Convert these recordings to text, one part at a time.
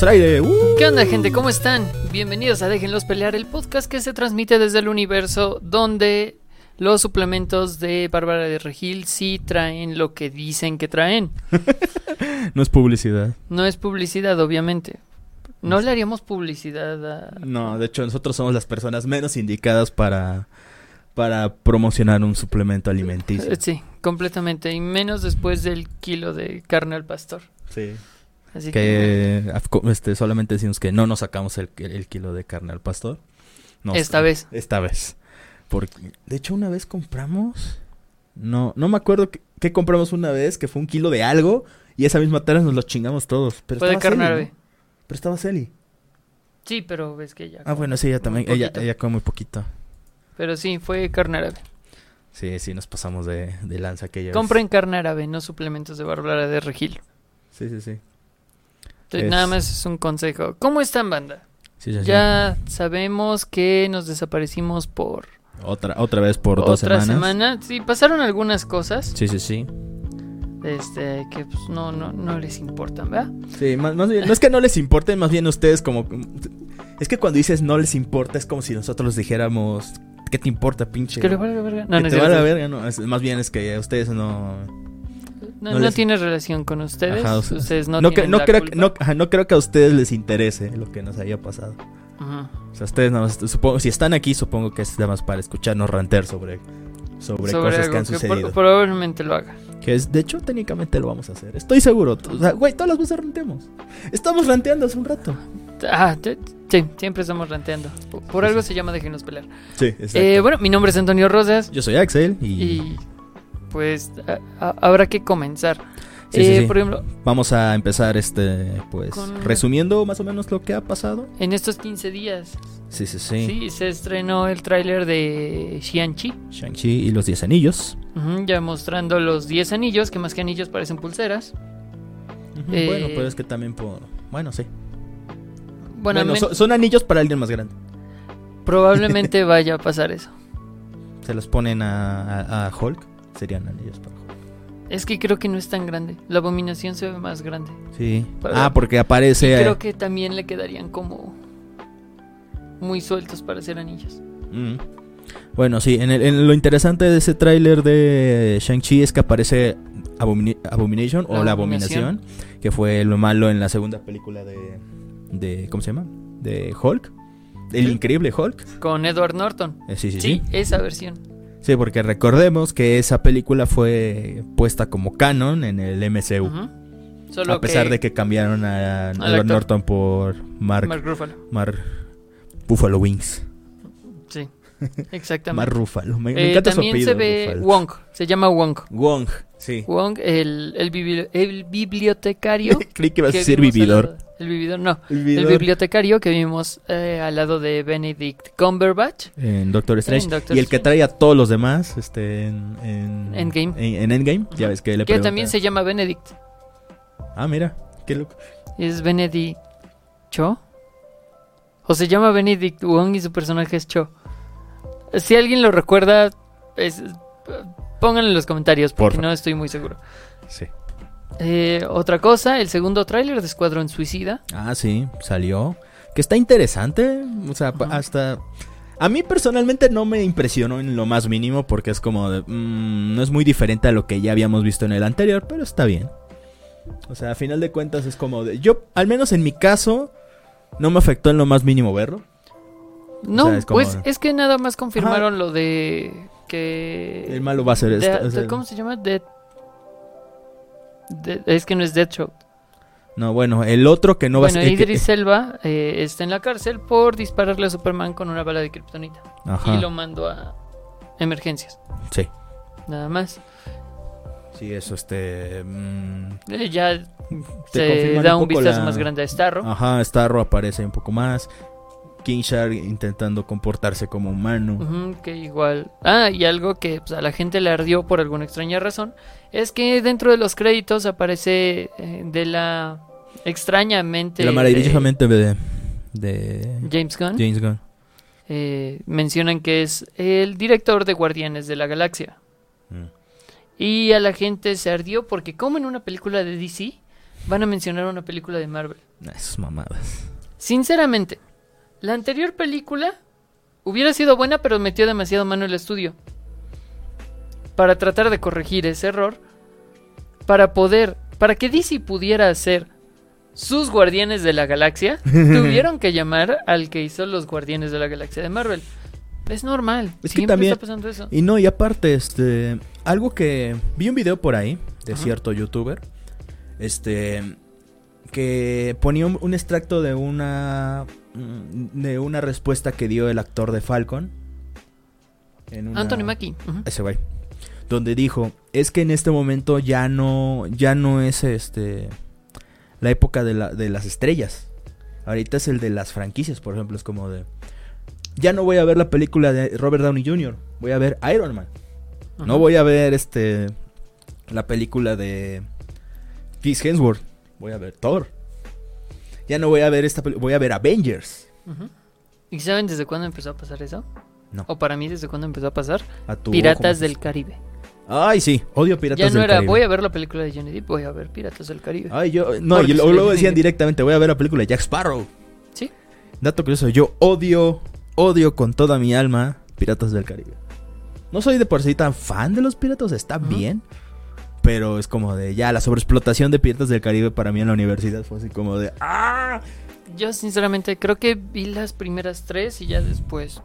estamos al aire. ¡Uh! ¿Qué onda gente? ¿Cómo están? Bienvenidos a Déjenlos Pelear, el podcast que se transmite desde el universo donde los suplementos de Bárbara de Regil sí traen lo que dicen que traen. No es publicidad. No es publicidad, obviamente. No le haríamos publicidad a... No, de hecho nosotros somos las personas menos indicadas para, para promocionar un suplemento alimenticio. Sí, completamente. Y menos después del kilo de carne al pastor. Sí. Así que... Que este, solamente decimos que no nos sacamos el, el kilo de carne al pastor. No Esta sé. vez. Esta vez. Porque, de hecho, una vez compramos. No, no me acuerdo qué, qué compramos una vez, que fue un kilo de algo. Y esa misma tarde nos lo chingamos todos. Pero Fue de carne Celi, árabe. ¿no? Pero estaba Celi. Sí, pero ves que ya... Ah, bueno, sí, ella también. Ella, ella come muy poquito. Pero sí, fue carne árabe. Sí, sí, nos pasamos de, de lanza aquella vez. Compren carne árabe, no suplementos de Bárbara de Regil. Sí, sí, sí. Entonces, Es- Nada más es un consejo. ¿Cómo están, banda? Sí, sí, sí. Ya sabemos que nos desaparecimos por Otra, otra vez por dos otra semanas. semana. Sí, pasaron algunas cosas Sí, sí, sí. este, que pues, no, no, no les importan, ¿verdad? Sí, más, más bien, no es que no les importe, más bien ustedes como... Es que cuando dices no les importa es como si nosotros les dijéramos... ¿Qué te importa, pinche? Que le valga verga. No, que no, te va a la cierto. verga, no. es- más bien es que ustedes no... no, no tiene relación con ustedes. Ajá, o sea, ustedes no, no, tienen no la creo, culpa. que- no, ajá, no creo que a ustedes les interese lo que nos haya pasado. Ujú. O sea, ustedes nada más, supongo, si están aquí, supongo que es nada más para escucharnos rantear sobre, sobre, Sobre cosas algo que han sucedido. probablemente lo haga. Que es, de hecho, técnicamente lo vamos a hacer. Estoy seguro. O sea, güey, todas las veces ranteamos. Estamos ranteando hace un rato. Ah, sí, siempre estamos ranteando. Por, por algo se llama Déjenos pelear. Sí, exacto. Eh, bueno, mi nombre es Antonio Rosas. Yo soy Axel y, Y pues a- a- habrá que comenzar. Sí, sí, Eh, sí. Por ejemplo, vamos a empezar este, pues, Con- resumiendo más o menos lo que ha pasado. en estos 15 días, Sí, sí, sí. sí, se estrenó el tráiler de Xianchi. Shang-Chi y los Diez Anillos. Ujú, ya mostrando los 10 anillos, que más que anillos parecen pulseras. Eh, Bueno, pero es que también por... Bueno, sí. Bueno, son anillos para alguien más grande. probablemente vaya a pasar eso. Se los ponen a, a- a Hulk. Serían anillos para. Es que creo que no es tan grande. La abominación se ve más grande. Sí. Para- Ah, porque Y aparece... creo que también le quedarían como muy sueltos para hacer anillos. Mm. Bueno, sí, en, el- en lo interesante de ese tráiler de Shang-Chi es que aparece Abomina- Abomination o La la Abominación. Abominación, que fue lo malo en la segunda película de, de ¿cómo se llama? De Hulk. El Sí. increíble Hulk. Con Edward Norton. Eh, sí, sí, Sí, sí, esa versión. Sí, porque recordemos que esa película fue puesta como canon en el MCU. Ujú. Solo a pesar de que cambiaron a Edward. Norton por Mark, Mark Ruffalo. Mark Buffalo Wings. Sí, exactamente. Mark Ruffalo. Me, me Eh, encanta su también apellido. se ve Ruffalo. Wong, se llama Wong. Wong, sí. Wong, el, el, bibli- el bibliotecario. Creí que ibas a que decir vividor. El vividor, no. El bibliotecario que vimos eh, al lado de Benedict Cumberbatch. En Doctor Strange. En Doctor y el que trae a todos los demás este, en, en Endgame. En, en Endgame. Ya ves que le Que pregunta- también se llama Benedict. Ah, mira. Qué loco. Es Benedict Cho. O se llama Benedict Wong y su personaje es Cho. Si alguien lo recuerda, es- pónganlo en los comentarios porque Porfa. no estoy muy seguro. Sí. Eh, otra cosa, el segundo tráiler de Escuadrón Suicida. Ah, sí. Salió. Que está interesante. O sea, hasta... A mí personalmente no me impresionó en lo más mínimo porque es como de... mm, no es muy diferente a lo que ya habíamos visto en el anterior, pero está bien. O sea, a final de cuentas es como de... Yo, al menos en mi caso, no me afectó en lo más mínimo verlo. No, sea, es como- pues es que nada más confirmaron lo de que... El malo va a ser... de- esta- o sea, de- ¿Cómo se llama? Dead... de- es que no es Deathstroke. No, bueno, el otro que no va a ser... el que- Idris Elba eh, está en la cárcel por dispararle a Superman con una bala de kriptonita. Ajá. Y lo mandó a emergencias. Sí. Nada más. Sí, eso, este... mm, Eh, ya se da un, vistazo la- más grande a Starro. Ajá, Starro aparece un poco más. Kingshar intentando comportarse como humano. Que igual. Ah, y algo que pues, a la gente le ardió por alguna extraña razón es que dentro de los créditos aparece eh, de la extrañamente la maravillosamente de, de James Gunn. James Gunn. eh, mencionan que es el director de Guardianes de la Galaxia. Mm. Y a la gente se ardió porque como en una película de DC van a mencionar una película de Marvel. Esas mamadas. Sinceramente, la anterior película hubiera sido buena, pero metió demasiado mano el estudio. Para tratar de corregir ese error, para poder, para que DC pudiera hacer sus Guardianes de la Galaxia, tuvieron que llamar al que hizo los Guardianes de la Galaxia de Marvel. Es normal, Es que también- está pasando eso. Y no, y aparte, este. Algo que. Vi un video por ahí de Ajá. cierto youtuber. Este. Que ponía un, un extracto de una. Mm, De una respuesta que dio el actor de Falcon. en una- Anthony Mackie. Ese güey. Donde dijo. Es que en este momento ya no. Ya no es este. La época de, la- de las estrellas. Ahorita es el de las franquicias, por ejemplo. Es como de. Ya no voy a ver la película de Robert Downey Jr. Voy a ver Iron Man. No voy a ver este la película de Chris Hemsworth. Voy a ver Thor. Ya no voy a ver esta película, voy a ver Avengers. ¿Y saben desde cuándo empezó a pasar eso? No. O para mí, desde cuándo empezó a pasar. A Piratas del Caribe. Ay, sí, odio Piratas ya no del era, Caribe. voy a ver la película de Johnny Depp, voy a ver Piratas del Caribe. Ay, yo no, y luego, luego decían de- directamente, voy a ver la película de Jack Sparrow. Sí. Dato curioso, yo odio odio con toda mi alma Piratas del Caribe. No soy de por sí tan fan de los piratas, está bien. Pero es como de ya la sobreexplotación de Piratas del Caribe para mí en la universidad fue así como de ¡ah! Yo sinceramente creo que vi las primeras tres y ya después.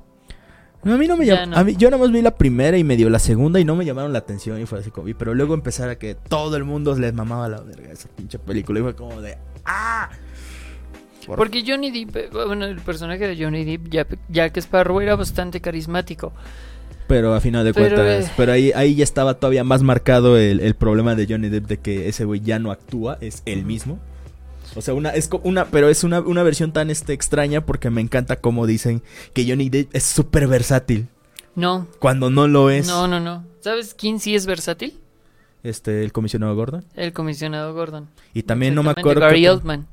No, a mí no me Ya llamó. no. A mí, yo nada más vi la primera y medio la segunda y no me llamaron la atención y fue así como. y- Pero luego empezar a que todo el mundo les mamaba la verga esa pinche película y fue como de ¡ah! Por- Porque Johnny Depp, eh, bueno, el personaje de Johnny Depp, Jack, Jack Sparrow, era bastante carismático. Pero a final de Pero, cuentas. eh. Pero ahí, ahí ya estaba todavía más marcado el, el problema de Johnny Depp de que ese güey ya no actúa, es él mismo. O sea, una, es una, pero es una, una versión tan este, extraña porque me encanta como dicen que Johnny Depp es súper versátil. No, Cuando no lo es. no, no, no. ¿Sabes quién sí es versátil? Este, el comisionado Gordon. El comisionado Gordon. Y también no me acuerdo. Gary Oldman.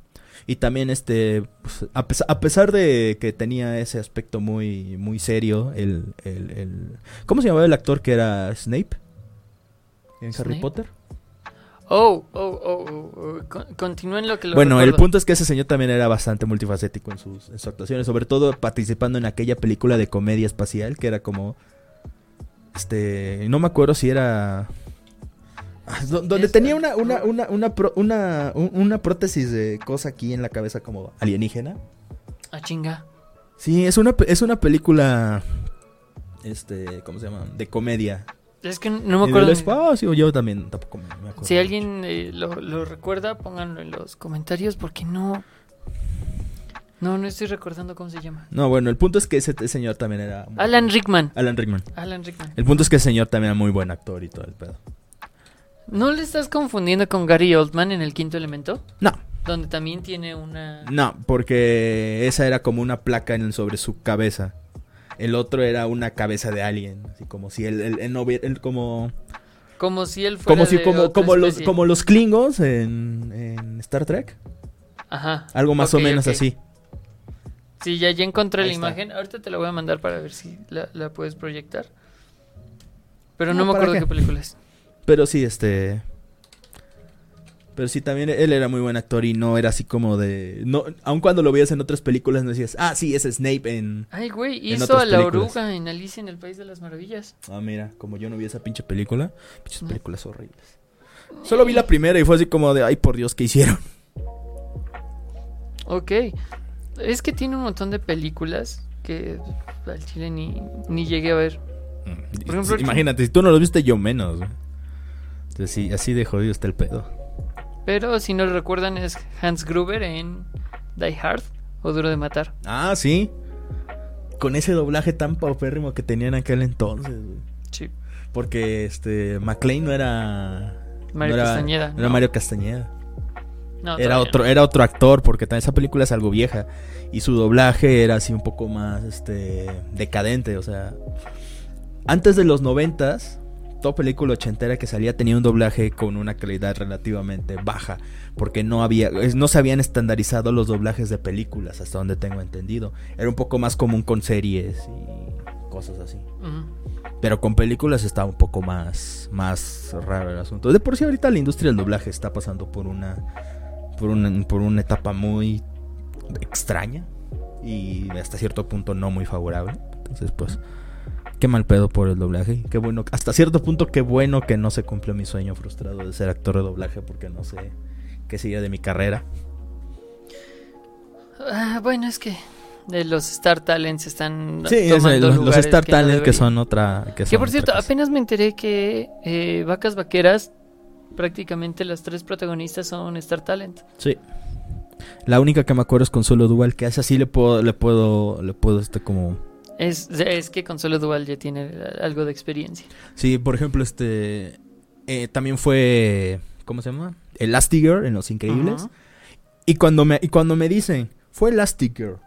Y también este pues, a, pesar, a pesar de que tenía ese aspecto muy muy serio el, el, el- ¿cómo se llamaba el actor que era Snape en Harry. Potter? Oh, oh, oh, oh, oh, con- continúen lo que lo bueno, el punto es que ese señor también era bastante multifacético en sus, en sus actuaciones, sobre todo participando en aquella película de comedia espacial que era como este, no me acuerdo si era donde tenía una una una una, pro- una un- una prótesis de cosa aquí en la cabeza como alienígena. Ah, chinga. Sí, es una, es una película. Este, ¿cómo se llama? De comedia. Es que no me acuerdo. del espacio, yo también tampoco me, me acuerdo. Si alguien eh, lo, lo recuerda, pónganlo en los comentarios porque no. No, no estoy recordando cómo se llama. No, bueno, el punto es que ese, señor también era. Alan Rickman. Alan Rickman. Alan Rickman. El punto es que ese señor también era muy buen actor y todo el pedo. ¿No le estás confundiendo con Gary Oldman en el quinto elemento? No, Donde también tiene una. no, porque esa era como una placa en, sobre su cabeza. El otro era una cabeza de alguien, así como si él, él- él no hubiera- él como Como si él fuera. como si de como otra como los como los Klingons en, en Star Trek, Ajá. algo más o menos así. Sí, ya, ya encontré Ahí la está. imagen. Ahorita te la voy a mandar para ver si la, la puedes proyectar. Pero no, No, me ¿para acuerdo qué? qué película es. Pero sí, este. Pero sí, también él era muy buen actor y no era así como de. no Aun cuando lo veías en otras películas, no decías, ah, sí, es Snape en. Ay, güey, hizo a la películas. oruga en Alicia en el País de las Maravillas. Ah, mira, como yo no vi esa pinche película, pinches No. películas horribles. Solo vi la primera y fue así como de, ay, por Dios, ¿qué hicieron? Ok. Es que tiene un montón de películas que al chile ni, ni llegué a ver. Por ejemplo, Sí, imagínate, si tú no lo viste, yo menos. Güey. Entonces, sí, así de jodido está el pedo. Pero si no lo recuerdan es Hans Gruber en Die Hard o Duro de Matar. Ah, sí. Con ese doblaje tan paupérrimo que tenían en aquel entonces, güey. Sí. Porque este McLean no era Mario no era, Castañeda. no era. Mario Castañeda. No, era otro, era otro actor, porque también esa película es algo vieja. Y su doblaje era así un poco más este decadente. O sea. Antes de los noventas, toda película ochentera que salía tenía un doblaje con una calidad relativamente baja. Porque no había. no se habían estandarizado los doblajes de películas, hasta donde tengo entendido. Era un poco más común con series y cosas así. Pero con películas está un poco más, más raro el asunto. De por sí ahorita la industria del doblaje está pasando por una por una, por una etapa muy extraña y hasta cierto punto no muy favorable. Entonces, pues, qué mal pedo por el doblaje. Qué bueno, hasta cierto punto, qué bueno que no se cumplió mi sueño frustrado de ser actor de doblaje porque no sé qué sigue de mi carrera. Ah, bueno, es que de los Star Talents están Sí, es tomando el- los Star que no Talent que son otra. Que, Que son por cierto, apenas me enteré que eh, Vacas Vaqueras, prácticamente las tres protagonistas son Star Talent. Sí. La única que me acuerdo es Consuelo Duval, que a esa sí le puedo, le puedo, le puedo este como. Es, es que Consuelo Duval ya tiene algo de experiencia. Sí, por ejemplo, este. eh, también fue. ¿Cómo se llama? Elastigirl en Los Increíbles. Y cuando me, y cuando me dicen, fue Elastigirl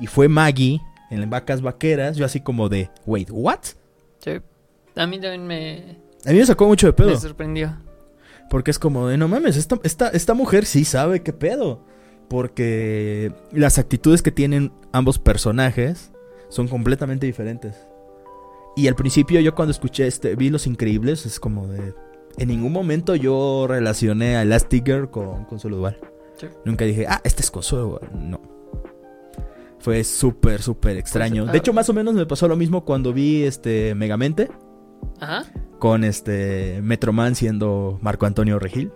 y fue Maggie en Vacas Vaqueras, yo así como de, wait, ¿what? Sí. A mí también me, A mí me sacó mucho de pedo. me sorprendió. Porque es como de, no mames, esta, esta, esta mujer sí sabe qué pedo. Porque las actitudes que tienen ambos personajes son completamente diferentes. Y al principio yo cuando escuché este, vi Los Increíbles, es como de... En ningún momento yo relacioné a Elastigirl con Consuelo Duval. Sí. Nunca dije, ah, este es Consuelo Duval. No. Fue súper, súper extraño. Pues, ah. De hecho, más o menos me pasó lo mismo cuando vi este Megamente Ajá. con este Metroman siendo Marco Antonio Regil.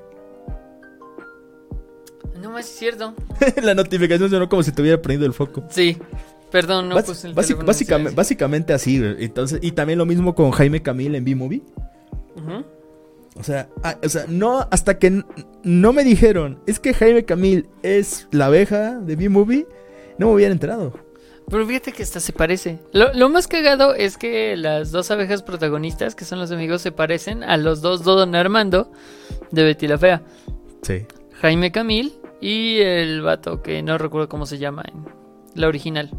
No más es cierto. la notificación sonó como si tuviera prendido el foco. Sí. Perdón, no Bas- puse el básic- básicamente, básicamente así. Entonces, y también lo mismo con Jaime Camil en B-Movie. O sea, ah, o sea, no, hasta que no me dijeron, es que Jaime Camil es la abeja de B-Movie, no me hubiera enterado. Pero fíjate que hasta se parece. Lo, lo más cagado es que las dos abejas protagonistas, que son los amigos, se parecen a los dos Don Armando de Betty la Fea. Sí. Jaime Camil y el vato que no recuerdo cómo se llama en la original.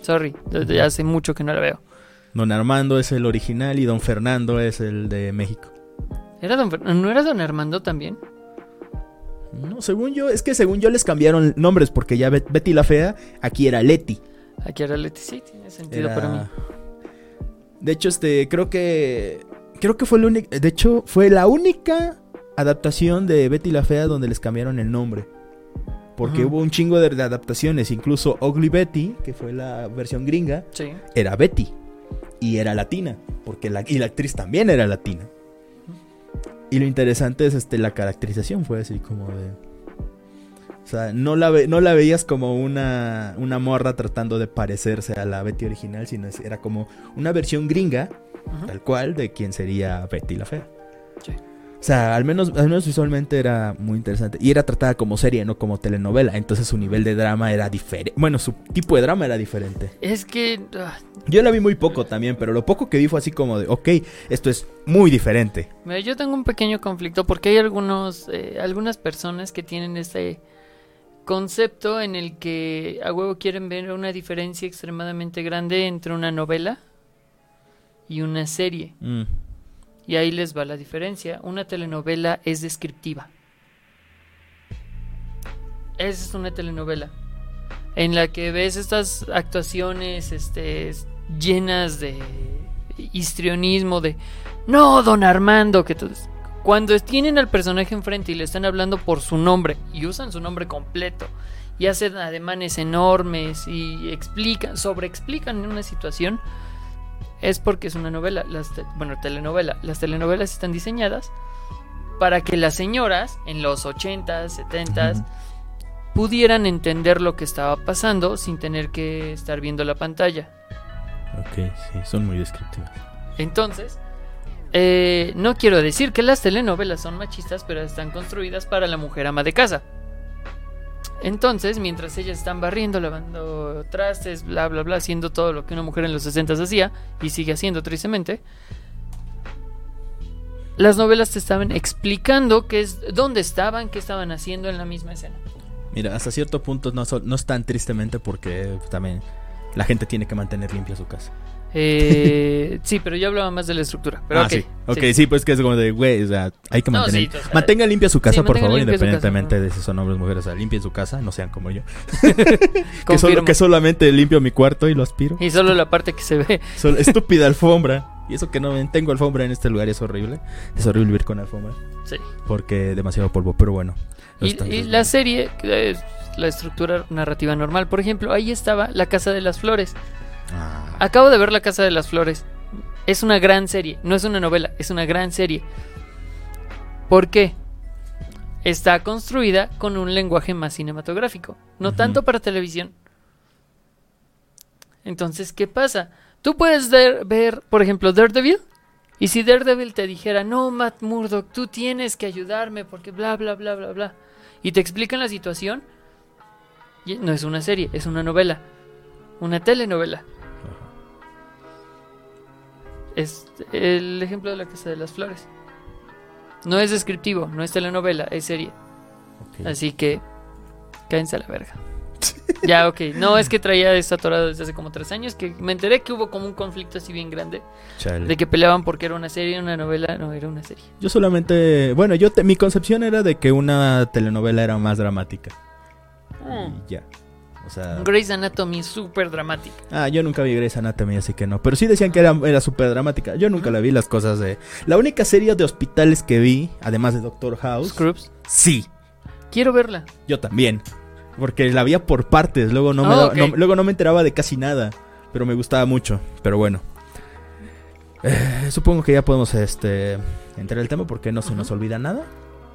Sorry, desde hace mucho que no la veo. Don Armando es el original y Don Fernando es el de México. ¿Era don Fer- ¿No era Don Armando también? No, según yo, es que según yo les cambiaron nombres porque ya Bet- Betty la Fea aquí era Leti. Aquí era Leti, sí, tiene sentido Era- para mí. De hecho, este, creo que. Creo que fue la única. De hecho, fue la única adaptación de Betty la Fea donde les cambiaron el nombre. Porque hubo un chingo de, adaptaciones. Incluso Ugly Betty, que fue la versión gringa, Sí. era Betty. Y era latina. Porque la, y la actriz también era latina. Y lo interesante es este, la caracterización. Fue así como de. O sea, no la, ve- no la veías como una, una morra tratando de parecerse a la Betty original, sino era como una versión gringa, tal cual, de quien sería Betty la Fea. Sí. O sea, al menos, al menos visualmente era muy interesante. Y era tratada como serie, no como telenovela. Entonces su nivel de drama era diferente. Bueno, su tipo de drama era diferente. Es que ah, Yo la vi muy poco también, pero lo poco que vi fue así como de, ok, esto es muy diferente. Mira, yo tengo un pequeño conflicto porque hay algunos, eh, algunas personas que tienen este concepto en el que a huevo quieren ver una diferencia extremadamente grande entre una novela y una serie. Mm. Y ahí les va la diferencia. Una telenovela es descriptiva. Esa es una telenovela. En la que ves estas actuaciones este, llenas de histrionismo, de no, don Armando, que es-". Cuando tienen al personaje enfrente y le están hablando por su nombre y usan su nombre completo y hacen ademanes enormes y explican, sobreexplican una situación, es porque es una novela, las te- bueno, telenovela. Las telenovelas están diseñadas para que las señoras en los 80s, 70s Ujú. pudieran entender lo que estaba pasando sin tener que estar viendo la pantalla. Ok, sí, son muy descriptivas. Entonces, eh, no quiero decir que las telenovelas son machistas, pero están construidas para la mujer ama de casa. Entonces, mientras ellas están barriendo, lavando trastes, bla, bla, bla, haciendo todo lo que una mujer en los 60 hacía y sigue haciendo tristemente, las novelas te estaban explicando qué es, dónde estaban, qué estaban haciendo en la misma escena. Mira, hasta cierto punto no, no es tan tristemente porque también la gente tiene que mantener limpia su casa. Eh, sí, pero yo hablaba más de la estructura. Pero ah, sí. Ok, sí. pues que es como de, güey, o sea, hay que No, mantener. sí, o sea, mantengan limpia su casa, por favor, casa, independientemente de si son hombres o mujeres. O sea, limpien su casa, no sean como yo. que, solo, Confirmo. que solamente limpio mi cuarto y lo aspiro. Y solo la parte que se ve. Estúpida alfombra. Y eso que no tengo alfombra en este lugar es horrible. Es horrible vivir con alfombra. Sí. Porque demasiado polvo, pero bueno. no Y, y la serie, es la estructura narrativa normal. Por ejemplo, ahí estaba La Casa de las Flores. Ah, Acabo de ver La Casa de las Flores. Es una gran serie. No es una novela, es una gran serie. ¿Por qué? Está construida con un lenguaje más cinematográfico. No tanto para televisión. Entonces, ¿qué pasa? Tú puedes ver, ver, por ejemplo, Daredevil. Y si Daredevil te dijera, no, Matt Murdock, tú tienes que ayudarme porque bla, bla, bla, bla, bla. Y te explican la situación. y no es una serie, es una novela. Una telenovela. Es el ejemplo de la Casa de las Flores. No es descriptivo, no es telenovela, es serie. Así que, cállense a la verga. ya, ok. No, es que traía esto atorado desde hace como tres años. Que me enteré que hubo como un conflicto así bien grande. Chale. De que peleaban porque era una serie, una novela. No, era una serie. Yo solamente, bueno, yo te- mi concepción era de que una telenovela era más dramática. Y ya. O sea, Grey's Anatomy, súper dramática. ah, yo nunca vi Grey's Anatomy, así que no. Pero sí decían que era, era súper dramática. Yo nunca la vi las cosas de. La única serie de hospitales que vi, además de Doctor House. Scrubs. Sí, Quiero verla. yo también. Porque la veía por partes. Luego no, me Ah, no- luego no me enteraba de casi nada. Pero me gustaba mucho. Pero bueno. Eh, supongo que ya podemos este entrar al tema porque no se nos olvida nada.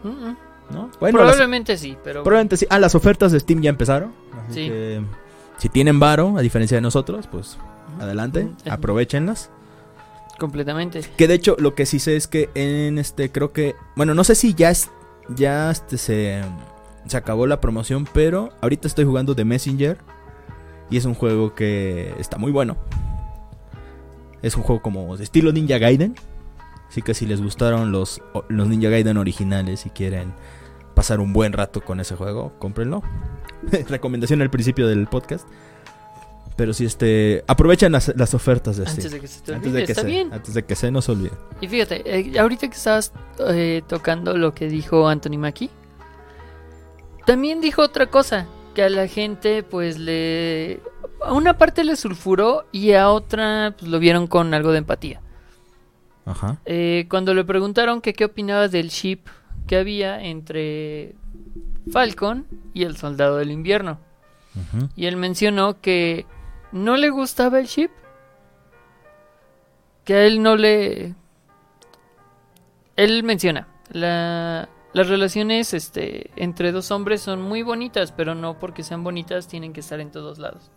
Mm. ¿No? Bueno, las- Probablemente sí, pero. Probablemente sí. Ah, las ofertas de Steam ya empezaron. Así Sí. que si tienen varo, a diferencia de nosotros, pues adelante, aprovechenlas. Completamente. Que de hecho, lo que sí sé es que en este, creo que. Bueno, no sé si ya es. Ya este se. Se acabó la promoción, pero ahorita estoy jugando The Messenger. Y es un juego que está muy bueno. Es un juego como de estilo Ninja Gaiden. Así que si les gustaron los, los Ninja Gaiden originales y quieren pasar un buen rato con ese juego, cómprenlo. Recomendación al principio del podcast. Pero si este. Aprovechen las, las ofertas de Steam. Antes de que se te Antes olvide, de, que está se, bien. antes de que se nos olvide. Y fíjate, eh, ahorita que estabas eh, tocando lo que dijo Anthony Mackie, también dijo otra cosa, que a la gente pues le... A una parte le sulfuró y a otra pues, lo vieron con algo de empatía. Ajá. Eh, cuando le preguntaron que qué opinaba del ship que había entre Falcon y el Soldado del Invierno. Y él mencionó que no le gustaba el ship. Que a él no le... Él menciona, la- las relaciones este, entre dos hombres son muy bonitas, pero no porque sean bonitas tienen que estar en todos lados.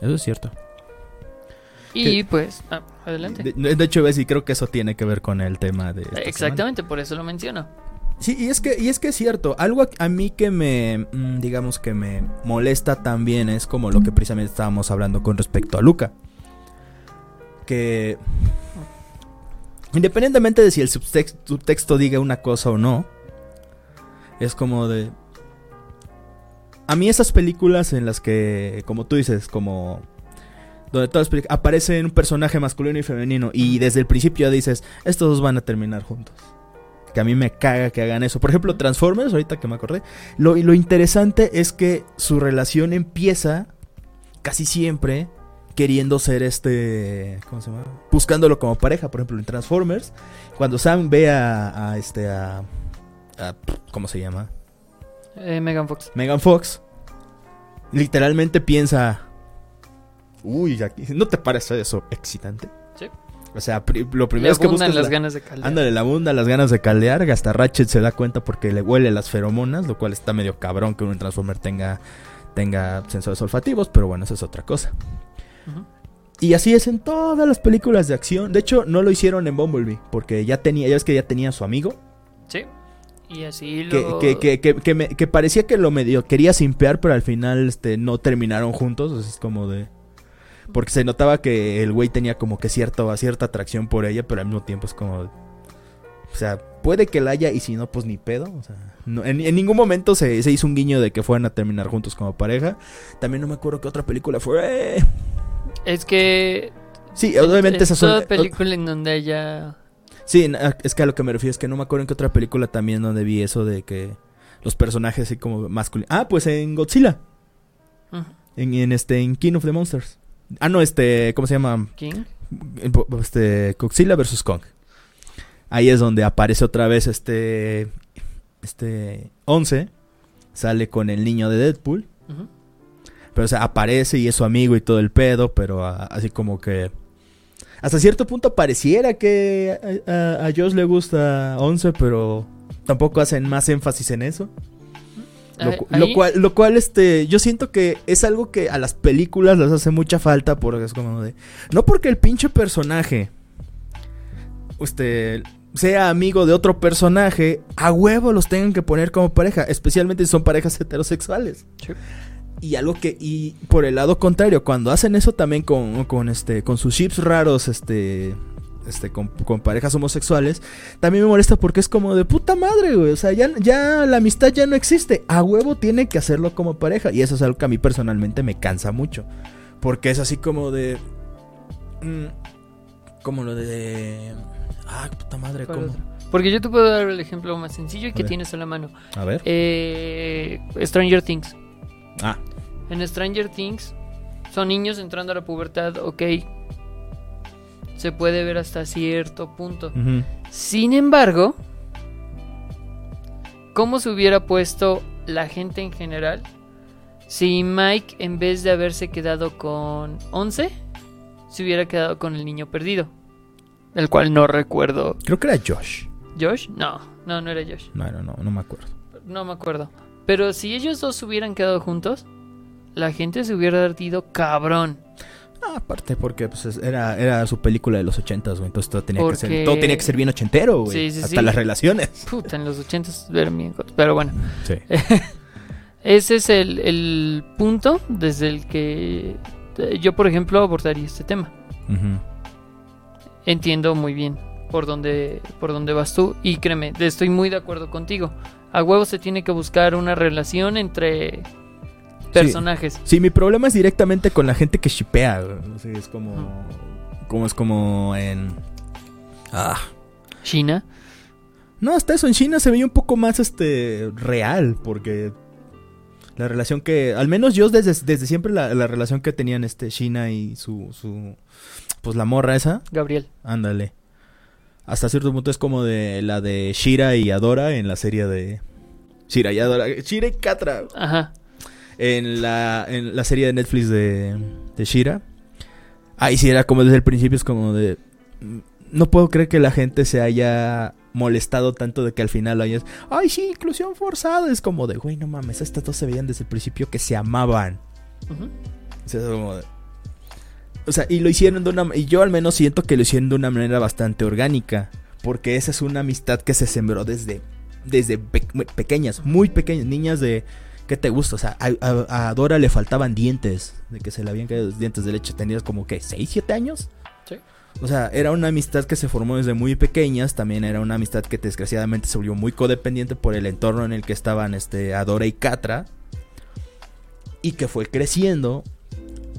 Eso es cierto. Y pues, ah, adelante. De, de hecho, y creo que eso tiene que ver con el tema de. semana. Exactamente, por eso lo menciono. Sí, y es que, y es que es cierto. Algo a, mí que me, mm, digamos que me molesta también es como lo que precisamente estábamos hablando con respecto a Luca. Que independientemente de si el subtex- subtexto diga una cosa o no, es como de... A mí esas películas en las que, como tú dices, como... Donde todas las pelic- aparece un personaje masculino y femenino y desde el principio ya dices, estos dos van a terminar juntos. Que a mí me caga que hagan eso. Por ejemplo, Transformers, ahorita que me acordé. Lo, y lo interesante es que su relación empieza casi siempre queriendo ser este. ¿Cómo se llama? Buscándolo como pareja. Por ejemplo, en Transformers, cuando Sam ve a, a este. A, a- ¿Cómo se llama? Eh, Megan Fox. Megan Fox. Literalmente piensa. Uy, aquí- ¿no te parece eso excitante? Sí. O sea, pri- lo Le primero es que abundan buscas las la- ganas de caldear. Ándale, la abunda las ganas de caldear. Hasta Ratchet se da cuenta porque le huele las feromonas, lo cual está medio cabrón que un Transformer tenga, tenga sensores olfativos, pero bueno, eso es otra cosa. Y así es en todas las películas de acción. De hecho, no lo hicieron en Bumblebee, porque ya tenía, ya ves que ya tenía a su amigo, Sí. Y así lo... que, que, que, que me- que parecía que lo medio quería simpear, pero al final este, no terminaron juntos. es como de... Porque se notaba que el güey tenía como que cierta, cierta atracción por ella, pero al mismo tiempo es como... O sea, puede que la haya y si no, pues ni pedo. O sea, no- en, en ningún momento se, se hizo un guiño de que fueran a terminar juntos como pareja. También no me acuerdo qué otra película fue. Es que... Sí, obviamente en esas son... toda película en donde haya... Sí, na- es que a lo que me refiero es que no me acuerdo en qué otra película también donde vi eso de que los personajes así como masculinos. Ah, pues en Godzilla. En este, en King of the Monsters. Ah, no, este, ¿cómo se llama? King. Este, Godzilla vs. Kong. Ahí es donde aparece otra vez este. Este. 11. Sale con el niño de Deadpool. Pero, o sea, aparece y es su amigo y todo el pedo, pero a- así como que... Hasta cierto punto pareciera que a, a- a Josh le gusta 11, pero tampoco hacen más énfasis en eso. Lo, cual, lo cual, este, yo siento que es algo que a las películas les hace mucha falta porque es como de... No porque el pinche personaje, este, sea amigo de otro personaje, a huevo los tengan que poner como pareja, especialmente si son parejas heterosexuales. Sí. Y algo que, y por el lado contrario, cuando hacen eso también con, con este, con sus chips raros, este, este, con, con parejas homosexuales, también me molesta porque es como de puta madre, güey. O sea, ya, ya la amistad ya no existe. A huevo tiene que hacerlo como pareja. Y eso es algo que a mí personalmente me cansa mucho. Porque es así como de. mm, como lo de. Ah, puta madre, ¿Cuál ¿cómo? Porque yo te puedo dar el ejemplo más sencillo y que tienes a la mano. A ver. Eh, Stranger Things. Ah, En Stranger Things son niños entrando a la pubertad, ok. Se puede ver hasta cierto punto. Sin embargo, ¿cómo se hubiera puesto la gente en general si Mike, en vez de haberse quedado con 11, se hubiera quedado con el niño perdido? El cual no recuerdo. creo que era Josh. ¿Josh? No, no, no era Josh. No, no, no, no me acuerdo. No me acuerdo. Pero si ellos dos hubieran quedado juntos, la gente se hubiera ardido cabrón. Aparte porque pues, es- era, era su película de los ochentas, güey. Entonces todo tenía, que ser, todo tenía que ser bien ochentero, güey. Sí, sí, Hasta sí. las relaciones. Puta, en los ochentas Pero bueno, Sí. ese es el, el punto desde el que eh, yo, por ejemplo, abordaría este tema. Entiendo muy bien por dónde, por dónde vas tú y créeme, estoy muy de acuerdo contigo. A huevo se tiene que buscar una relación entre personajes. Sí, mi problema es directamente con la gente que shipea. O sea, es como. Como es como en. Ah. China. No, hasta eso en China se veía un poco más este real, porque la relación que, al menos yo desde, desde siempre la, la relación que tenían este China y su, su, pues la morra esa, Gabriel. ándale. Hasta cierto punto es como de la de Shira y Adora en la serie de Shira y Adora, Shira y Katra Ajá. En la, en la serie de Netflix de, de Shira. Ahí sí era como desde el principio, es como de... No puedo creer que la gente se haya molestado tanto de que al final hayas... Ay, sí, inclusión forzada. Es como de, güey, no mames, estas dos se veían desde el principio que se amaban. O sea, como de- o sea, y lo hicieron de una... Y yo al menos siento que lo hicieron de una manera bastante orgánica. Porque esa es una amistad que se sembró desde... Desde pe- pequeñas, muy pequeñas, niñas de... ¿Qué te gusta? O sea, a, a- a Dora le faltaban dientes. De que se le habían caído los dientes de leche. Tenías como que 6, 7 años. Sí. O sea, era una amistad que se formó desde muy pequeñas. También era una amistad que desgraciadamente se volvió muy codependiente por el entorno en el que estaban este, Adora y Catra. Y que fue creciendo.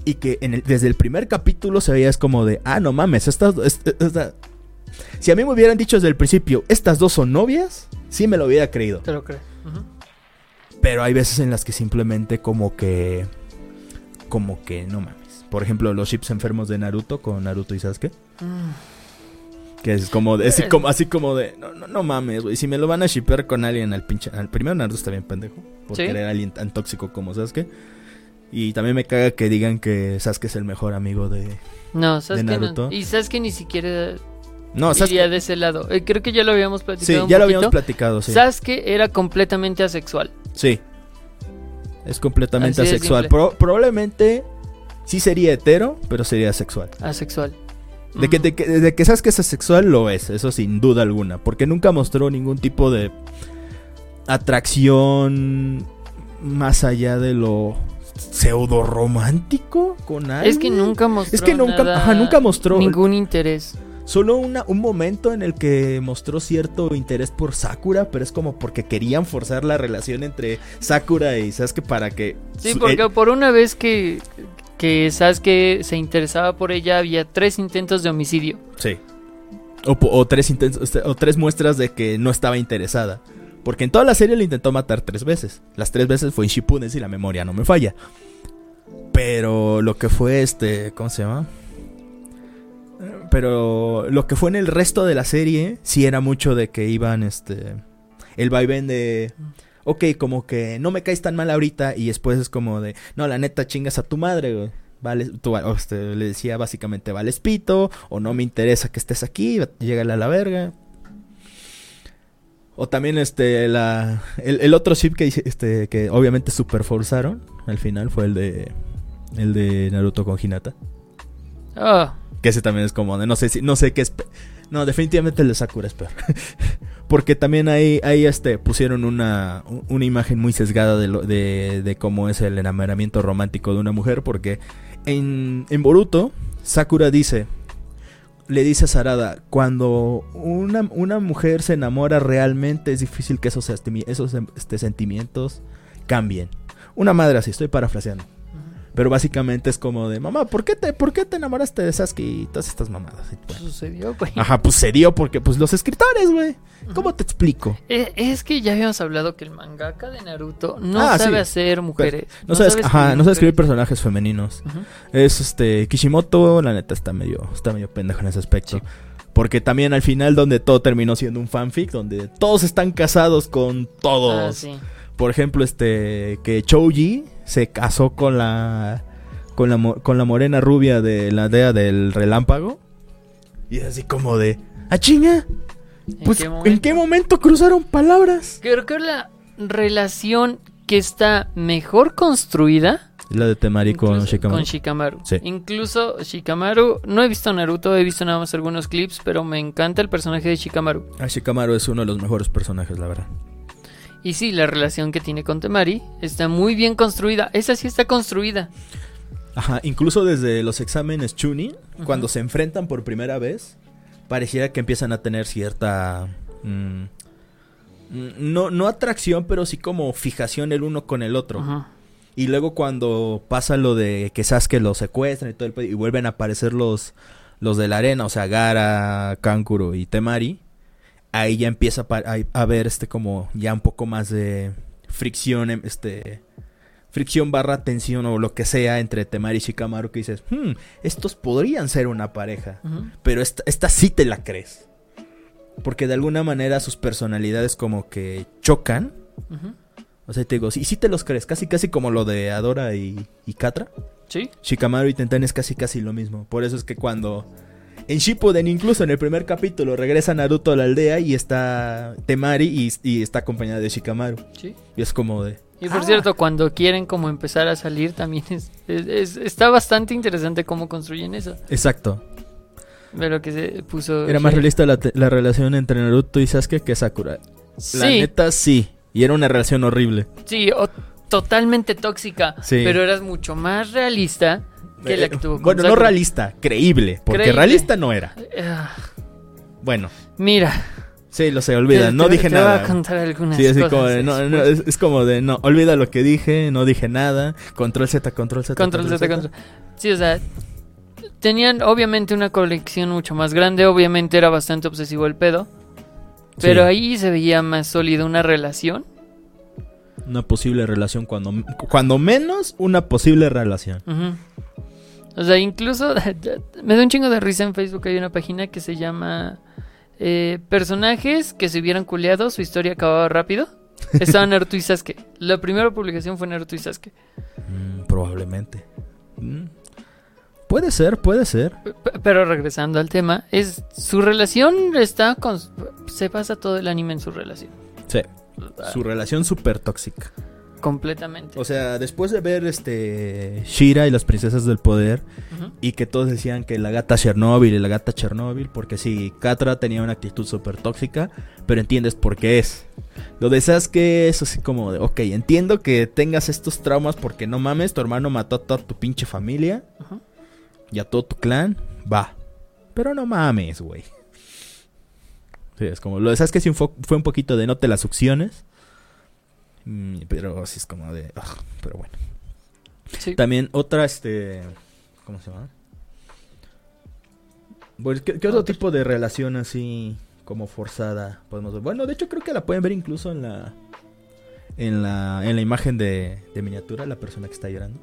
Y que en el- desde el primer capítulo se veía es como de, ah, no mames, estas, es- esta- si a mí me hubieran dicho desde el principio, estas dos son novias, sí me lo hubiera creído. Te lo creo. Ujú. Pero hay veces en las que simplemente como que... Como que no mames. Por ejemplo, los chips enfermos de Naruto con Naruto y Sasuke. Mm. Que es como de, así como, así como de, no, no, no mames, güey. Si me lo van a shipper con alguien al pinche... Al primero Naruto está bien pendejo. Por Sí. querer a alguien tan tóxico como Sasuke. Y también me caga que digan que Sasuke es el mejor amigo de... No, Sasuke no. Naruto? Y Sasuke ni siquiera No, Sasuke... de ese lado. Eh, creo que ya lo habíamos Sí, platicado un ya lo habíamos platicado, sí. Sasuke era completamente asexual. Sí. Es completamente Así asexual. Pro- probablemente sí sería hetero, pero sería asexual. Asexual. De que, Mm. de, que, de que sabes que es asexual, lo es, eso sin duda alguna. Porque nunca mostró ningún tipo de atracción más allá de lo pseudo romántico con alguien. Es que nunca mostró Es que nunca- nada- ajá, nunca mostró- ningún interés. Solo una- un momento en el que mostró cierto interés por Sakura, pero es como porque querían forzar la relación entre Sakura y Sasuke para que... Sí, porque eh, por una vez que, que Sasuke se interesaba por ella, había tres intentos de homicidio. Sí. O, o tres intentos- o tres muestras de que no estaba interesada. Porque en toda la serie le intentó matar tres veces. Las tres veces fue en Shippuden si la memoria no me falla. Pero lo que fue este, ¿cómo se llama? Pero lo que fue en el resto de la serie, sí era mucho de que iban, este, el vaivén de, ok, como que no me caes tan mal ahorita y después es como de, no, la neta chingas a tu madre, güey. Vale, tú, o este, le decía básicamente, vales pito, o no me interesa que estés aquí, llégale a la verga. O también este la el, el otro ship que este que obviamente super forzaron al final fue el de el de Naruto con Hinata. Ah, Que ese también es como de no sé si no sé qué es No, definitivamente el de Sakura es peor. Porque también ahí, ahí este, pusieron una, una imagen muy sesgada de, de, cómo es el enamoramiento romántico de una mujer. Porque en, en Boruto, Sakura dice, le dice a Sarada, cuando una, una mujer se enamora realmente es difícil que esos, esos este, sentimientos cambien. Una madre así, estoy parafraseando. Pero básicamente es como de, mamá, ¿por qué te, por qué te enamoraste de Sasuke y todas estas mamadas? Bueno, sucedió, güey. Ajá, pues se dio porque pues los escritores, güey. ¿Cómo te explico? Eh, Es que ya habíamos hablado que el mangaka de Naruto no Ah, sabe sí. hacer mujeres. No, sabes, ajá, no sabes escribir personajes femeninos. Es este Kishimoto, la neta está medio está medio pendejo en ese aspecto. Sí. Porque también al final donde todo terminó siendo un fanfic, donde todos están casados con todos. Ah, sí. Por ejemplo, este que Choji se casó con la con la con la morena rubia de la aldea del relámpago. Y es así como de, "Ah, chinga." ¿En Pues qué ¿en momento? qué momento cruzaron palabras? Creo que la relación que está mejor construida La de Temari con Shikamaru. con Shikamaru. Sí. Incluso Shikamaru, no he visto Naruto, he visto nada más algunos clips, pero me encanta el personaje de Shikamaru. Ah, Shikamaru es uno de los mejores personajes, la verdad. Y sí, la relación que tiene con Temari está muy bien construida. Esa sí está construida. Ajá, incluso desde los exámenes Chunin, cuando se enfrentan por primera vez, pareciera que empiezan a tener cierta... mm, mm, no, no atracción, pero sí como fijación el uno con el otro. Y luego cuando pasa lo de que Sasuke lo secuestran y todo el y vuelven a aparecer los, los de la arena, o sea, Gara, Kankuro y Temari, ahí ya empieza a, ver este como ya un poco más de fricción, em, este fricción barra tensión o lo que sea entre Temari y Shikamaru que dices, "Hmm, estos podrían ser una pareja, pero esta, esta sí te la crees. Porque de alguna manera sus personalidades como que chocan. O sea, te digo, y sí te los crees, casi casi como lo de Adora y, y Katra. Sí. Shikamaru y Tenten es casi casi lo mismo. Por eso es que cuando en Shippuden, incluso en el primer capítulo, regresa Naruto a la aldea y está Temari y, y está acompañada de Shikamaru. Sí. Y es como de... Y por Ah. cierto, cuando quieren como empezar a salir también es, es- es- está bastante interesante cómo construyen eso. Exacto. De lo que se puso. Era más realista la, la relación entre Naruto y Sasuke que Sakura. La Sí, neta sí. Y era una relación horrible. sí, o- totalmente tóxica. Sí. Pero eras mucho más realista Eh, bueno, no realista, creíble. Porque Creíble. realista no era. Ah, Bueno, Mira, sí, lo sé, olvida. te- no te- dije te voy nada. a contar algunas Sí, así cosas como de, no, no, después. es, es como de, no, olvida lo que dije, no dije nada. Control Z, control Z. Control Z, control. Sí, o sea, tenían obviamente una colección mucho más grande, obviamente era bastante obsesivo el pedo, pero Sí. ahí se veía más sólida una relación. Una posible relación, cuando, cuando menos una posible relación. Ujú. O sea, incluso me da un chingo de risa en Facebook, hay una página que se llama eh, Personajes que se hubieran culeado, su historia acababa rápido. Estaba Naruto y Sasuke. La primera publicación fue Naruto y Sasuke. Mm, probablemente. Mm. Puede ser, puede ser. Pero regresando al tema, es su relación está con se basa todo el anime en su relación. Sí. Su relación súper tóxica. Completamente. O sea, después de ver este Shira y las princesas del poder y que todos decían que la gata Chernobyl y la gata Chernobyl, porque sí, Katra tenía una actitud súper tóxica, pero entiendes por qué es. Lo de Sasuke es así como de, ok, entiendo que tengas estos traumas porque no mames, tu hermano mató a toda tu pinche familia y a todo tu clan, va. Pero no mames, güey. Sí, es como, lo de Sasuke sí fue, fue un poquito de no te las succiones. Mm, Pero sí es como de, ugh, pero bueno. Sí. También otra, este. ¿Cómo se llama? Pues, ¿qué, qué otro tipo de relación así como forzada podemos ver? Bueno, de hecho creo que la pueden ver incluso en la. En la, en la imagen de, de miniatura, la persona que está llorando.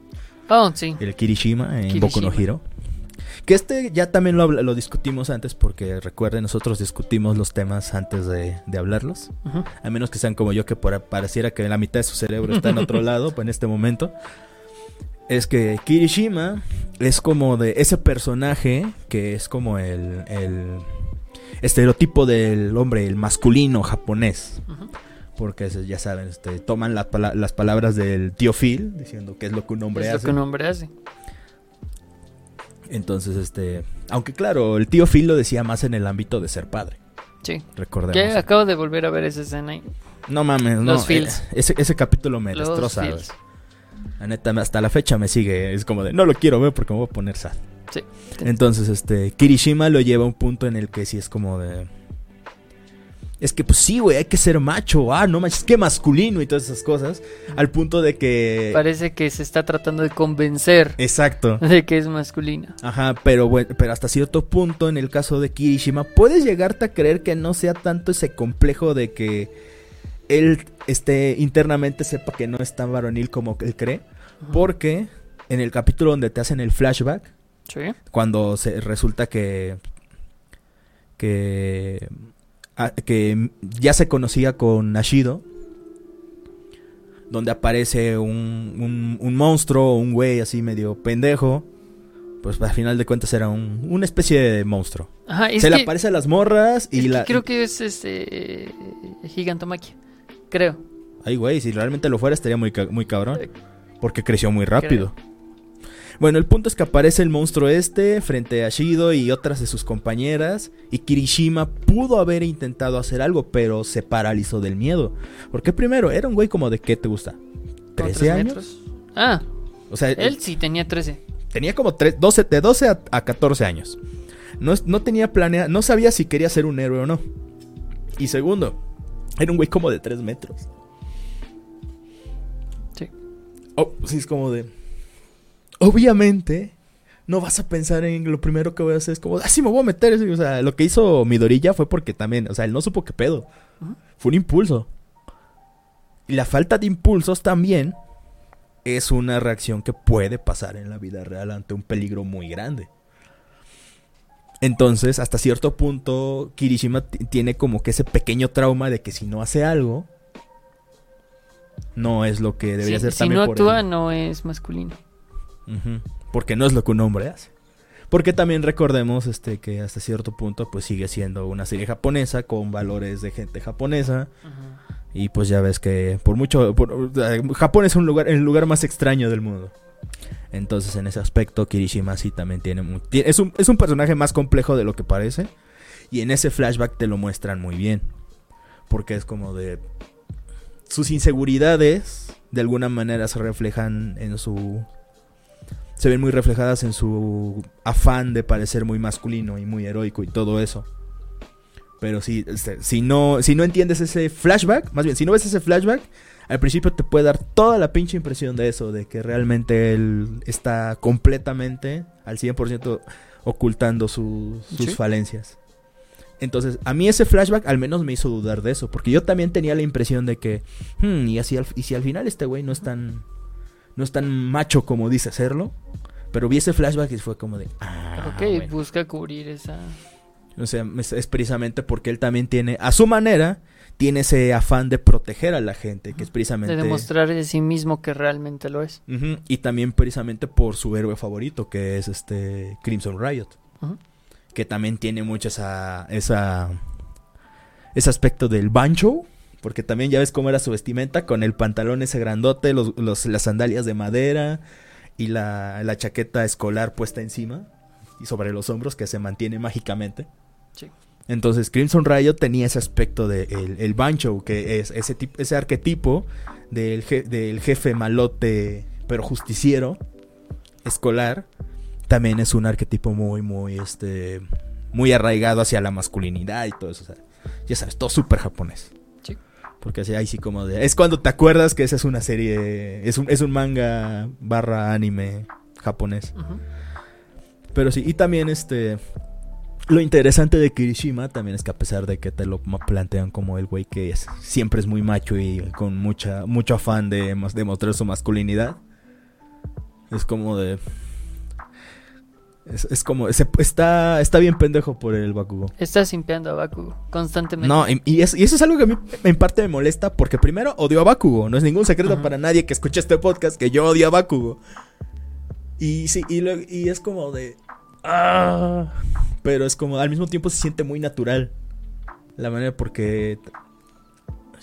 Oh, sí. El Kirishima en Kirishima. Boku no Hero. Que este ya también lo, discutimos antes porque recuerden, nosotros discutimos los temas antes de, de hablarlos. A menos que sean como yo, que por, pareciera que la mitad de su cerebro está en otro lado pues, en este momento. Es que Kirishima es como de ese personaje que es como el, el estereotipo del hombre, el masculino japonés. Porque ya saben, este, toman la las palabras del tío Phil diciendo que es lo que un hombre Es lo que un hombre hace. Entonces, este, aunque claro, el tío Phil lo decía más en el ámbito de ser padre. Sí. Recordemos. Que acabo de volver a ver esa escena ahí. No mames, no. Los eh, Phils. ese, ese capítulo me Los destroza. Phils. La neta, hasta la fecha me sigue. Es como de, no lo quiero ver porque me voy a poner sad. Sí. Entonces, este, Kirishima lo lleva a un punto en el que sí es como de... Es que, pues sí, güey, hay que ser macho. Ah, no manches, qué masculino y todas esas cosas. Al punto de que... Parece que se está tratando de convencer Exacto. de que es masculina. Ajá, pero bueno, pero hasta cierto punto en el caso de Kirishima puedes llegarte a creer que no sea tanto ese complejo de que él esté internamente sepa que no es tan varonil como él cree, porque en el capítulo donde te hacen el flashback, Sí. cuando se resulta que que que ya se conocía con Nashido donde aparece un, un, un monstruo un güey así medio pendejo pues al final de cuentas era un, una especie de monstruo Ajá, es se le aparece a las morras y es que la creo que es este Gigantomachia. Creo. ay güey si realmente lo fuera estaría muy muy cabrón Eh, Porque creció muy rápido. Bueno, el punto es que aparece el monstruo este frente a Shido y otras de sus compañeras. Y Kirishima pudo haber intentado hacer algo, pero se paralizó del miedo. Porque primero, era un güey como de qué te gusta? como ¿13 tres años? metros. Ah, O sea, él sí tenía 13. tenía como tres- 12, de 12 a, a 14 años. No, no tenía planeado, no sabía si quería ser un héroe o no. Y segundo, era un güey como de 3 metros. Sí. Oh, sí, es como de. Obviamente, no vas a pensar en lo primero que voy a hacer. Es como, ah, sí, me voy a meter. O sea, lo que hizo Midorilla fue porque también, o sea, él no supo qué pedo. Ujú. Fue un impulso. Y la falta de impulsos también es una reacción que puede pasar en la vida real ante un peligro muy grande. Entonces, hasta cierto punto, Kirishima tiene como que ese pequeño trauma de que si no hace algo, no es lo que debería Sí, ser si también no por actúa, él. no es masculino. Porque no es lo que un hombre hace. Porque también recordemos este que hasta cierto punto pues sigue siendo una serie japonesa con valores de gente japonesa y pues ya ves que por mucho por- Japón es un lugar el lugar más extraño del mundo. Entonces en ese aspecto Kirishima sí también tiene mu- tie- es un es un personaje más complejo de lo que parece y en ese flashback te lo muestran muy bien. Porque es como de sus inseguridades de alguna manera se reflejan en su se ven muy reflejadas en su afán de parecer muy masculino y muy heroico y todo eso. Pero si, este, si, no, si no entiendes ese flashback, más bien, si no ves ese flashback, al principio te puede dar toda la pinche impresión de eso, de que realmente él está completamente al 100% ocultando su- sus Sí. falencias. Entonces, a mí ese flashback al menos me hizo dudar de eso, porque yo también tenía la impresión de que, "Hmm, y, así al- y si al final este güey no es tan, no es tan macho como dice serlo, pero vi ese flashback y fue como de, ah, ok, bueno". busca cubrir esa. O sea, es, es precisamente porque él también tiene, a su manera, tiene ese afán de proteger a la gente, que es precisamente... De demostrar de sí mismo que realmente lo es. Y también precisamente por su héroe favorito, que es este Crimson Riot. Que también tiene mucho esa, esa, ese aspecto del bancho. Porque también ya ves cómo era su vestimenta, con el pantalón ese grandote, los, los- las sandalias de madera y la, la chaqueta escolar puesta encima y sobre los hombros que se mantiene mágicamente. Sí. Entonces Crimson Riot tenía ese aspecto de el, el bancho, que es ese, tip- ese arquetipo del, je- del jefe malote, pero justiciero, escolar. También es un arquetipo muy, muy, este, muy arraigado hacia la masculinidad y todo eso. o sea, ya sabes, todo súper japonés. Porque así, ahí sí como de... Es cuando te acuerdas que esa es una serie, es un, es un manga barra anime japonés. Pero sí, y también este. Lo interesante de Kirishima también es que a pesar de que te lo plantean como el güey que es, siempre es muy macho y con mucha mucho afán de mos- demostrar su masculinidad, es como de. Es, es como, se- está, está bien pendejo por el Bakugo. Está simpeando a Bakugo constantemente. No, y, y es- y eso es algo que a mí en parte me molesta porque primero odio a Bakugo. No es ningún secreto Ajá. para nadie que escuche este podcast que yo odio a Bakugo. Y sí, y, y es como de... ah, pero es como, al mismo tiempo se siente muy natural. La manera porque...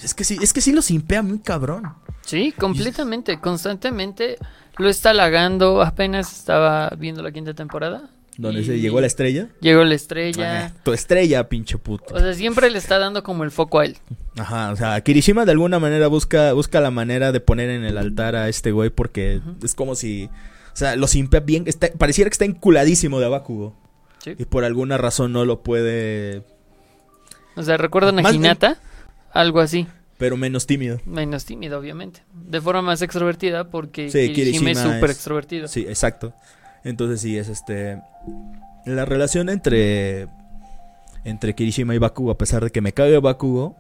Es que sí, es que sí lo simpea muy cabrón. Sí, completamente, constantemente lo está halagando. Apenas estaba viendo la quinta temporada. Donde Y se llegó la estrella. Llegó la estrella. Ah, tu estrella, pinche puto. O sea, siempre le está dando como el foco a él. Ajá, o sea, Kirishima de alguna manera busca, busca la manera de poner en el altar a este güey porque es como si, o sea, lo simpea bien, está, pareciera que está enculadísimo de Abakugo Sí. y por alguna razón no lo puede, O sea, ¿recuerdan a Más- Hinata? Algo así. Pero menos tímido. Menos tímido, obviamente. De forma más extrovertida porque Sí, Kirishima es súper extrovertido. Sí, exacto. Entonces sí, es este, la relación entre, entre Kirishima y Bakugo, a pesar de que me cae Bakugo,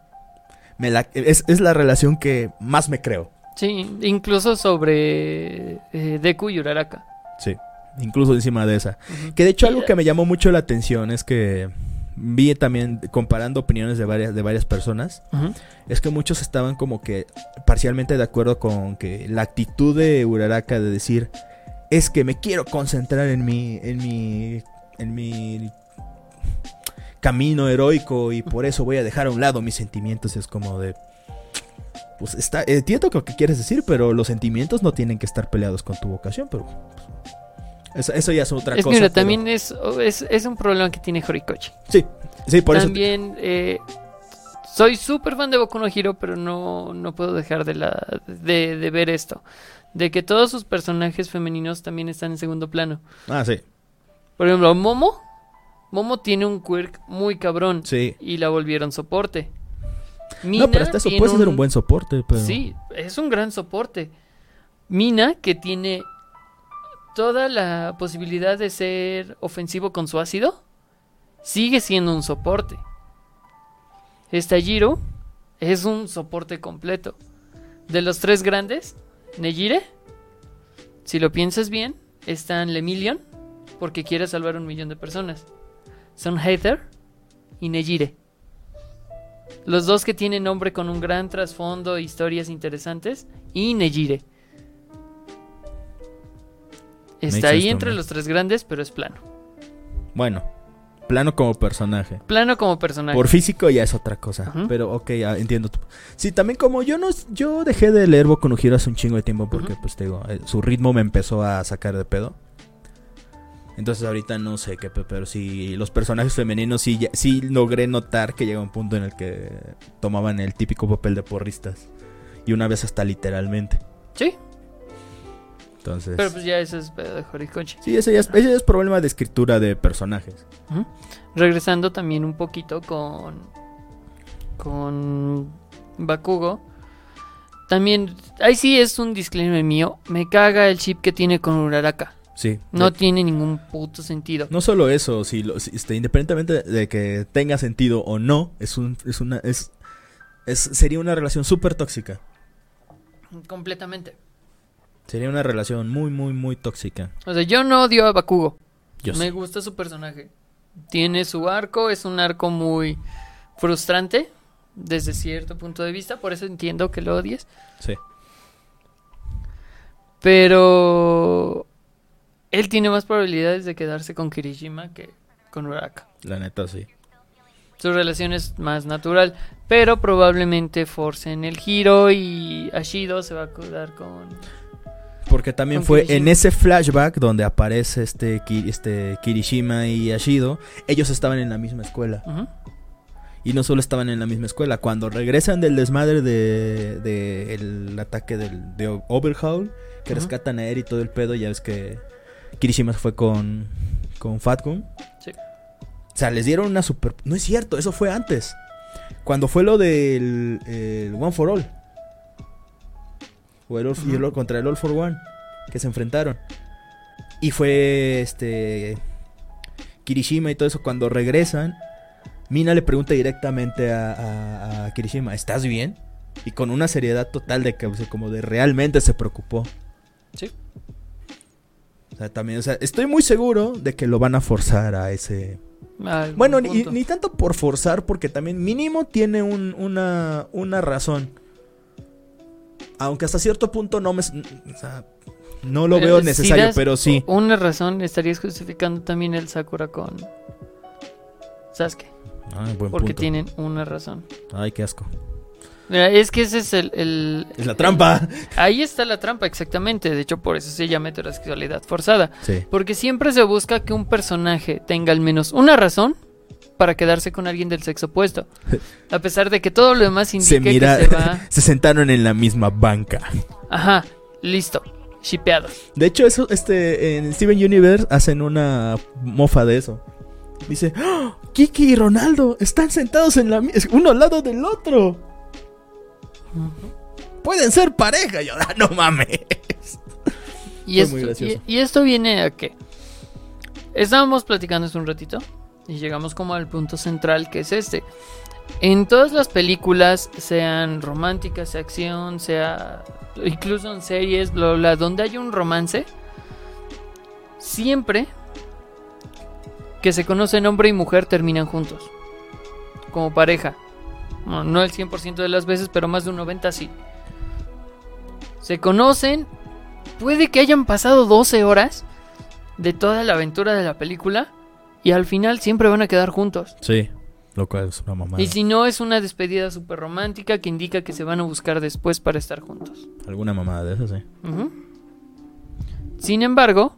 me la, es, es la relación que más me creo. Sí, incluso sobre eh, Deku y Uraraka. Sí, incluso encima de esa. Que de hecho algo que me llamó mucho la atención es que vi también comparando opiniones de varias de varias personas, es que muchos estaban como que parcialmente de acuerdo con que la actitud de Uraraka de decir es que me quiero concentrar en mi en mi en mi camino heroico y por eso voy a dejar a un lado mis sentimientos es como de pues está entiendo lo que quieres decir, pero los sentimientos no tienen que estar peleados con tu vocación, pero pues, eso, eso ya es otra Es cosa. mira, pero- también es, es, es un problema que tiene Horikoshi. Sí, sí, por eso. también eh, soy súper fan de Boku no Hero, pero no, no puedo dejar de, la, de, de ver esto. De que todos sus personajes femeninos también están en segundo plano. Ah, sí. Por ejemplo, Momo. Momo tiene un quirk muy cabrón. Sí. Y la volvieron soporte. no, Mina pero hasta eso puede ser un buen soporte, pero... Sí, es un gran soporte. Mina, que tiene toda la posibilidad de ser ofensivo con su ácido, sigue siendo un soporte. Estajiro es un soporte completo. De los tres grandes, Nejire, si lo piensas bien, están Lemillion, porque quiere salvar un millón de personas. Son Hater y Nejire. Los dos que tienen nombre con un gran trasfondo historias interesantes. Y Nejire. Está ahí entre los tres grandes, pero es plano. Bueno, plano como personaje. Plano como personaje. Por físico ya es otra cosa. Pero ok, ya entiendo. tu- Sí, también como yo no yo dejé de leer Boku no Hero hace un chingo de tiempo porque pues te digo, eh, su ritmo me empezó a sacar de pedo. Entonces ahorita no sé qué, pe- pero sí los personajes femeninos sí ya- sí logré notar que llega un punto en el que tomaban el típico papel de porristas. Y una vez hasta literalmente. Sí, Entonces, pero pues ya eso es pedo de Horikoshi. sí, ese ya, es, ese ya es problema de escritura de personajes. Regresando también un poquito con. Con. Bakugo. También. Ahí sí es un disclaimer mío. Me caga el chip que tiene con Uraraka. Sí. No Sí. tiene ningún puto sentido. No solo eso, si lo- si- este, independientemente de que tenga sentido o no, es un, es una, es, es, sería una relación súper tóxica. Completamente. Sería una relación muy, muy, muy tóxica. O sea, yo no odio a Bakugo. Yo Me sí. gusta su personaje. Tiene su arco, es un arco muy frustrante desde cierto punto de vista, por eso entiendo que lo odies. Sí. Pero él tiene más probabilidades de quedarse con Kirishima que con Uraka. La neta, sí. Su relación es más natural, pero probablemente forcen el giro y Ashido se va a quedar con... Porque también fue Kirishima. en ese flashback donde aparece este, este Kirishima y Ashido, ellos estaban en la misma escuela. Y no solo estaban en la misma escuela, cuando regresan del desmadre de, de el ataque del, de Overhaul, que rescatan a Eri y todo el pedo, ya ves que Kirishima fue con, con Fatgun. Sí. O sea, les dieron una super... No es cierto, eso fue antes. Cuando fue lo del el One for All. O el All- y el All- contra el All for One. Que se enfrentaron. Y fue este... Kirishima y todo eso. Cuando regresan, Mina le pregunta directamente a, a- a Kirishima, ¿estás bien? Y con una seriedad total de que, o sea, como de realmente se preocupó. Sí. O sea, también, o sea, estoy muy seguro de que lo van a forzar a ese... Bueno, ni, ni tanto por forzar, porque también mínimo tiene un- una, una razón. Aunque hasta cierto punto no me... o sea, no lo Pero veo necesario, pero sí. Una razón estarías justificando también el Sakura con Sasuke. Buen Porque punto. tienen una razón. Ay, qué asco. Mira, es que ese es el, el- Es la trampa. Ahí está la trampa, exactamente. De hecho, por eso se llama heterosexualidad forzada. Sí. Porque siempre se busca que un personaje tenga al menos una razón para quedarse con alguien del sexo opuesto. A pesar de que todo lo demás Se indique mira, que se va. se sentaron en la misma banca. Ajá, listo. Shipeados. De hecho, eso, este, en Steven Universe hacen una mofa de eso. Dice, ¡Oh! Kiki y Ronaldo están sentados en la uno al lado del otro. Pueden ser pareja. Yo, "Ah, no mames. Y Fue esto, muy y, y esto viene a que estábamos platicando hace un ratito y llegamos como al punto central que es este. En todas las películas, sean románticas, sea acción, sea incluso en series, bla, bla, donde hay un romance, siempre que se conocen hombre y mujer terminan juntos, como pareja. No el 100% de las veces, pero más de un 90% sí. Se conocen, puede que hayan pasado 12 horas de toda la aventura de la película y al final siempre van a quedar juntos. Sí, lo cual es una mamada. Y si no, es una despedida súper romántica que indica que se van a buscar después para estar juntos. Alguna mamada de esas, sí. Sin embargo,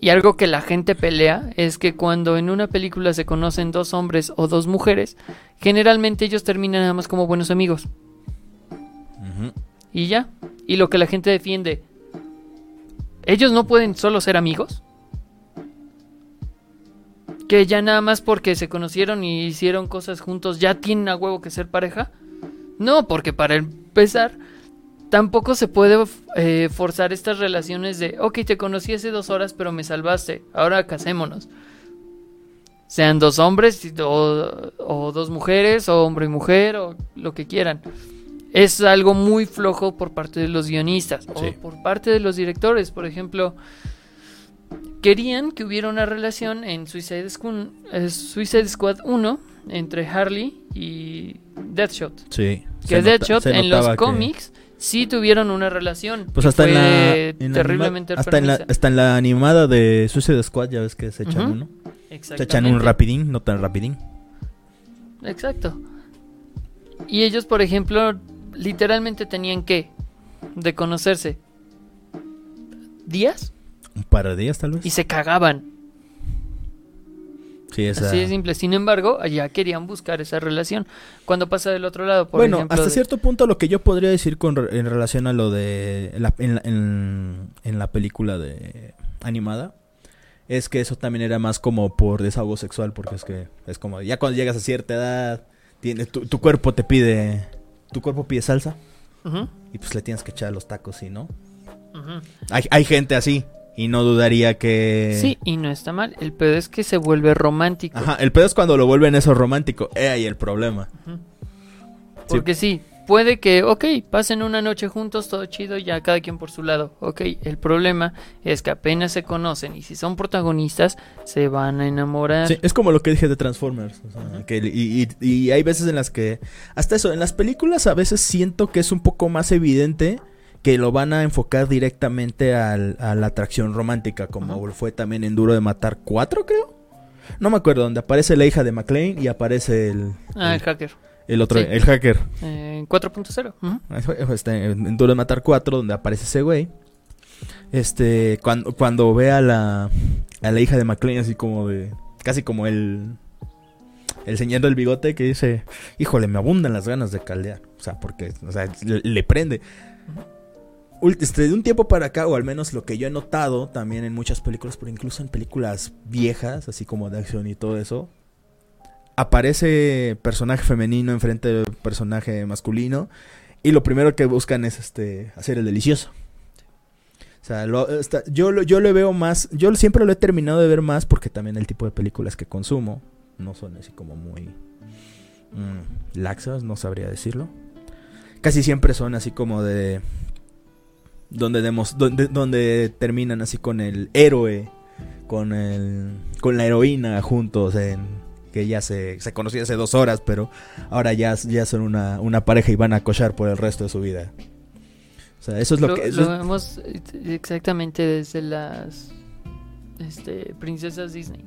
y algo que la gente pelea es que cuando en una película se conocen dos hombres o dos mujeres, generalmente ellos terminan nada más como buenos amigos. Y ya. Y lo que la gente defiende, ellos no pueden solo ser amigos. Que ya nada más porque se conocieron y hicieron cosas juntos, ya tienen a huevo que ser pareja. No, porque para empezar, tampoco se puede eh, forzar estas relaciones de, ok, te conocí hace dos horas, pero me salvaste, ahora casémonos. Sean dos hombres o, o dos mujeres, o hombre y mujer, o lo que quieran. Es algo muy flojo por parte de los guionistas Sí. o por parte de los directores. Por ejemplo, querían que hubiera una relación en Suicide Squad, eh, Suicide Squad 1 entre Harley y Deathshot. Sí. Que se en los que- cómics sí tuvieron una relación. Pues hasta en la, en terriblemente hasta, en la, enfermiza. hasta en la animada de Suicide Squad ya ves que se echan uno. Se echan un rapidín, no tan rapidín. Exacto. Y ellos, por ejemplo, literalmente tenían que de conocerse días Un par de días tal vez. y se cagaban. Sí, esa... Así de simple. Sin embargo, ya querían buscar esa relación. Cuando pasa del otro lado, por bueno, ejemplo. hasta de- cierto punto lo que yo podría decir con re- en relación a lo de en la, en, la, en- en la película de animada es que eso también era más como por desahogo sexual porque es que es como ya cuando llegas a cierta edad tienes tu, tu cuerpo te pide tu cuerpo pide salsa y pues le tienes que echar los tacos y no hay, hay gente así y no dudaría que Sí, y no está mal. El pedo es que se vuelve romántico. ajá el pedo es cuando lo vuelven eso romántico eh ahí el problema Porque sí, puede que, ok, pasen una noche juntos, todo chido, ya cada quien por su lado. Ok, el problema es que apenas se conocen y si son protagonistas, se van a enamorar. Sí, es como lo que dije de Transformers. o sea, que, y, y- y hay veces en las que. Hasta eso, en las películas a veces siento que es un poco más evidente que lo van a enfocar directamente al- a la atracción romántica, como fue también en Duro de Matar 4, creo. No me acuerdo, donde aparece la hija de McLean y aparece el, Ah, el el, hacker. el otro, sí. el hacker. Eh, 4.0. ujú. Este, en Duro de Matar 4, donde aparece ese güey. Este, cuando, cuando ve a la, a la hija de McLean, así como de. Casi como el. El señor del bigote que dice: Híjole, me abundan las ganas de caldear. O sea, porque, o sea, le, le prende. Este, de un tiempo para acá, o al menos lo que yo he notado también en muchas películas, pero incluso en películas viejas, así como de acción y todo eso, aparece personaje femenino enfrente de personaje masculino y lo primero que buscan es este hacer el delicioso. O sea, yo, lo, yo lo veo más, yo siempre lo he terminado de ver más porque también el tipo de películas que consumo no son así como muy mm, laxas, no sabría decirlo. Casi siempre son así como de donde, demos, donde, donde terminan así con el héroe, con, el, con la heroína juntos en que ya se, se conocía hace dos horas, pero ahora ya, ya son una, una pareja y van a cochar por el resto de su vida. O sea, eso es lo, que... Lo vemos exactamente desde las este, princesas Disney.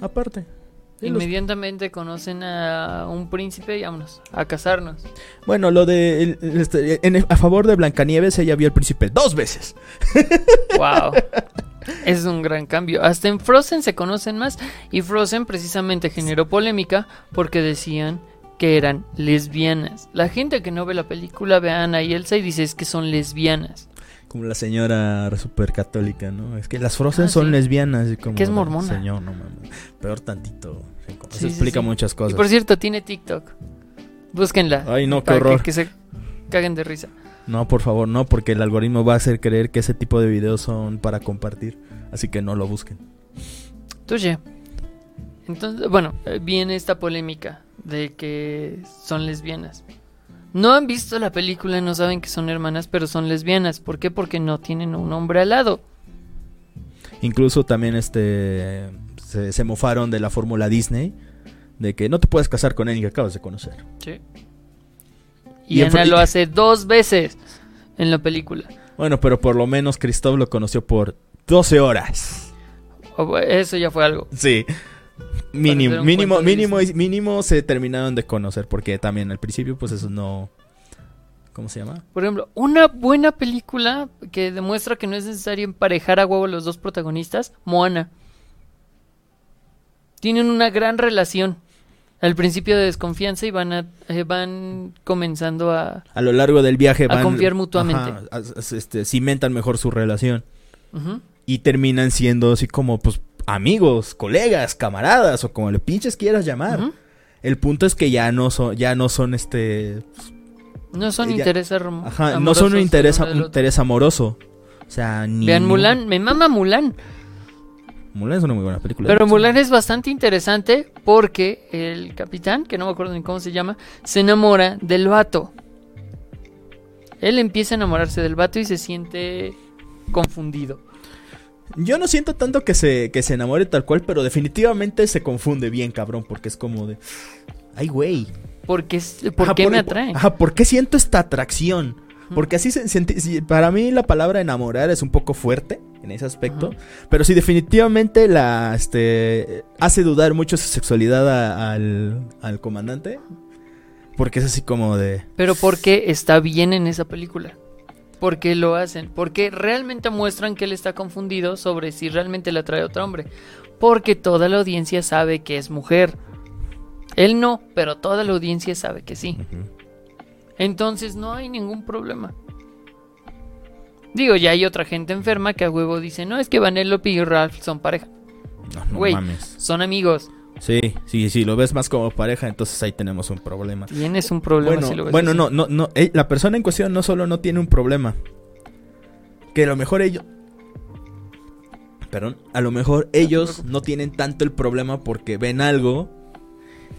Aparte. Inmediatamente conocen a un príncipe y vámonos, a casarnos. Bueno, lo de. Este, a favor de Blancanieves, ella vio al príncipe dos veces. ¡Wow! es un gran cambio. Hasta en Frozen se conocen más. Y Frozen precisamente generó polémica porque decían que eran lesbianas. La gente que no ve la película ve a Ana y Elsa y dice es que son lesbianas. Como la señora super católica, ¿no? Es que las Frozen ah, son lesbianas. Y como que es mormona. Señor, no mames. Peor tantito. Eso explica muchas cosas. Y por cierto, tiene TikTok. Búsquenla. Ay, no, qué horror. Que, se caguen de risa. No, por favor, no, porque el algoritmo va a hacer creer que ese tipo de videos son para compartir. Así que no lo busquen. Tuye. Entonces, bueno, eh, viene esta polémica de que son lesbianas. No han visto la película, no saben que son hermanas, pero son lesbianas. ¿Por qué? Porque no tienen un hombre al lado. Incluso también este se, mofaron de la fórmula Disney de que no te puedes casar con alguien que acabas de conocer. Sí. Y, Ana lo hace dos veces en la película. Bueno, pero por lo menos Christoph lo conoció por 12 horas. Oh, eso ya fue algo. Sí. Mínimo, mínimo, mínimo, mínimo se terminaron de conocer porque también al principio pues eso no... ¿Cómo se llama? Por ejemplo, una buena película que demuestra que no es necesario emparejar a huevo los dos protagonistas, Moana. Tienen una gran relación. Al principio de desconfianza y van a, eh, van comenzando a... A lo largo del viaje van... A confiar mutuamente. este, cimentan mejor su relación. Y terminan siendo así como pues amigos, colegas, camaradas o como le pinches quieras llamar. El punto es que ya no son, ya no son este. No son intereses Ajá, no son un interés, interés amoroso. O sea, ni. Vean Mulan, me mama Mulan. Mulan es una muy buena película. Pero Mulan es bastante interesante porque el capitán, que no me acuerdo ni cómo se llama, se enamora del vato. Él empieza a enamorarse del vato y se siente confundido. Yo no siento tanto que se, que se enamore tal cual, pero definitivamente se confunde bien, cabrón, porque es como de... Ay, güey. ¿Por qué, por qué me atrae? Ajá, ¿por qué siento esta atracción? Porque así se, para mí la palabra enamorar es un poco fuerte en ese aspecto, pero sí definitivamente la este hace dudar mucho su sexualidad al, al comandante, porque es así como de Pero ¿por qué está bien en esa película? ¿Por qué lo hacen? Porque realmente muestran que él está confundido sobre si realmente le atrae a otro hombre. Porque toda la audiencia sabe que es mujer. Él no, pero toda la audiencia sabe que sí. Entonces no hay ningún problema. Digo, ya hay otra gente enferma que a huevo dice, no, es que Vanellope y Ralph son pareja. No, no mames. Son amigos. Sí, sí, sí, lo ves más como pareja, entonces ahí tenemos un problema. Tienes un problema bueno, si lo ves Bueno, no, no, no, eh, la persona en cuestión no solo no tiene un problema, que a lo mejor ellos... Perdón, a lo mejor ellos no tienen tanto el problema porque ven algo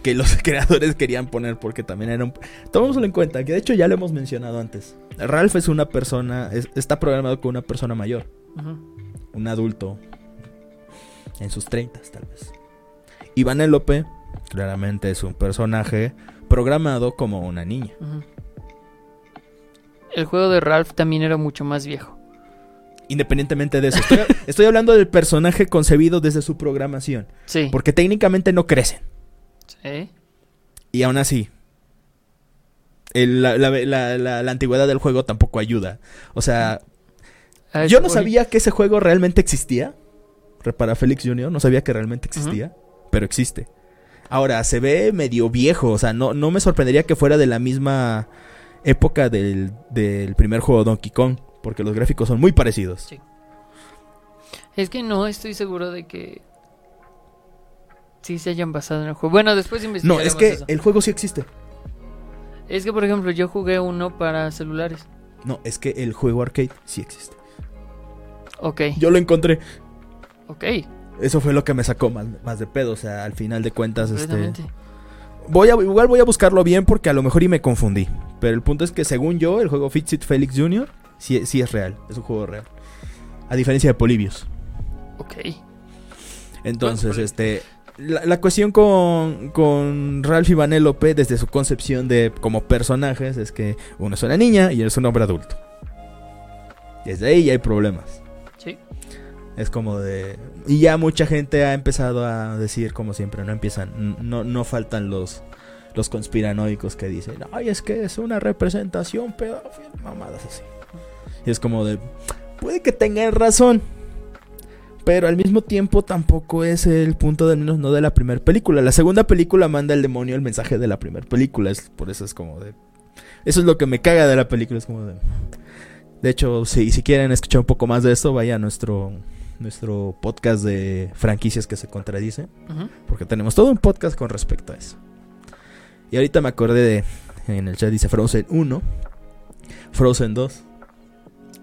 que los creadores querían poner porque también era un... Tomémoslo en cuenta, que de hecho ya lo hemos mencionado antes. Ralph es una persona, está programado con una persona mayor, un adulto, en sus 30 tal vez. Y Vanellope, claramente es un personaje programado como una niña. El juego de Ralph también era mucho más viejo. Independientemente de eso. Estoy, hablando del personaje concebido desde su programación. Sí. Porque técnicamente no crecen. Sí. Y aún así. la, antigüedad del juego tampoco ayuda. O sea. yo no sabía que ese juego realmente existía. Repara Félix Jr. No sabía que realmente existía pero existe. Ahora, se ve medio viejo, o sea, no, no me sorprendería que fuera de la misma época del, del primer juego Donkey Kong, porque los gráficos son muy parecidos. Sí. Es que no estoy seguro de que sí se hayan basado en el juego. Bueno, después No, es que el juego sí existe. Es que, por ejemplo, yo jugué uno para celulares. No, es que el juego arcade sí existe. Ok. Yo lo encontré. Ok. Eso fue lo que me sacó más, de pedo. O sea, al final de cuentas, este. Voy a, igual voy a buscarlo bien porque a lo mejor y me confundí. Pero el punto es que según yo, el juego Fitsit Felix Jr. Sí, sí es real, es un juego real. A diferencia de Polybius. Ok. Entonces, este. La, la cuestión con, con Ralph y Vanellope, desde su concepción de como personajes, es que uno es una niña y él es un hombre adulto. Desde ahí ya hay problemas. Es como de. Y ya mucha gente ha empezado a decir, como siempre, no empiezan. No, no faltan los, los conspiranoicos que dicen, ay, es que es una representación pedófila, mamadas así. Y es como de. Puede que tengan razón. Pero al mismo tiempo tampoco es el punto del menos no de la primera película. La segunda película manda el demonio el mensaje de la primera película. Es, por eso es como de. Eso es lo que me caga de la película. Es como de. De hecho, si, si quieren escuchar un poco más de esto, vaya a nuestro, nuestro podcast de franquicias que se contradicen. Ujú. Porque tenemos todo un podcast con respecto a eso. Y ahorita me acordé de. En el chat dice Frozen 1, Frozen 2.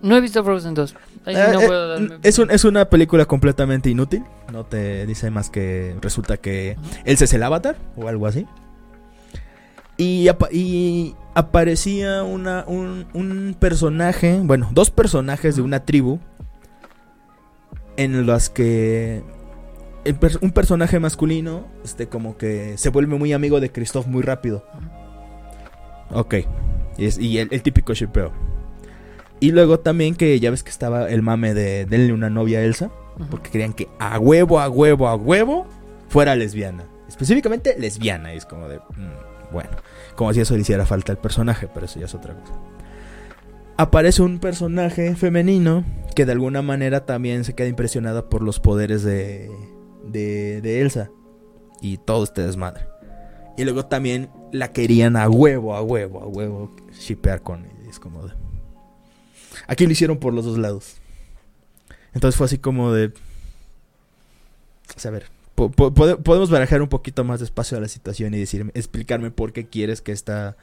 No he visto Frozen 2. Ahí sí Eh, no eh, puedo darme es, un- es una película completamente inútil. No te dice más que resulta que él es el avatar o algo así. Y, apa- y aparecía una, un, un personaje, bueno, dos personajes de una tribu en las que per- un personaje masculino, este, como que se vuelve muy amigo de Christoph muy rápido. Ok. Y, es, y el, el típico shipeo. Y luego también que ya ves que estaba el mame de denle una novia a Elsa. Porque querían que a huevo, a huevo, a huevo fuera lesbiana. Específicamente lesbiana. Y es como de. mm, bueno. Como si eso le hiciera falta al personaje, pero eso ya es otra cosa. Aparece un personaje femenino que de alguna manera también se queda impresionada por los poderes de, de, de Elsa. Y todo este desmadre. Y luego también la querían a huevo, a huevo, a huevo shipear con ella. Es como de. Aquí lo hicieron por los dos lados. Entonces fue así como de. Sea, a ver. po- po- pode- podemos barajar un poquito más despacio a la situación y decirme, explicarme por qué quieres que esta,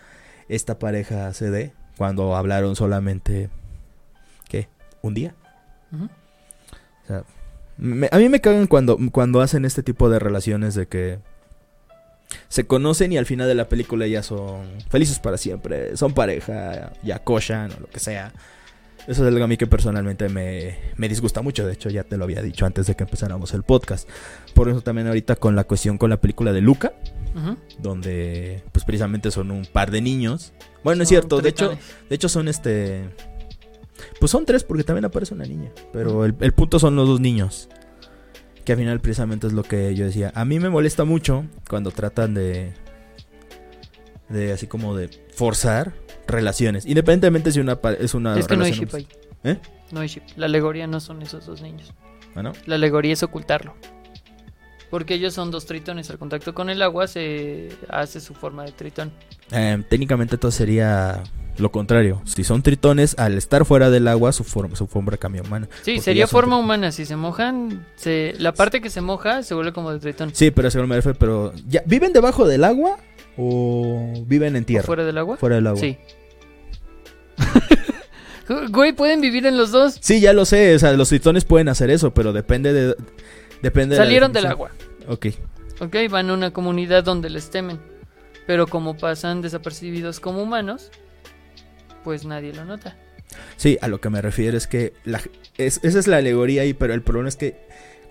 esta pareja se dé cuando hablaron solamente. ¿Qué? ¿Un día? Ujú. O sea, me- a mí me cagan cuando, cuando hacen este tipo de relaciones de que se conocen y al final de la película ya son felices para siempre, son pareja, ya cochan o lo que sea. Eso es algo a mí que personalmente me, me disgusta mucho, de hecho ya te lo había dicho antes de que empezáramos el podcast. Por eso también ahorita con la cuestión con la película de Luca, Donde pues precisamente son un par de niños. Bueno, no es cierto, de hecho, de hecho son este... Pues son tres porque también aparece una niña. Pero el, el punto son los dos niños. Que al final precisamente es lo que yo decía. A mí me molesta mucho cuando tratan de... De así como de forzar relaciones. Independientemente si una es una Es que no hay ship ahí. ¿Eh? No hay ship. La alegoría no son esos dos niños. ¿Ah, no? La alegoría es ocultarlo. Porque ellos son dos tritones. Al contacto con el agua se hace su forma de tritón. Eh, técnicamente todo sería lo contrario. Si son tritones, al estar fuera del agua, su forma, su forma cambia humana. Sí, sería forma humana. Si se mojan, se... la parte que se moja se vuelve como de tritón. Sí, pero según me refiero, pero ya, ¿viven debajo del agua o viven en ¿O tierra? fuera del agua? Fuera del agua. Sí. Güey, pueden vivir en los dos. Sí, ya lo sé, o sea, los tritones pueden hacer eso, pero depende de depende de la Salieron del agua. Ok. Ok, van a una comunidad donde les temen. Pero como pasan desapercibidos como humanos, pues nadie lo nota. Sí, a lo que me refiero es que la- es- esa es la alegoría ahí, pero el problema es que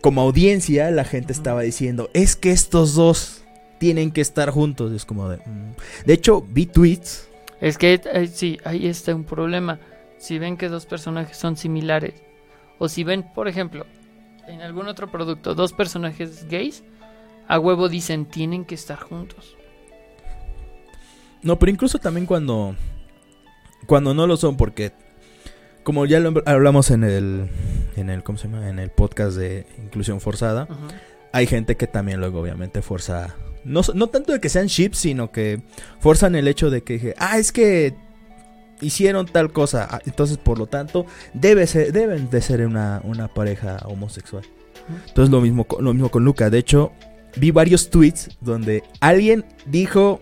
como audiencia la gente estaba diciendo, es que estos dos tienen que estar juntos, es como de mm. De hecho, vi tweets Es que eh, sí, ahí está un problema. Si ven que dos personajes son similares, o si ven, por ejemplo, en algún otro producto, dos personajes gays, a huevo dicen tienen que estar juntos. No, pero incluso también cuando cuando no lo son porque como ya lo hablamos en el en el ¿cómo se llama? en el podcast de inclusión forzada, hay gente que también luego obviamente forza no, no tanto de que sean ships, sino que forzan el hecho de que ah, es que hicieron tal cosa, ah, entonces por lo tanto debe ser, deben de ser una, una pareja homosexual. Entonces lo mismo lo mismo con Luca, de hecho vi varios tweets donde alguien dijo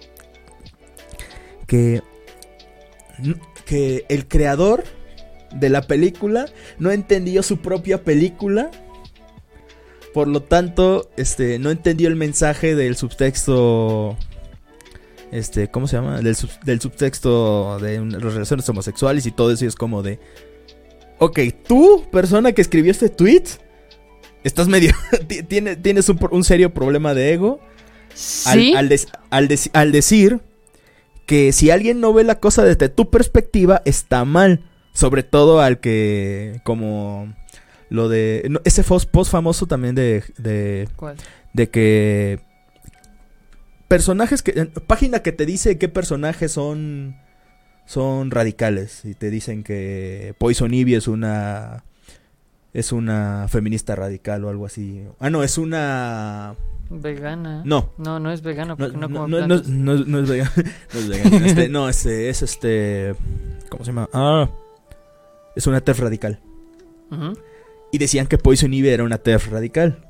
que que el creador de la película no entendió su propia película. Por lo tanto, este, no entendió el mensaje del subtexto. Este, ¿cómo se llama? Del, sub- del subtexto de las relaciones homosexuales y todo eso. Y es como de. ok, tú, persona que escribió este tweet, estás medio. ti- tiene- tienes un, serio problema de ego. Al, Sí, al des- al dec- al decir que si alguien no ve la cosa desde tu perspectiva, está mal. Sobre todo al que. Como. Lo de. no, ese post famoso también de. de ¿Cuál? de que personajes que página que te dice qué personajes son son radicales y te dicen que Poison Ivy es una es una feminista radical o algo así. Ah, no, es una Vegana. no. No, no es vegano No, porque no, no, no, es- no es vegano. No es vegano. Este, no, este, es este. ¿Cómo se llama? Ah. Es una TERF radical. Y decían que Poison Ivy era una TERF radical.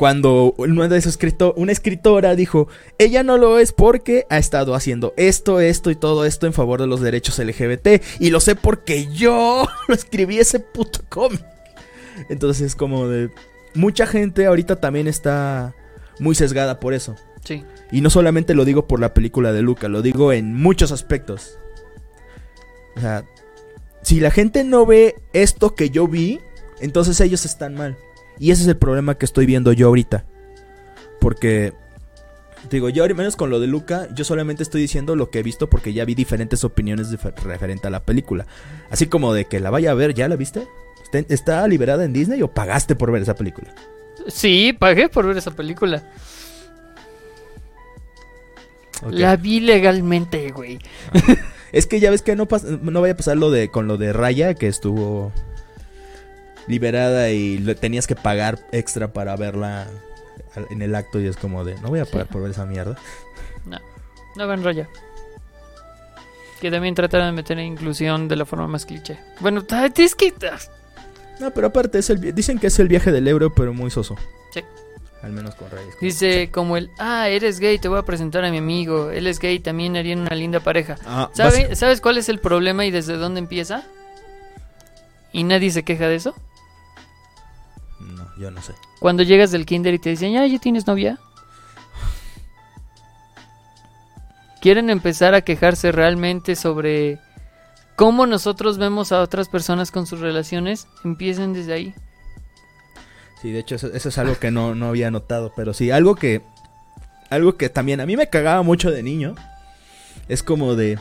Cuando una de una escritora dijo, ella no lo es porque ha estado haciendo esto, esto y todo esto en favor de los derechos LGBT. Y lo sé porque yo lo escribí ese puto cómic. Entonces es como de... Mucha gente ahorita también está muy sesgada por eso. Sí. Y no solamente lo digo por la película de Luca, lo digo en muchos aspectos. O sea, si la gente no ve esto que yo vi, entonces ellos están mal. Y ese es el problema que estoy viendo yo ahorita. Porque, digo, yo al menos con lo de Luca, yo solamente estoy diciendo lo que he visto porque ya vi diferentes opiniones difer- referente a la película. Así como de que la vaya a ver, ¿ya la viste? ¿Está, liberada en Disney o pagaste por ver esa película? Sí, pagué por ver esa película. La vi legalmente, güey. Es que ya ves que no vaya a pasar lo de con lo de Raya, que estuvo liberada y le tenías que pagar extra para verla en el acto y es como de, no voy a pagar por ver esa mierda. No, no hagan raya. Que también trataron de meter inclusión de la forma más cliché. Bueno, es que... No, pero aparte, es el, dicen que es el viaje del euro, pero muy soso. Sí. Al menos con Raya. es como- Dice como el, ah, eres gay, te voy a presentar a mi amigo. Él es gay, también harían una linda pareja. Ah, ¿Sabe- vas- ¿Sabes cuál es el problema y desde dónde empieza? ¿Y nadie se queja de eso? No, yo no sé. Cuando llegas del kinder y te dicen, ya, ya tienes novia. Quieren empezar a quejarse realmente sobre cómo nosotros vemos a otras personas con sus relaciones. Empiecen desde ahí. Sí, de hecho, eso, eso es algo que no, no había notado. Pero sí, algo que. Algo que también a mí me cagaba mucho de niño. Es como de.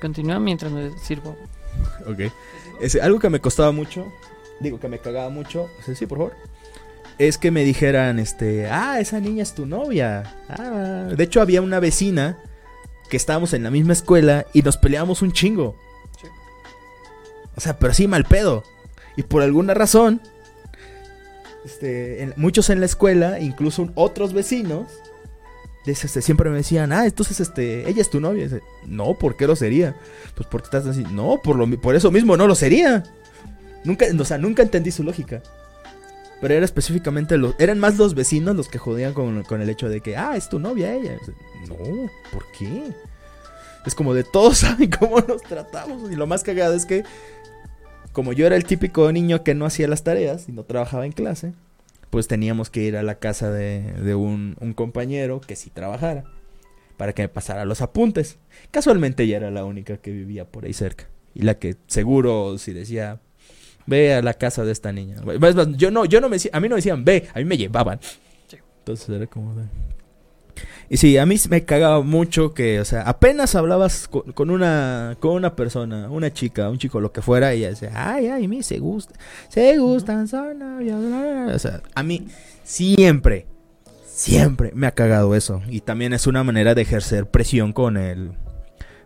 Continúa mientras me sirvo. Ok. Es algo que me costaba mucho. Digo que me cagaba mucho. Sí, sí, por favor. Es que me dijeran, este, ah, esa niña es tu novia. Ah. De hecho, había una vecina que estábamos en la misma escuela y nos peleábamos un chingo. Sí. O sea, pero sí mal pedo. Y por alguna razón, este, en- muchos en la escuela, incluso otros vecinos, este, siempre me decían, ah, entonces, este, ella es tu novia. Dice, no, ¿por qué lo sería? Pues porque estás así. No, por, lo, por eso mismo no lo sería. Nunca, o sea, nunca entendí su lógica. Pero era específicamente los, eran más los vecinos los que jodían con, con el hecho de que, ah, es tu novia ella. No, ¿por qué? Es como de todos saben cómo nos tratamos. Y lo más cagado es que, como yo era el típico niño que no hacía las tareas y no trabajaba en clase, pues teníamos que ir a la casa de, de un, un compañero que sí trabajara para que me pasara los apuntes. Casualmente ella era la única que vivía por ahí cerca. Y la que seguro si decía, ve a la casa de esta niña. Más, Yo no, yo no me decía, a mí no me decían, ve, a mí me llevaban. Entonces era como de... Y sí, a mí me cagaba mucho que, o sea, apenas hablabas con, con una con una persona, una chica, un chico, lo que fuera, y ella decía, ay, ay, mí se gusta, se gustan, son novios, bla, bla, bla". O sea, a mí siempre, siempre me ha cagado eso. Y también es una manera de ejercer presión con el,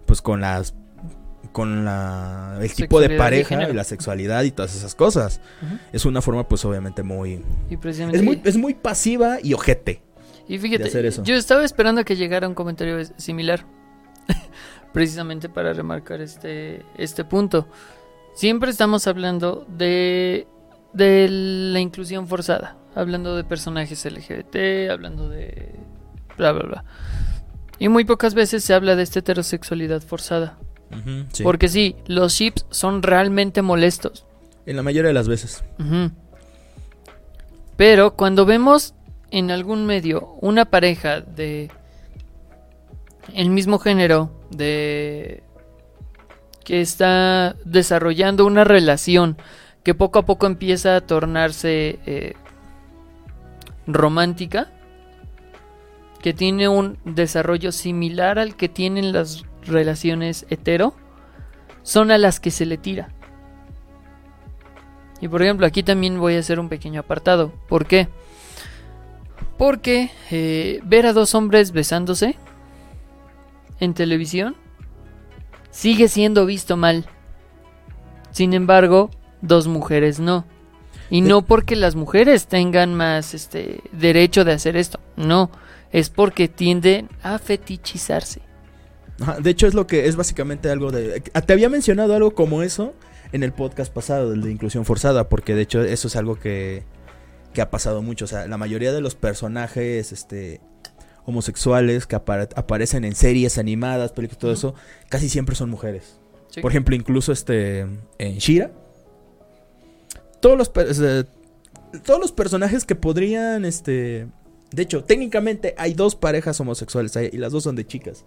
pues con las, con la, el tipo de pareja y la sexualidad y todas esas cosas. Es una forma, pues obviamente muy, Y precisamente... es muy, es muy pasiva y ojete. Y fíjate, de hacer eso. yo estaba esperando a que llegara un comentario similar. Precisamente para remarcar este, este punto. Siempre estamos hablando de, de la inclusión forzada. Hablando de personajes LGBT, hablando de... bla, bla, bla. Y muy pocas veces se habla de esta heterosexualidad forzada. Sí. Porque sí, los ships son realmente molestos. En la mayoría de las veces. Pero cuando vemos en algún medio una pareja de el mismo género, de que está desarrollando una relación que poco a poco empieza a tornarse eh, romántica, que tiene un desarrollo similar al que tienen las relaciones hetero, son a las que se le tira. Y por ejemplo, aquí también voy a hacer un pequeño apartado. ¿Por qué? Porque eh, ver a dos hombres besándose en televisión sigue siendo visto mal. Sin embargo, dos mujeres no. Y no porque las mujeres tengan más este derecho de hacer esto, no, es porque tienden a fetichizarse. Ajá, De hecho, es lo que es básicamente algo de. Te había mencionado algo como eso en el podcast pasado, del de inclusión forzada, porque de hecho eso es algo que, que ha pasado mucho. O sea, la mayoría de los personajes este, homosexuales que apare- aparecen en series animadas, películas, todo eso, casi siempre son mujeres. Sí. Por ejemplo, incluso este en Shira. Todos los, todos los personajes que podrían, este... De hecho, técnicamente hay dos parejas homosexuales ahí, y las dos son de chicas.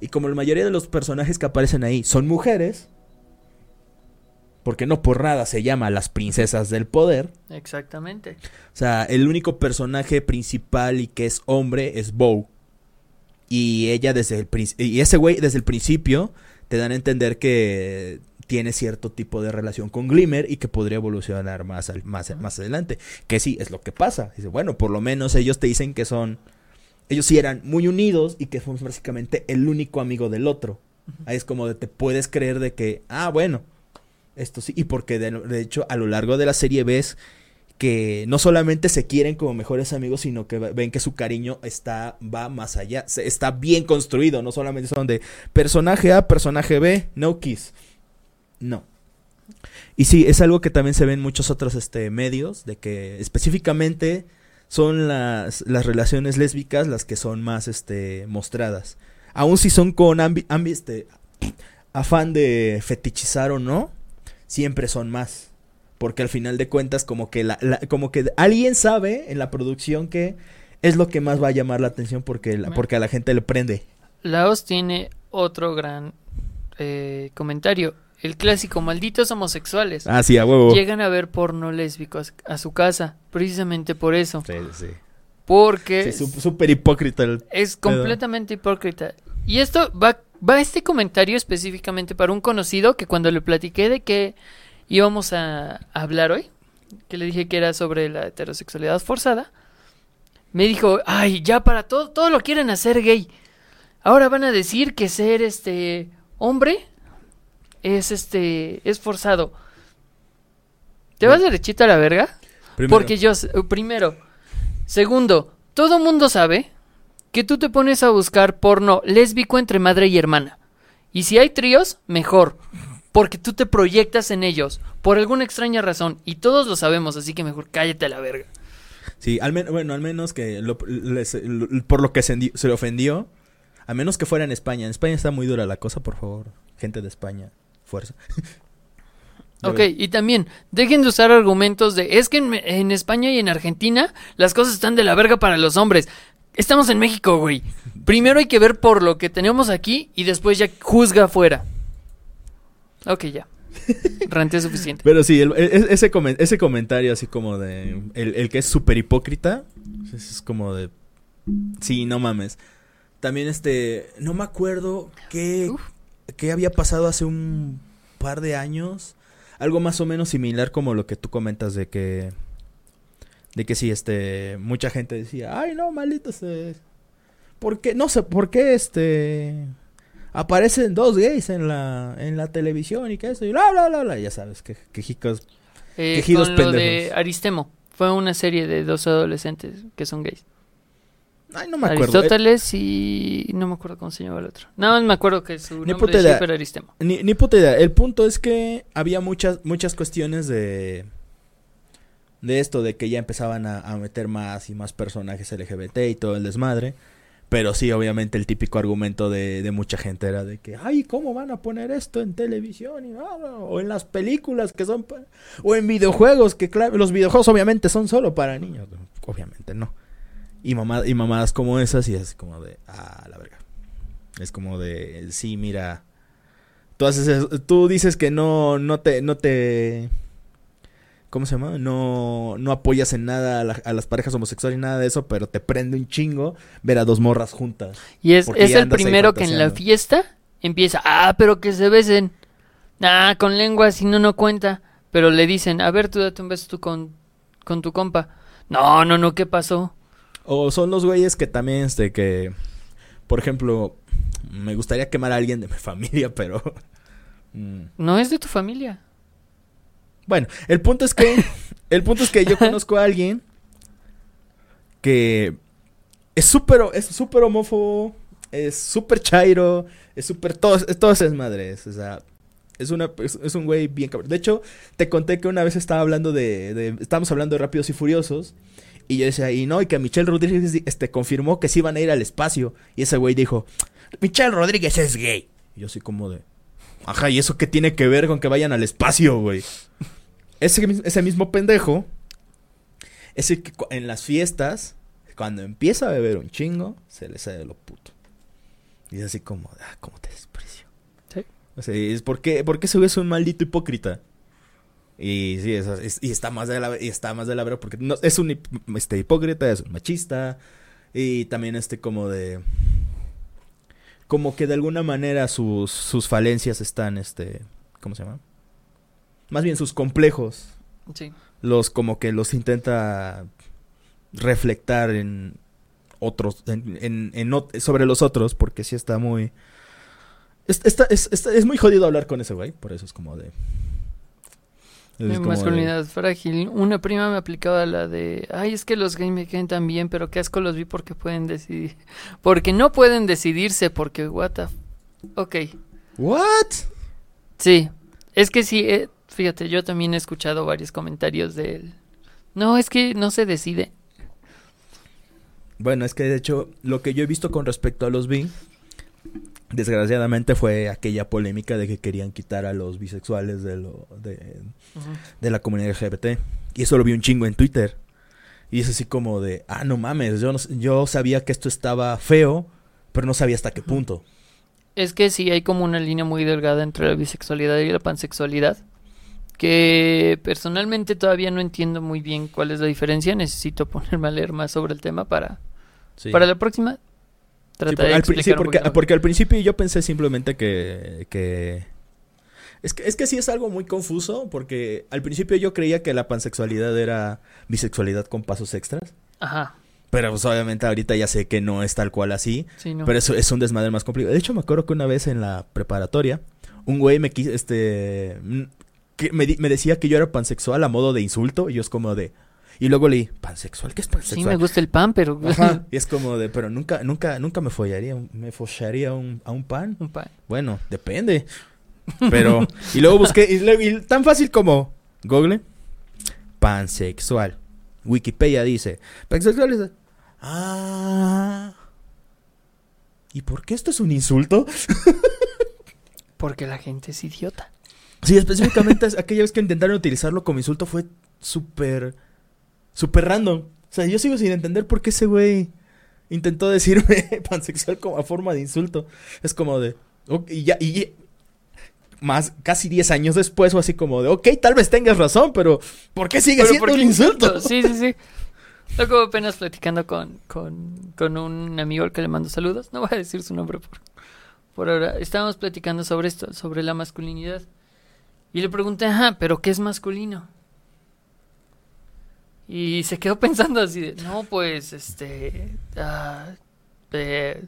Y como la mayoría de los personajes que aparecen ahí son mujeres, porque no por nada se llama las princesas del poder. Exactamente. O sea, el único personaje principal y que es hombre es Bow. Y ella desde el y ese güey desde el principio te dan a entender que tiene cierto tipo de relación con Glimmer y que podría evolucionar más al- más, más adelante. Que sí, es lo que pasa. Dice, bueno, por lo menos ellos te dicen que son ellos sí eran muy unidos y que son básicamente el único amigo del otro. Ahí es como de te puedes creer de que, ah, bueno, esto sí. Y porque de, de hecho a lo largo de la serie ves que no solamente se quieren como mejores amigos, sino que ven que su cariño está va más allá, se- está bien construido, no solamente son de personaje A, personaje B, no kiss. No. Y sí, es algo que también se ve en muchos otros este, medios, de que específicamente son las, las relaciones lésbicas las que son más este, mostradas. Aun si son con ambi- ambi- este, afán de fetichizar o no, siempre son más. Porque al final de cuentas, como que la, la- como que alguien sabe en la producción que es lo que más va a llamar la atención porque, la- porque a la gente le prende. Laos tiene otro gran eh, comentario. El clásico, malditos homosexuales. Ah, sí, a huevo. Llegan a ver porno lésbico a, su casa, precisamente por eso. Sí, sí. Porque Sí, súper hipócrita el es completamente hipócrita. Y esto va, va este comentario específicamente para un conocido que cuando le platiqué de que íbamos a hablar hoy, que le dije que era sobre la heterosexualidad forzada, me dijo, ay, ya para todo, todo lo quieren hacer gay. Ahora van a decir que ser este hombre es este es forzado. ¿Te vas derechito a la verga? Primero. Porque yo, primero, segundo, todo mundo sabe que tú te pones a buscar porno lésbico entre madre y hermana. Y si hay tríos, mejor. Porque tú te proyectas en ellos, por alguna extraña razón. Y todos lo sabemos, así que mejor cállate a la verga. Sí, al menos, bueno, al menos que lo- les- lo- por lo que se, se le ofendió, a menos que fuera en España. En España está muy dura la cosa, por favor. Gente de España, fuerza. Ok, y también, dejen de usar argumentos de, es que en, en España y en Argentina las cosas están de la verga para los hombres. Estamos en México, güey. Primero hay que ver por lo que tenemos aquí y después ya juzga afuera. Ok, ya. Ranté suficiente. Pero sí, el- e- ese, ese comentario así como de... El, el que es súper hipócrita, es como de... Sí, no mames. También este... No me acuerdo qué, qué había pasado hace un par de años. Algo más o menos similar como lo que tú comentas de que... De que sí, este... Mucha gente decía... Ay, no, maldito se... ¿Por qué? No sé, ¿por qué este... Aparecen dos gays en la, en la televisión y que eso y bla, bla, bla, bla. Ya sabes, que, quejicos Eh, Quejidos con lo de pendejos. Aristemo. Fue una serie de dos adolescentes que son gays. Ay, no me acuerdo. Aristóteles y... No me acuerdo cómo se llamaba el otro. No, me acuerdo que su Ni nombre puta de idea. chip era Aristemo. Ni, ni puta idea. El punto es que había muchas, muchas cuestiones de. De esto, de que ya empezaban a, a meter más y más personajes LGBT y todo el desmadre. Pero sí, obviamente, el típico argumento de, de mucha gente era de que, ay, ¿cómo van a poner esto en televisión? Y, o en las películas que son. O en videojuegos, que claro, los videojuegos obviamente son solo para niños. Obviamente no. Y, mamá, y mamadas como esas, y es como de, ah, la verga. Es como de, sí, mira. Tú, haces tú dices que no, no te, no te, ¿cómo se llama? No, no apoyas en nada a, la- a las parejas homosexuales y nada de eso, pero te prende un chingo ver a dos morras juntas. Y es, es el primero que en la fiesta empieza, ah, pero que se besen. Ah, con lengua, si no, no cuenta. Pero le dicen, a ver, tú date un beso tú con, con tu compa. No, no, no, ¿qué pasó? O son los güeyes que también, este, que, por ejemplo, me gustaría quemar a alguien de mi familia, pero... mm, No es de tu familia. Bueno, el punto es que, el punto es que yo conozco a alguien que es súper, es súper homófobo, es súper chairo, es súper, todo, es, todo es, o sea, es una, es, es un güey bien cabrón. De hecho, te conté que una vez estaba hablando de, de, estábamos hablando de Rápidos y Furiosos, y yo decía, y no, y que Michelle Rodríguez, este, confirmó que sí iban a ir al espacio, y ese güey dijo, Michelle Rodríguez es gay. Y yo así como de, ajá, ¿y eso qué tiene que ver con que vayan al espacio, güey? Ese, ese mismo pendejo es el que en las fiestas, cuando empieza a beber un chingo, se le sale lo puto. Y es así como, ah, cómo te desprecio. Sí. O sea, es porque, porque ese güey es un maldito hipócrita. Y sí, es- es- y está más de la y está más de la vera porque no, es un este, hipócrita, es un machista. Y también este como de. Como que de alguna manera sus, sus falencias están, este. ¿Cómo se llama? Más bien sus complejos. Sí. Los como que los intenta reflectar en otros. En, en- en sobre los otros. Porque sí está muy. Es, está- es, está- es muy jodido hablar con ese güey. Por eso es como de. Es Mi como de- masculinidad frágil. Una prima me aplicaba la de, ay, es que los gays me caen tan bien, pero qué asco los vi porque pueden decidir. Porque no pueden decidirse, porque what the... Ok, ¿What? sí. Es que sí, eh, fíjate, yo también he escuchado varios comentarios de él. No, es que no se decide. Bueno, es que de hecho, lo que yo he visto con respecto a los bi, desgraciadamente fue aquella polémica de que querían quitar a los bisexuales de, lo, de, de la comunidad LGBT. Y eso lo vi un chingo en Twitter. Y es así como de, ah, no mames, yo, no yo sabía que esto estaba feo, pero no sabía hasta qué punto. Es que sí hay como una línea muy delgada entre la bisexualidad y la pansexualidad. Que personalmente todavía no entiendo muy bien cuál es la diferencia. Necesito ponerme a leer más sobre el tema para, Sí. para la próxima. Sí, por- al sí, porque, al principio yo pensé simplemente que, que... Es que, es que sí es algo muy confuso, porque al principio yo creía que la pansexualidad era bisexualidad con pasos extras. Ajá, Pero pues, obviamente ahorita ya sé que no es tal cual así. sí, no. Pero eso es un desmadre más complicado. De hecho, me acuerdo que una vez en la preparatoria, un güey me quiso, este, que me, me decía que yo era pansexual a modo de insulto. Y yo es como de... Y luego leí, ¿pansexual? ¿Qué es sí me pansexual? gusta el pan, pero... Ajá. Y es como de, pero nunca, nunca, nunca me follaría, me follaría un, a un pan. un pan. Bueno, depende. Pero, y luego busqué, y, tan fácil como Google, pansexual. Wikipedia dice, pansexual es... Ah. ¿Y por qué esto es un insulto? Porque la gente es idiota. Sí, específicamente es- aquella vez que intentaron utilizarlo como insulto fue súper, súper random. O sea, yo sigo sin entender por qué ese güey intentó decirme pansexual como a forma de insulto. Es como de, ok, y ya, y más, casi 10 años después o así como de, ok, tal vez tengas razón, pero ¿por qué sigue Pero siendo ¿por un insulto? Sí, sí, sí. Luego apenas platicando con, con, con un amigo al que le mando saludos. No voy a decir su nombre por, por ahora. Estábamos platicando sobre esto, sobre la masculinidad. Y le pregunté, ajá, ¿pero qué es masculino? Y se quedó pensando así de, no, pues, este... ah, eh,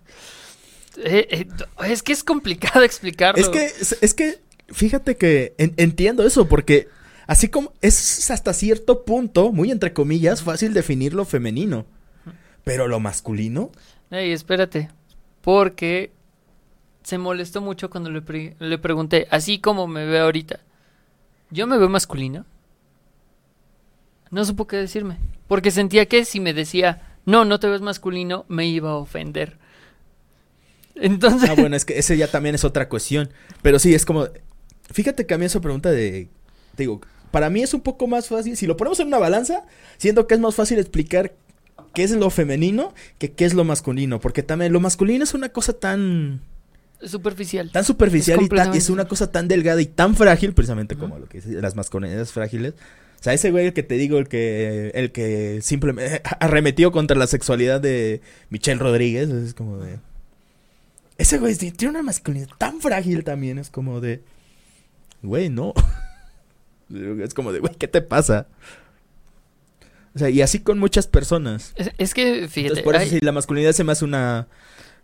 eh, eh, es que es complicado explicarlo. Es que, es, es que, fíjate que en- entiendo eso, porque así como es hasta cierto punto, muy entre comillas, fácil definir lo femenino. Pero lo masculino, Ey, espérate. Porque se molestó mucho cuando le, pre- le pregunté, así como me ve ahorita, ¿yo me veo masculino? No supo qué decirme. Porque sentía que si me decía, no, no te ves masculino, me iba a ofender. Entonces, Ah, bueno, es que ese ya también es otra cuestión. Pero sí, es como. Fíjate que a mí esa pregunta de. Te digo, para mí es un poco más fácil. Si lo ponemos en una balanza, siento que es más fácil explicar qué es lo femenino que qué es lo masculino. Porque también lo masculino es una cosa tan. superficial. Tan superficial Es y tan- es una cosa tan delgada y tan frágil, precisamente como lo que dice, las masculinidades frágiles. O sea, ese güey el que te digo, el que, el que simplemente arremetió contra la sexualidad de Michelle Rodríguez, es como de... Ese güey tiene una masculinidad tan frágil también, es como de... Güey, no. Es como de, güey, ¿qué te pasa? O sea, y así con muchas personas. Es, es que, fíjate, Entonces, por eso hay- sí, la masculinidad se me hace una...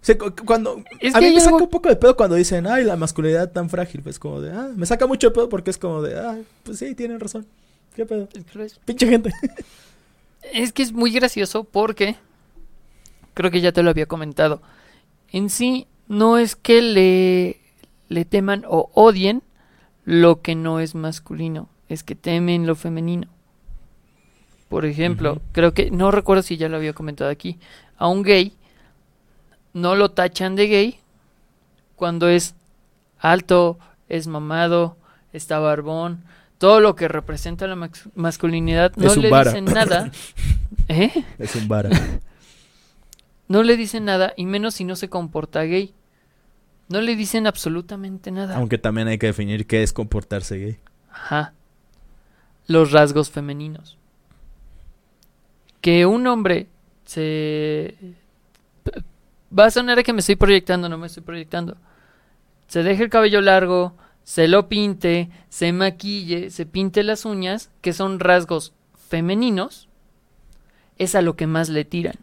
o sea, cu- cuando... es a mí me saca algo- un poco de pedo cuando dicen, ay, la masculinidad tan frágil. Pues como de, ah, me saca mucho de pedo porque es como de, ah, pues sí, tienen razón. ¿Qué pedo? Pinche gente. Es que es muy gracioso porque creo que ya te lo había comentado. En sí, no es que le, le teman o odien lo que no es masculino, es que temen lo femenino. Por ejemplo, creo que, no recuerdo si ya lo había comentado aquí, a un gay no lo tachan de gay cuando es alto, es mamado, está barbón, todo lo que representa la masculinidad, no le vara. dicen nada. ¿Eh? Es un vara. No le dicen nada, y menos si no se comporta gay. No le dicen absolutamente nada. Aunque también hay que definir qué es comportarse gay. Ajá. Los rasgos femeninos. Que un hombre se... Va a sonar que me estoy proyectando, no me estoy proyectando. Se deje el cabello largo, se lo pinte, se maquille, se pinte las uñas, que son rasgos femeninos, es a lo que más le tiran.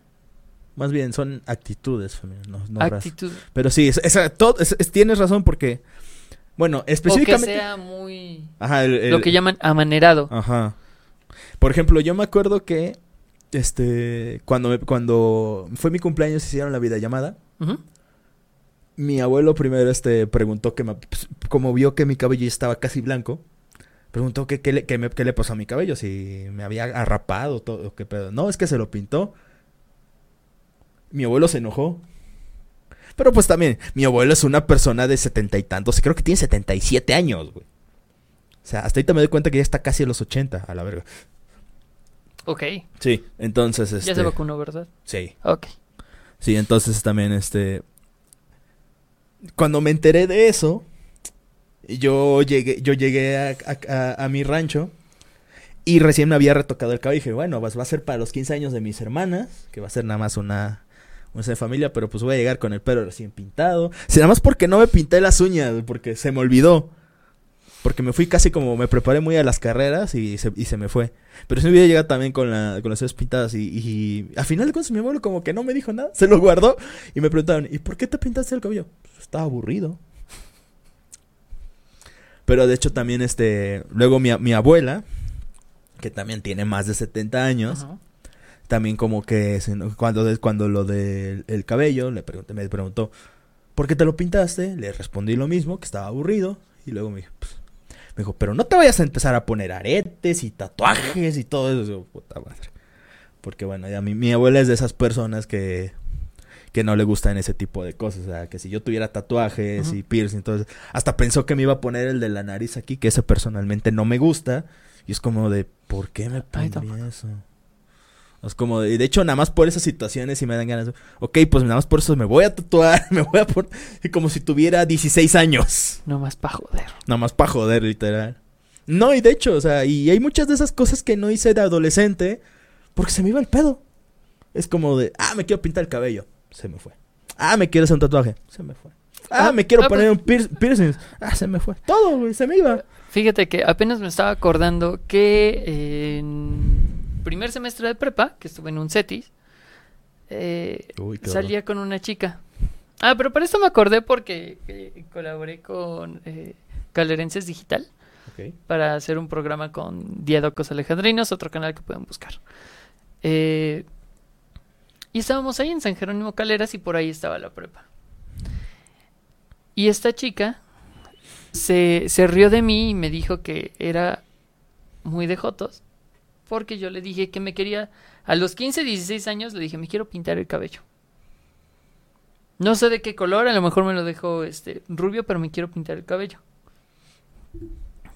Más bien, son actitudes femeninas, no. Actitud. Pero sí, es- tienes razón porque, bueno, O que específicamente... sea muy... Ajá, el- el- Lo que llaman amanerado. Ajá. Por ejemplo, yo me acuerdo que, este, cuando, me- cuando fue mi cumpleaños hicieron la videollamada. Ujú. Mi abuelo primero este preguntó que me- pues, como vio que mi cabello ya estaba casi blanco, preguntó que qué le, que me- le pasó a mi cabello, si me había arrapado todo, qué pedo. No, es que se lo pintó. Mi abuelo se enojó. Pero pues también, mi abuelo es una persona de setenta y tantos, creo que tiene setenta y siete años, güey. O sea, hasta ahorita me doy cuenta que ya está casi a los 80, a la verga. Ok. Sí, entonces este Ya se vacunó, ¿verdad? Sí. Ok. Sí, entonces también este cuando me enteré de eso, yo llegué yo llegué a, mi rancho y recién me había retocado el cabello y dije, bueno, pues va a ser para los 15 años de mis hermanas, que va a ser nada más una una de familia, pero pues voy a llegar con el pelo recién pintado. Sí, nada más porque no me pinté las uñas, porque se me olvidó. Porque me fui casi como me preparé muy a las carreras y se, me fue. Pero si no hubiera llegado también con, la, con las uñas pintadas y, y a final de cuentas mi abuelo como que no me dijo nada, se lo guardó y me preguntaron, ¿y por qué te pintaste el cabello? Estaba aburrido. Pero de hecho también este, luego mi, mi abuela, que también tiene más de 70 años, Ajá. también como que cuando, cuando lo del el cabello, le pregunté, me preguntó, ¿por qué te lo pintaste? Le respondí lo mismo, que estaba aburrido. Y luego me dijo, pues, me dijo, pero no te vayas a empezar a poner aretes y tatuajes y todo eso. Yo, puta madre. Porque bueno, ya mi, mi abuela es de esas personas que, que no le gustan ese tipo de cosas. O sea, que si yo tuviera tatuajes y piercing, entonces, hasta pensó que me iba a poner el de la nariz aquí, que ese personalmente no me gusta. Y es como de, ¿por qué me pondría eso? Es como de, de hecho, nada más por esas situaciones y me dan ganas de, ok, pues nada más por eso me voy a tatuar, me voy a poner, como si tuviera 16 años. No más para joder. Nada más para joder, literal. No, y de hecho, o sea, y hay muchas de esas cosas que no hice de adolescente porque se me iba el pedo. Es como de, ah, me quiero pintar el cabello. Se me fue. Ah, me quiero hacer un tatuaje. Se me fue. Ah, Ah, me quiero ah, poner un pier- piercing. Ah, se me fue. Todo, güey, se me iba. Fíjate que apenas me estaba acordando que en primer semestre de prepa, que estuve en un CETIS, eh, Uy, salía con una chica. Ah, pero para esto me acordé porque eh, colaboré con eh, Calerenses Digital para hacer un programa con Diadocos Alejandrinos, otro canal que pueden buscar. Eh, y estábamos ahí en San Jerónimo Caleras y por ahí estaba la prepa. Y esta chica se, se rió de mí y me dijo que era muy de jotos. Porque yo le dije que me quería. A los 15, 16 años le dije, me quiero pintar el cabello. No sé de qué color, a lo mejor me lo dejó este, rubio, pero me quiero pintar el cabello.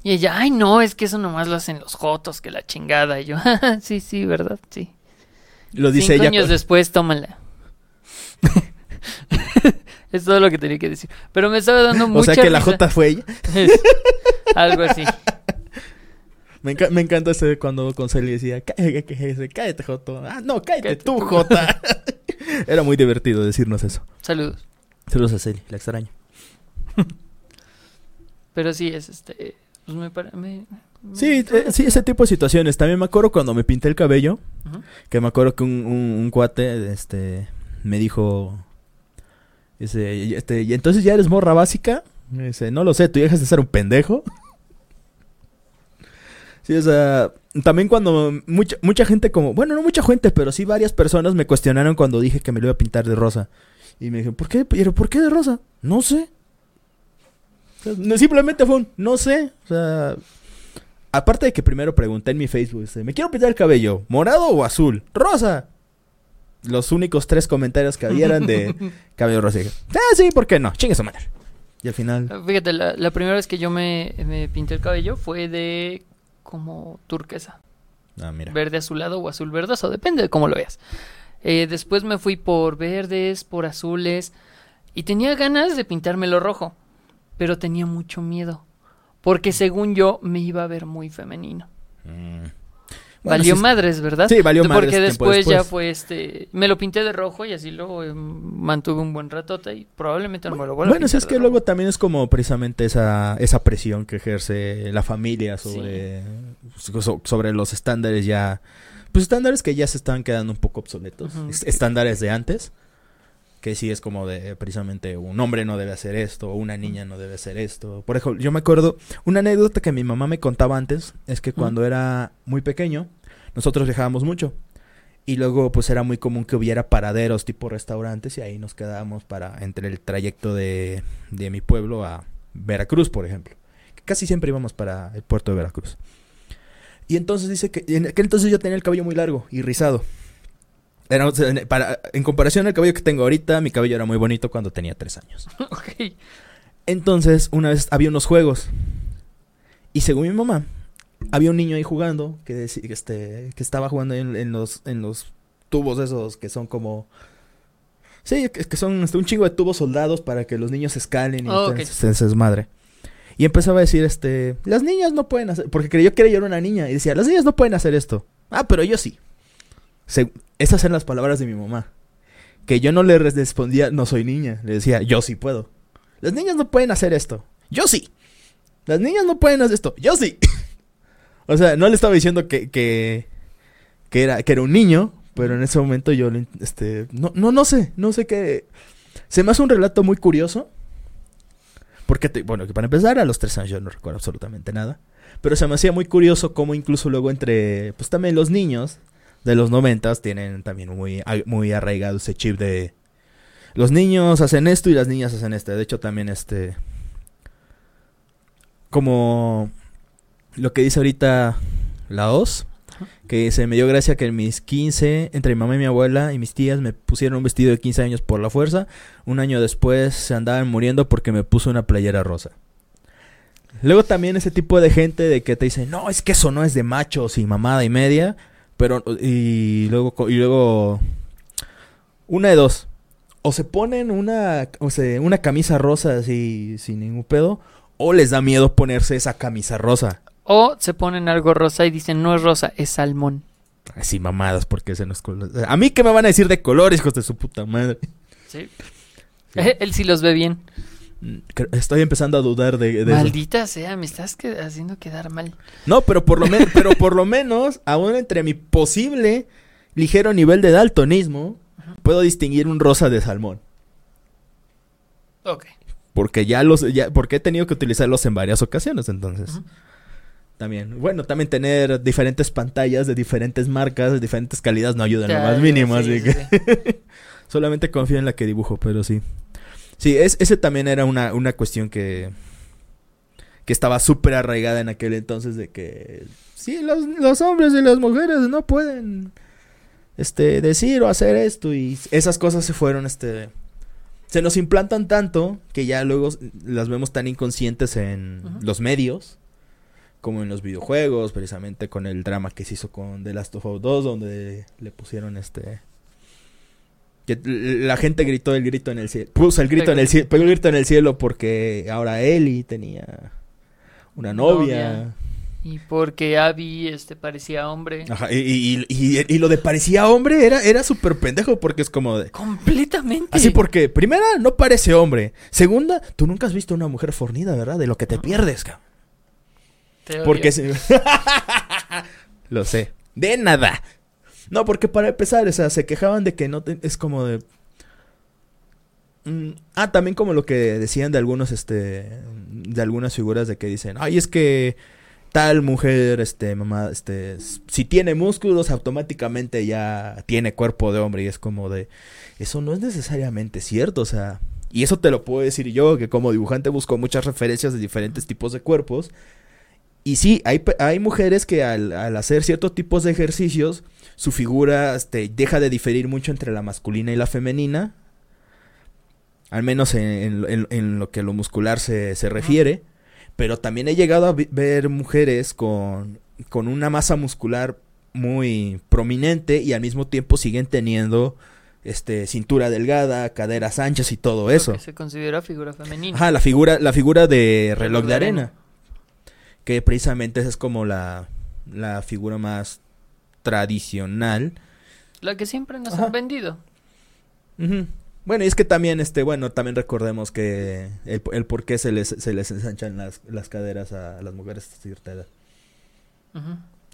Y ella, ay, no, es que eso nomás lo hacen los jotos, que la chingada. Y yo, sí, sí, ¿verdad? Sí. Lo dice Cinco ella. años después, tómala. Es todo lo que tenía que decir. Pero me estaba dando mucha O sea que la. J fue ella. Algo así. Me, enca- me encanta ese cuando con Celia decía, "Cá- que- que- cállate, Joto. Ah, no, cállate, Cállate tú. Jota. Era muy divertido decirnos eso. Saludos. Saludos a Celia, la extraño. Pero sí, es este. Pues me- me- Sí, eh, sí, ese tipo de situaciones. También me acuerdo cuando me pinté el cabello, que me acuerdo que un, un- un cuate este, me dijo, dice, "Y- este, ¿y entonces ya eres morra básica? Me dice, no lo sé, tú dejas de ser un pendejo. Sí, o sea, también cuando mucha, mucha gente como, bueno, no mucha gente, pero sí varias personas me cuestionaron cuando dije que me lo iba a pintar de rosa. Y me dijeron, ¿por qué? ¿Pero por qué de rosa? No sé. O sea, no, simplemente fue un, no sé. O sea, aparte de que primero pregunté en mi Facebook, este, ¿me quiero pintar el cabello? ¿Morado o azul? ¡Rosa! Los únicos tres comentarios que había eran de cabello rosa. Dije, ah, sí, ¿por qué no? Chingue su madre. Y al final, Fíjate, la, la primera vez que yo me, me pinté el cabello fue de como turquesa. ah, mira. Verde azulado o azul verdoso, depende de cómo lo veas. Eh, después me fui por verdes, por azules. Y tenía ganas de pintármelo rojo. Pero tenía mucho miedo. Porque según yo me iba a ver muy femenino. Mm. Bueno, Valió sí- madres, ¿verdad? Sí, valió madres Porque después, ya fue este. Me lo pinté de rojo y así lo eh, mantuve un buen ratote y probablemente no me lo vuelva a Bueno, sí, pintar es de que rojo. luego también es como precisamente esa, esa presión que ejerce la familia sobre, so- sobre los estándares ya, pues estándares que ya se están quedando un poco obsoletos, estándares de antes, que sí es como de precisamente un hombre no debe hacer esto, o una niña no debe hacer esto. Por ejemplo, yo me acuerdo, una anécdota que mi mamá me contaba antes, es que cuando era muy pequeño, nosotros viajábamos mucho. Y luego pues era muy común que hubiera paraderos tipo restaurantes y ahí nos quedábamos para entre el trayecto de, de mi pueblo a Veracruz, por ejemplo. Casi siempre íbamos para el puerto de Veracruz. Y entonces dice que en aquel entonces yo tenía el cabello muy largo y rizado. Era, para- en comparación al cabello que tengo ahorita, mi cabello era muy bonito cuando tenía tres años. Ok. Entonces, una vez había unos juegos. Y según mi mamá, había un niño ahí jugando que, este, que estaba jugando en, en los, en los tubos esos que son como... Sí, que, que son este, un chingo de tubos soldados para que los niños escalen y Oh, se, se desmadre. Y empezaba a decir, este, las niñas no pueden hacer, porque creyó que yo era una niña, y decía, las niñas no pueden hacer esto. Ah, pero yo sí. Esas eran las palabras de mi mamá. Que yo no le res- respondía, no soy niña, le decía, yo sí puedo. Las niñas no pueden hacer esto. Yo sí. Las niñas no pueden hacer esto. Yo sí. o sea, no le estaba diciendo que, que, que, era, que era un niño, pero en ese momento yo, este, no, no, no sé, no sé. Se me hace un relato muy curioso. Porque, bueno, que para empezar, a los tres años yo no recuerdo absolutamente nada. Pero se me hacía muy curioso cómo incluso luego entre, pues también los niños de los noventas tienen también muy, muy arraigado ese chip de los niños hacen esto y las niñas hacen esto. De hecho, también este, como lo que dice ahorita la OS, que se me dio gracia que en mis 15, entre mi mamá y mi abuela y mis tías me pusieron un vestido de 15 años por la fuerza. Un año después se andaban muriendo porque me puso una playera rosa. Luego también ese tipo de gente de que te dice, no, es que eso no es de machos y mamada y media. Pero, y luego, y luego, una de dos. O se ponen una, o sea, una camisa rosa así, sin ningún pedo. O les da miedo ponerse esa camisa rosa. O se ponen algo rosa y dicen, no es rosa, es salmón. Así mamadas, porque ese no es color. A mí que me van a decir de colores, hijos de su puta madre. Sí. Él sí los ve bien. Estoy empezando a dudar de, de eso. Maldita sea, me estás que- haciendo quedar mal. No, pero por lo menos, pero por lo menos, aún entre mi posible ligero nivel de daltonismo, puedo distinguir un rosa de salmón. Ok. Porque ya los, ya, porque he tenido que utilizarlos en varias ocasiones, entonces. También, bueno, también tener diferentes pantallas de diferentes marcas, de diferentes calidades no ayuda en lo más mínimo, sí, así sí, que sí. solamente confío en la que dibujo, pero sí. Sí, es, ese también era una, una cuestión que, que estaba súper arraigada en aquel entonces de que sí, los, los hombres y las mujeres no pueden este decir o hacer esto y esas cosas se fueron este se nos implantan tanto que ya luego las vemos tan inconscientes en los medios como en los videojuegos, precisamente con el drama que se hizo con The Last of Us 2 donde le pusieron este Que la gente gritó el grito en el cielo. Puso el grito en el cielo. Pegó el grito en el cielo porque ahora Ellie tenía una novia. Novia. Y porque Abby este, parecía hombre. Ajá, y, y- y- y lo de parecía hombre era, era súper pendejo porque es como de. Completamente. Así porque, primera, no parece hombre. Segunda, tú nunca has visto una mujer fornida, ¿verdad? De lo que te pierdes, cabrón. Te. Porque se... Lo sé. De nada. No, porque para empezar, o sea, se quejaban de que no te- es como de Mm, ah, también como lo que decían de algunos este de algunas figuras de que dicen, "Ay, es que tal mujer este mamá este si tiene músculos automáticamente ya tiene cuerpo de hombre" y es como de eso no es necesariamente cierto, o sea, y eso te lo puedo decir yo que como dibujante busco muchas referencias de diferentes tipos de cuerpos. Y sí, hay, hay mujeres que al hacer ciertos tipos de ejercicios, su figura este, deja de diferir mucho entre la masculina y la femenina. Al menos en, en- en- en lo que a lo muscular se, se refiere. Pero también he llegado a ver mujeres con, con una masa muscular muy prominente y al mismo tiempo siguen teniendo este cintura delgada, caderas anchas y todo eso. que se considera figura femenina. Ajá, la figura, la figura de reloj, Reloj de de arena. arena. Que precisamente esa es como la, la figura más tradicional. La que siempre nos Ajá. han vendido. Bueno, y es que también, este, bueno, también recordemos que el, el por qué se les, se les ensanchan las, las caderas a las mujeres a cierta edad.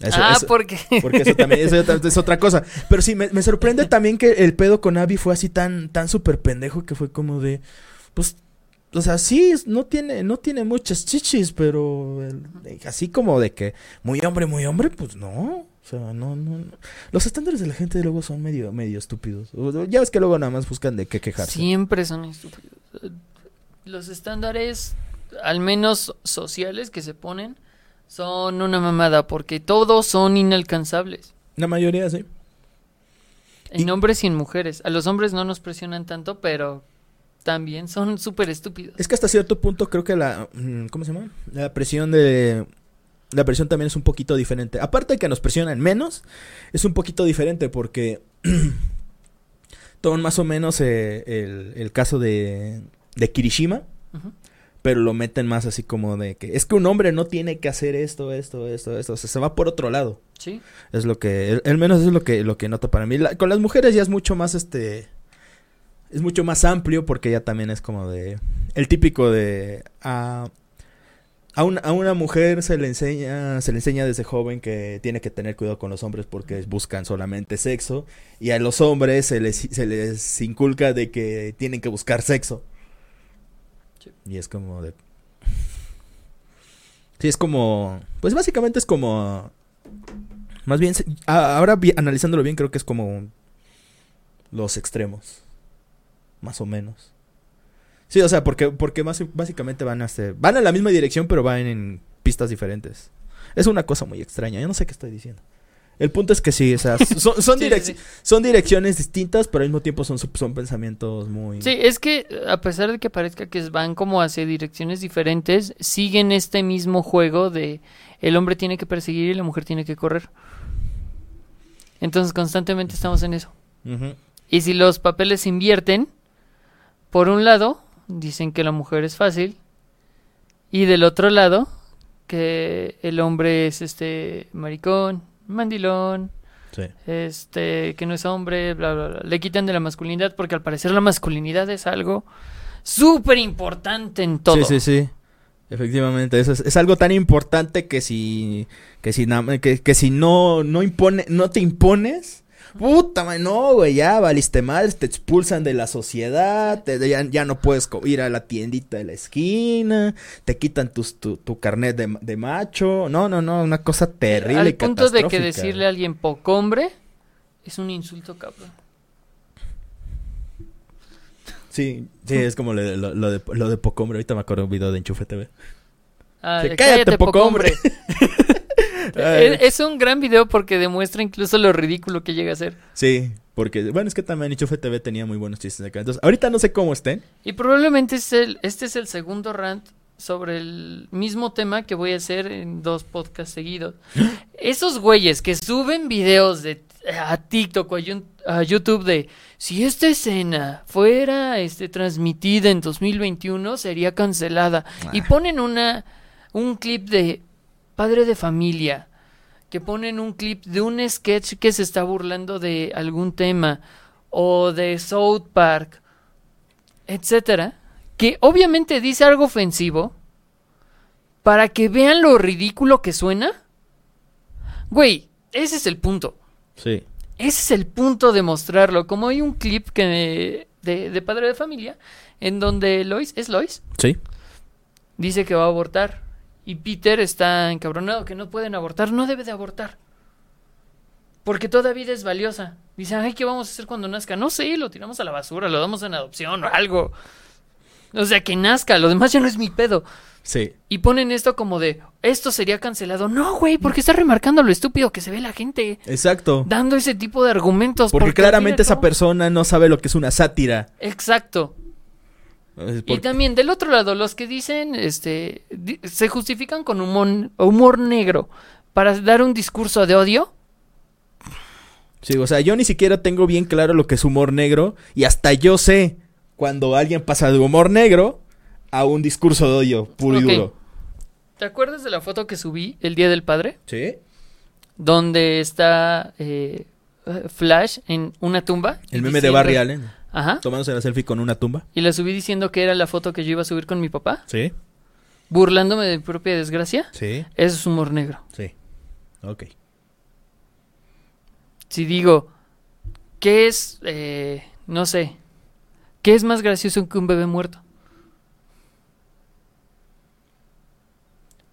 Eso- ah, eso- porque porque eso también eso es otra cosa. Pero sí, me, me sorprende también que el pedo con Abby fue así tan, tan súper pendejo que fue como de, pues, o sea, sí, no tiene, no tiene muchas chichis, pero el- así como de que muy hombre, muy hombre, pues no. O sea, no, no, no. Los estándares de la gente luego son medio, medio estúpidos. Ya ves que luego nada más buscan de qué quejarse. siempre son estúpidos. Los estándares, al menos sociales que se ponen, son una mamada porque todos son inalcanzables. La mayoría sí. En Y- hombres y en mujeres. A los hombres no nos presionan tanto, pero también son súper estúpidos. Es que hasta cierto punto creo que la mm, ¿cómo se llama? La presión de la presión también es un poquito diferente. Aparte de que nos presionan menos, es un poquito diferente porque toman más o menos eh, el, el caso de, de Kirishima, pero lo meten más así como de que es que un hombre no tiene que hacer esto, esto, esto, esto, o sea, se va por otro lado. Sí. Es lo que, el menos es lo que, lo que noto para mí. La- con las mujeres ya es mucho más este, es mucho más amplio porque ya también es como de, el típico de, a, a, una, a una mujer se le enseña, se le enseña desde joven que tiene que tener cuidado con los hombres porque buscan solamente sexo y a los hombres se les, se les inculca de que tienen que buscar sexo. Sí. Y es como de... Sí, es como... Pues básicamente es como... Más bien, ahora analizándolo bien, creo que es como los extremos. Más o menos. Sí, o sea, porque, porque más, básicamente van a ser, van en la misma dirección, pero van en pistas diferentes. Es una cosa muy extraña, yo no sé qué estoy diciendo. El punto es que sí, o sea, son, son, Sí, direc- sí, sí. son direcciones distintas, pero al mismo tiempo son, son pensamientos muy... Sí, es que a pesar de que parezca que van como hacia direcciones diferentes, siguen este mismo juego de el hombre tiene que perseguir y la mujer tiene que correr. Entonces constantemente estamos en eso. Y si los papeles se invierten, por un lado, dicen que la mujer es fácil, y del otro lado, que el hombre es este maricón, mandilón, Sí. este, que no es hombre, bla, bla, bla. Le quitan de la masculinidad porque al parecer la masculinidad es algo súper importante en todo. Sí, sí, sí. Efectivamente, eso es, es algo tan importante que si que si que si no no impone no te impones, puta, man, no, güey, ya valiste mal, te expulsan de la sociedad, te- ya, ya no puedes ir a la tiendita de la esquina, te quitan tus, tu, tu carnet de, de macho, no, no, no, una cosa terrible. Al y punto de que decirle a alguien poco hombre es un insulto, cabrón. Sí, sí, es como lo, de- lo, lo de, lo de poco hombre, ahorita me acuerdo de un video de Enchufe TV. Ah, Sí, cállate, poco hombre. Es, es un gran video porque demuestra incluso lo ridículo que llega a ser. Sí, porque, bueno, es que también Enchufe TV tenía muy buenos chistes acá. Entonces, ahorita no sé cómo estén. Y probablemente es el, este es el segundo rant sobre el mismo tema que voy a hacer en dos podcasts seguidos. Esos güeyes que suben videos de a TikTok o a YouTube de si esta escena fuera este transmitida en 2021 sería cancelada y Ah. ponen una un clip de padre de familia que ponen un clip de un sketch que se está burlando de algún tema o de South Park etcétera que obviamente dice algo ofensivo para que vean lo ridículo que suena güey ese es el punto Sí. ese es el punto de mostrarlo. Como hay un clip que de, de padre de familia en donde Lois, ¿es Lois? Sí. Dice que va a abortar. Y Peter está encabronado que no pueden abortar. No debe de abortar. Porque toda vida es valiosa. Dice, ay, ¿qué vamos a hacer cuando nazca? No sé, lo tiramos a la basura, lo damos en adopción o algo. O sea, que nazca, lo demás ya no es mi pedo. Sí. Y ponen esto como de, esto sería cancelado. No, güey, porque está remarcando lo estúpido que se ve la gente Exacto. dando ese tipo de argumentos. Porque claramente esa persona no sabe lo que es una sátira. Exacto. Y también del otro lado, los que dicen, este, di- se justifican con humor, humor negro para dar un discurso de odio. Sí, o sea, yo ni siquiera tengo bien claro lo que es humor negro y hasta yo sé cuando alguien pasa de humor negro a un discurso de odio puro y duro. ¿Te acuerdas de la foto que subí el Día del Padre? Sí. Donde está eh, Flash en una tumba. El meme de Barry Allen Ajá. tomándose la selfie con una tumba. Y la subí diciendo que era la foto que yo iba a subir con mi papá, Sí. burlándome de mi propia desgracia. Sí. Eso es humor negro. Sí. Ok. si digo, ¿qué es, eh, no sé, qué es más gracioso que un bebé muerto?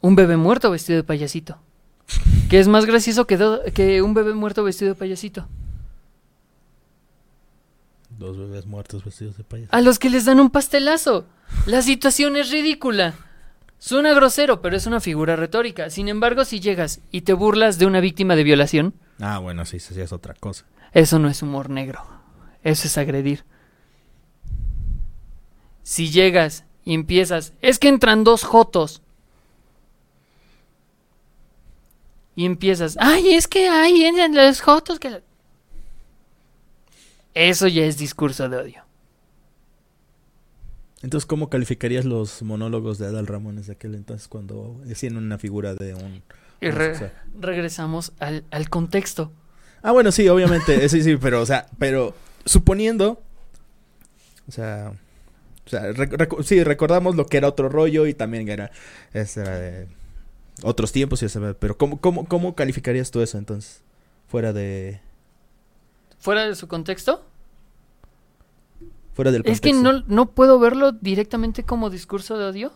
Un bebé muerto vestido de payasito. ¿Qué es más gracioso que, un bebé muerto vestido de payasito? Dos bebés muertos vestidos de payaso. A los que les dan un pastelazo. La situación es ridícula. Suena grosero, pero es una figura retórica. Sin embargo, si llegas y te burlas de una víctima de violación, Ah, bueno, sí, sí, es otra cosa. Eso no es humor negro. Eso es agredir. Si llegas y empiezas, es que entran dos jotos. Y empiezas, ay, es que hay entran los jotos que... la-". Eso ya es discurso de odio. Entonces, ¿cómo calificarías los monólogos de Adal Ramones de aquel entonces cuando decían una figura de un... Y re- regresamos al, al contexto. Ah, bueno, sí, obviamente, sí, sí, pero, o sea, pero suponiendo, o sea, o sea, rec- sí, recordamos lo que era otro rollo y también era, este era de otros tiempos y ese, pero ¿cómo, cómo, cómo calificarías tú eso entonces? Fuera de, Fuera de su contexto, fuera del Es que contexto. no, no puedo verlo directamente como discurso de odio.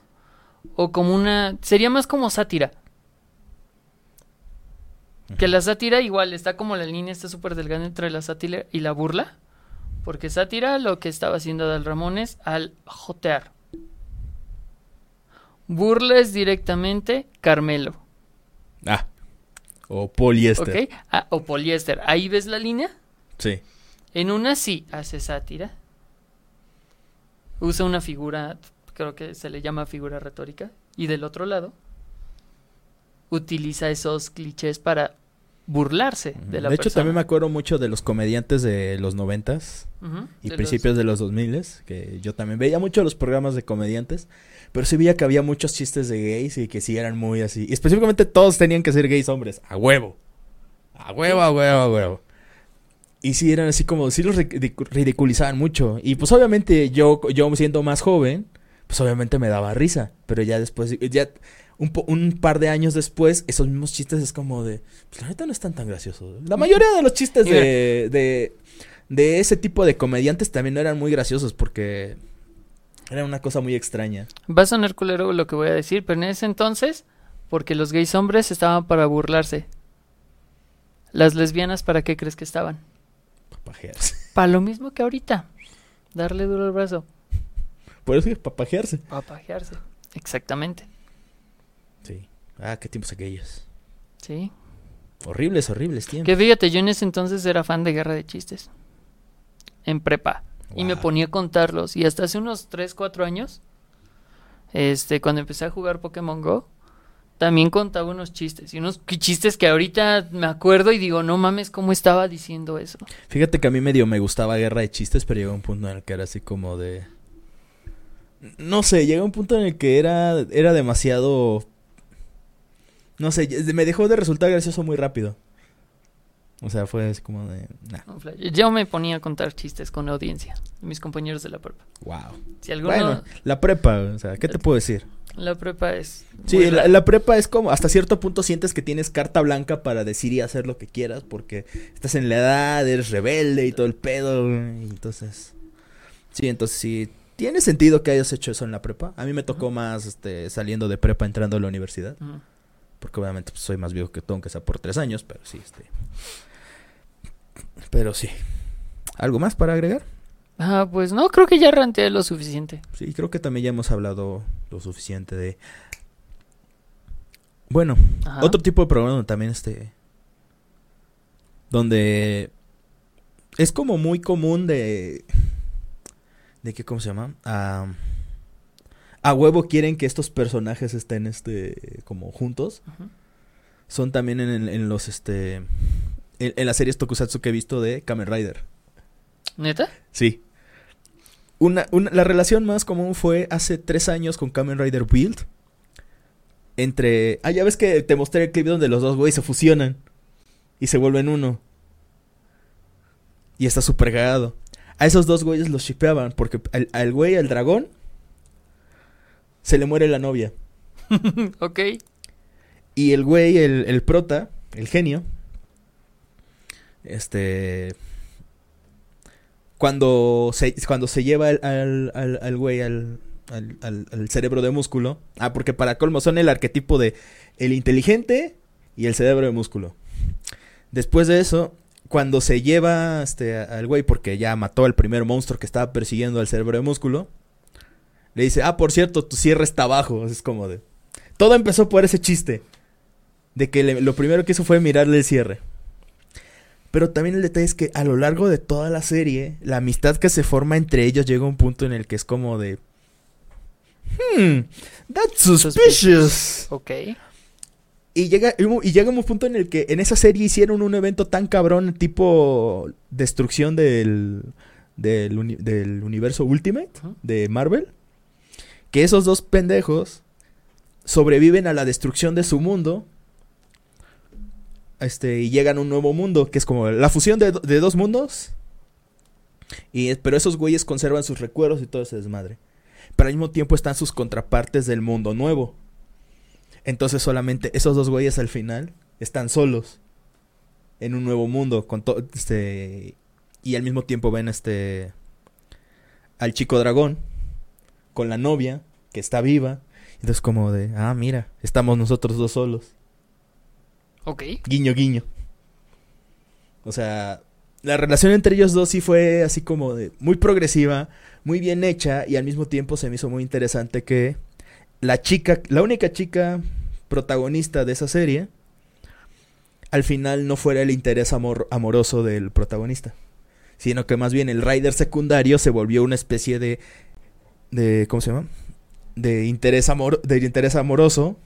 O como una... Sería más como sátira. Que la sátira igual está como la línea está súper delgada entre la sátira y la burla. Porque sátira lo que estaba haciendo Dal Ramones al jotear. Burla es directamente Carmelo. Ah, o poliéster. ¿Ok? Ah, o poliéster. Ahí ves la línea. Sí. En una sí hace sátira. Usa una figura, creo que se le llama figura retórica. Y del otro lado, utiliza esos clichés para burlarse de la de hecho, persona. también me acuerdo mucho de los comediantes de los noventas Ujú, y de principios de los 2000 que yo también veía mucho los programas de comediantes, pero sí veía que había muchos chistes de gays y que sí eran muy así. Y específicamente todos tenían que ser gays hombres, a huevo. A huevo, a huevo, a huevo. Y sí eran así como, sí los ridicu- ridiculizaban mucho. Y pues obviamente yo, yo siendo más joven, pues obviamente me daba risa. Pero ya después, ya un, po- un par de años después, esos mismos chistes es como de, pues la neta no están tan graciosos. La mayoría de los chistes de, de ese tipo de comediantes también no eran muy graciosos porque era una cosa muy extraña. Va a sonar culero lo que voy a decir, pero en ese entonces, porque los gays hombres estaban para burlarse. Las lesbianas, ¿para qué crees que estaban? Papajearse. Para lo mismo que ahorita. Darle duro al brazo. Por eso es papajearse. Papajearse. Exactamente. Sí. Ah, qué tiempos aquellos. Sí. Horribles, horribles tiempos. Que fíjate, yo en ese entonces era fan de Guerra de Chistes. En prepa. Y me ponía a contarlos. Y hasta hace unos 3, 4 años, este, cuando empecé a jugar Pokémon Go, también contaba unos chistes. Y unos chistes que ahorita me acuerdo y digo, no mames, ¿cómo estaba diciendo eso? Fíjate que a mí medio me gustaba Guerra de Chistes, pero llegó un punto en el que era así como de... No sé, llegó un punto en el que era, era demasiado... No sé, me dejó de resultar gracioso muy rápido. O sea, fue así como de... Nah. Yo me ponía a contar chistes con la audiencia, mis compañeros de la prepa. wow. Si alguno, Bueno, la prepa, o sea, ¿qué te puedo decir? La prepa es... Sí, la, prepa es como, hasta cierto punto sientes que tienes carta blanca para decir y hacer lo que quieras, porque estás en la edad, eres rebelde y todo el pedo, güey, y entonces... Sí, entonces sí, tiene sentido que hayas hecho eso en la prepa. A mí me tocó más este, saliendo de prepa entrando a la universidad, porque obviamente pues, soy más viejo que tú, aunque sea por tres años, pero sí, este... Pero sí. ¿Algo más para agregar? Ah, pues no, creo que ya ranteé lo suficiente. Sí, creo que también ya hemos hablado lo suficiente de... Bueno, Ajá. Otro tipo de programa donde también este. Donde. Es como muy común de. ¿De qué? ¿Cómo se llama? A. a huevo quieren que estos personajes estén este. como juntos. Son también en, en los este. En, en las series Tokusatsu que he visto de Kamen Rider. ¿Neta? Sí. Una, una- la relación más común fue hace tres años con Kamen Rider Build. Entre. Ah, ya ves que te mostré el clip donde los dos güeyes se fusionan. Y se vuelven uno. Y está súper cagado. A esos dos güeyes los shipeaban. Porque al, al güey, al dragón. Se le muere la novia. ok. Y el güey, el, el prota, el genio. Este. Cuando se, cuando se lleva al, al, al- güey al, al, cerebro de músculo. Ah, porque para colmo son el arquetipo de el inteligente y el cerebro de músculo. Después de eso, cuando se lleva este, al güey, porque ya mató al primer monstruo que estaba persiguiendo al cerebro de músculo, le dice: Ah, por cierto, tu cierre está abajo. Es como de. Todo empezó por ese chiste. De que lo primero que hizo fue mirarle el cierre. Pero también el detalle es que a lo largo de toda la serie, la amistad que se forma entre ellos llega a un punto en el que es como de. Hmm, that's suspicious. Ok. Y llega, y llega un punto en el que en esa serie hicieron un evento tan cabrón, tipo destrucción del, del, uni- del universo Ultimate de Marvel, que esos dos pendejos sobreviven a la destrucción de su mundo. Este, y llegan a un nuevo mundo, que es como la fusión de, de dos mundos. Y, pero esos güeyes conservan sus recuerdos y todo ese desmadre. Pero al mismo tiempo están sus contrapartes del mundo nuevo. Entonces solamente esos dos güeyes al final están solos. En un nuevo mundo. Con to- este. Y al mismo tiempo ven este. Al chico dragón. Con la novia. Que está viva. Entonces como de. Ah, mira. Estamos nosotros dos solos. Ok. Guiño, guiño. O sea, la relación entre ellos dos sí fue así como de muy progresiva, muy bien hecha y al mismo tiempo se me hizo muy interesante que la chica, la única chica protagonista de esa serie, al final no fuera el interés amor- amoroso del protagonista, sino que más bien el rider secundario se volvió una especie de, de ¿cómo se llama? De interés amor, de interés amoroso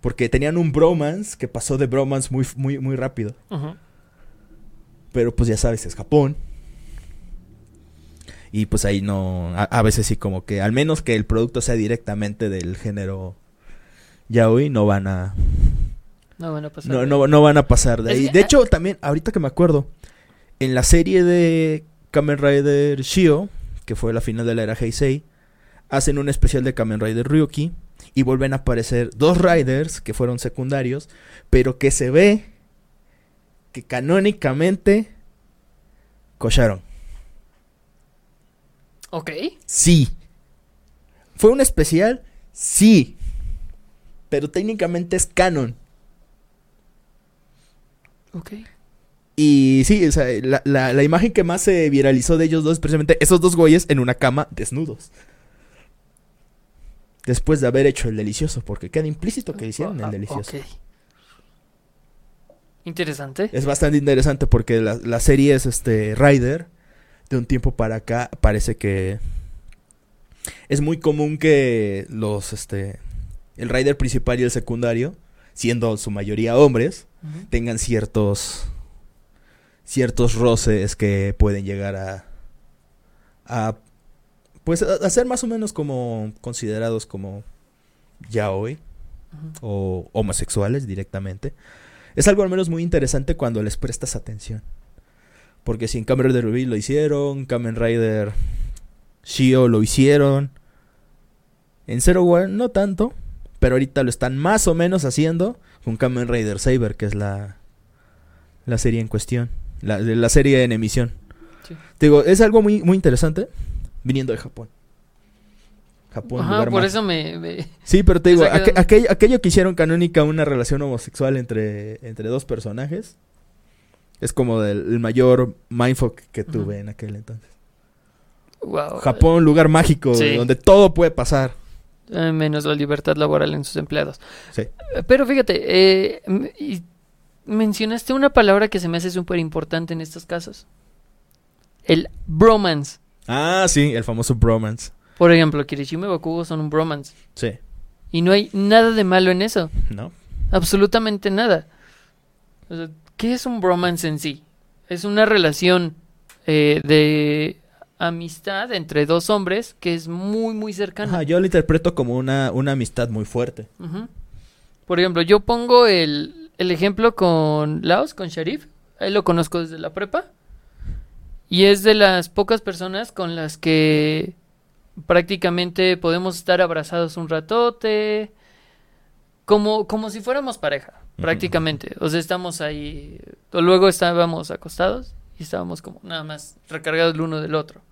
porque tenían un bromance que pasó de bromance muy, muy, muy rápido. Pero pues ya sabes, es Japón. Y pues ahí no. A, a veces sí, como que al menos que el producto sea directamente del género yaoi, no van a. No van a pasar. No, no, no van a pasar de ahí. De hecho, también, ahorita que me acuerdo, en la serie de Kamen Rider Shio, que fue la final de la era Heisei, hacen un especial de Kamen Rider Ryuki y vuelven a aparecer dos Riders que fueron secundarios, pero que se ve que canónicamente cocharon. Ok. Sí. ¿Fue un especial? Sí. Pero técnicamente es canon. Ok. Y sí, o sea, la, la- la imagen que más se viralizó de ellos dos es precisamente esos dos güeyes en una cama desnudos. Después de haber hecho el delicioso, porque queda implícito que hicieron Ah, el delicioso. ok. Interesante. Es bastante interesante porque la, la serie es este Rider. De un tiempo para acá parece que es muy común que los este el rider principal y el secundario, siendo su mayoría hombres, tengan ciertos ciertos roces que pueden llegar a a pues a, a ser más o menos como considerados como ya hoy o homosexuales directamente. Es algo al menos muy interesante cuando les prestas atención. Porque si en Kamen Rider Ruby lo hicieron, Kamen Rider Shio lo hicieron. En Zero One no tanto, pero ahorita lo están más o menos haciendo con Kamen Rider Saber, que es la, la serie en cuestión, la, la serie en emisión. Sí. Te digo, es algo muy, muy interesante viniendo de Japón. Japón, Ajá, lugar por más- eso me... me- Sí, pero te digo, aqu- aquello, aquello que hicieron canónica una relación homosexual entre, entre dos personajes es como del el mayor mindfuck que tuve en aquel entonces. wow. Japón, lugar mágico, Sí. donde todo puede pasar. Eh, menos la libertad laboral en sus empleados. Sí. Eh, Pero fíjate, eh, y mencionaste una palabra que se me hace súper importante en estos casos. El bromance. Ah, sí, el famoso bromance. Por ejemplo, Kirishima y Bakugo son un bromance. Sí, Y no hay nada de malo en eso. ¿no? Absolutamente nada. O sea, ¿Qué es un bromance en sí? Es una relación eh, de amistad entre dos hombres que es muy, muy cercana. Ajá, yo lo interpreto como una, una amistad muy fuerte. Por ejemplo, yo pongo el, el ejemplo con Laos, con Sharif. Ahí lo conozco desde la prepa. Y es de las pocas personas con las que prácticamente podemos estar abrazados un ratote. Como, como si fuéramos pareja, prácticamente. O sea, estamos ahí. o Luego estábamos acostados y estábamos como nada más recargados el uno del otro.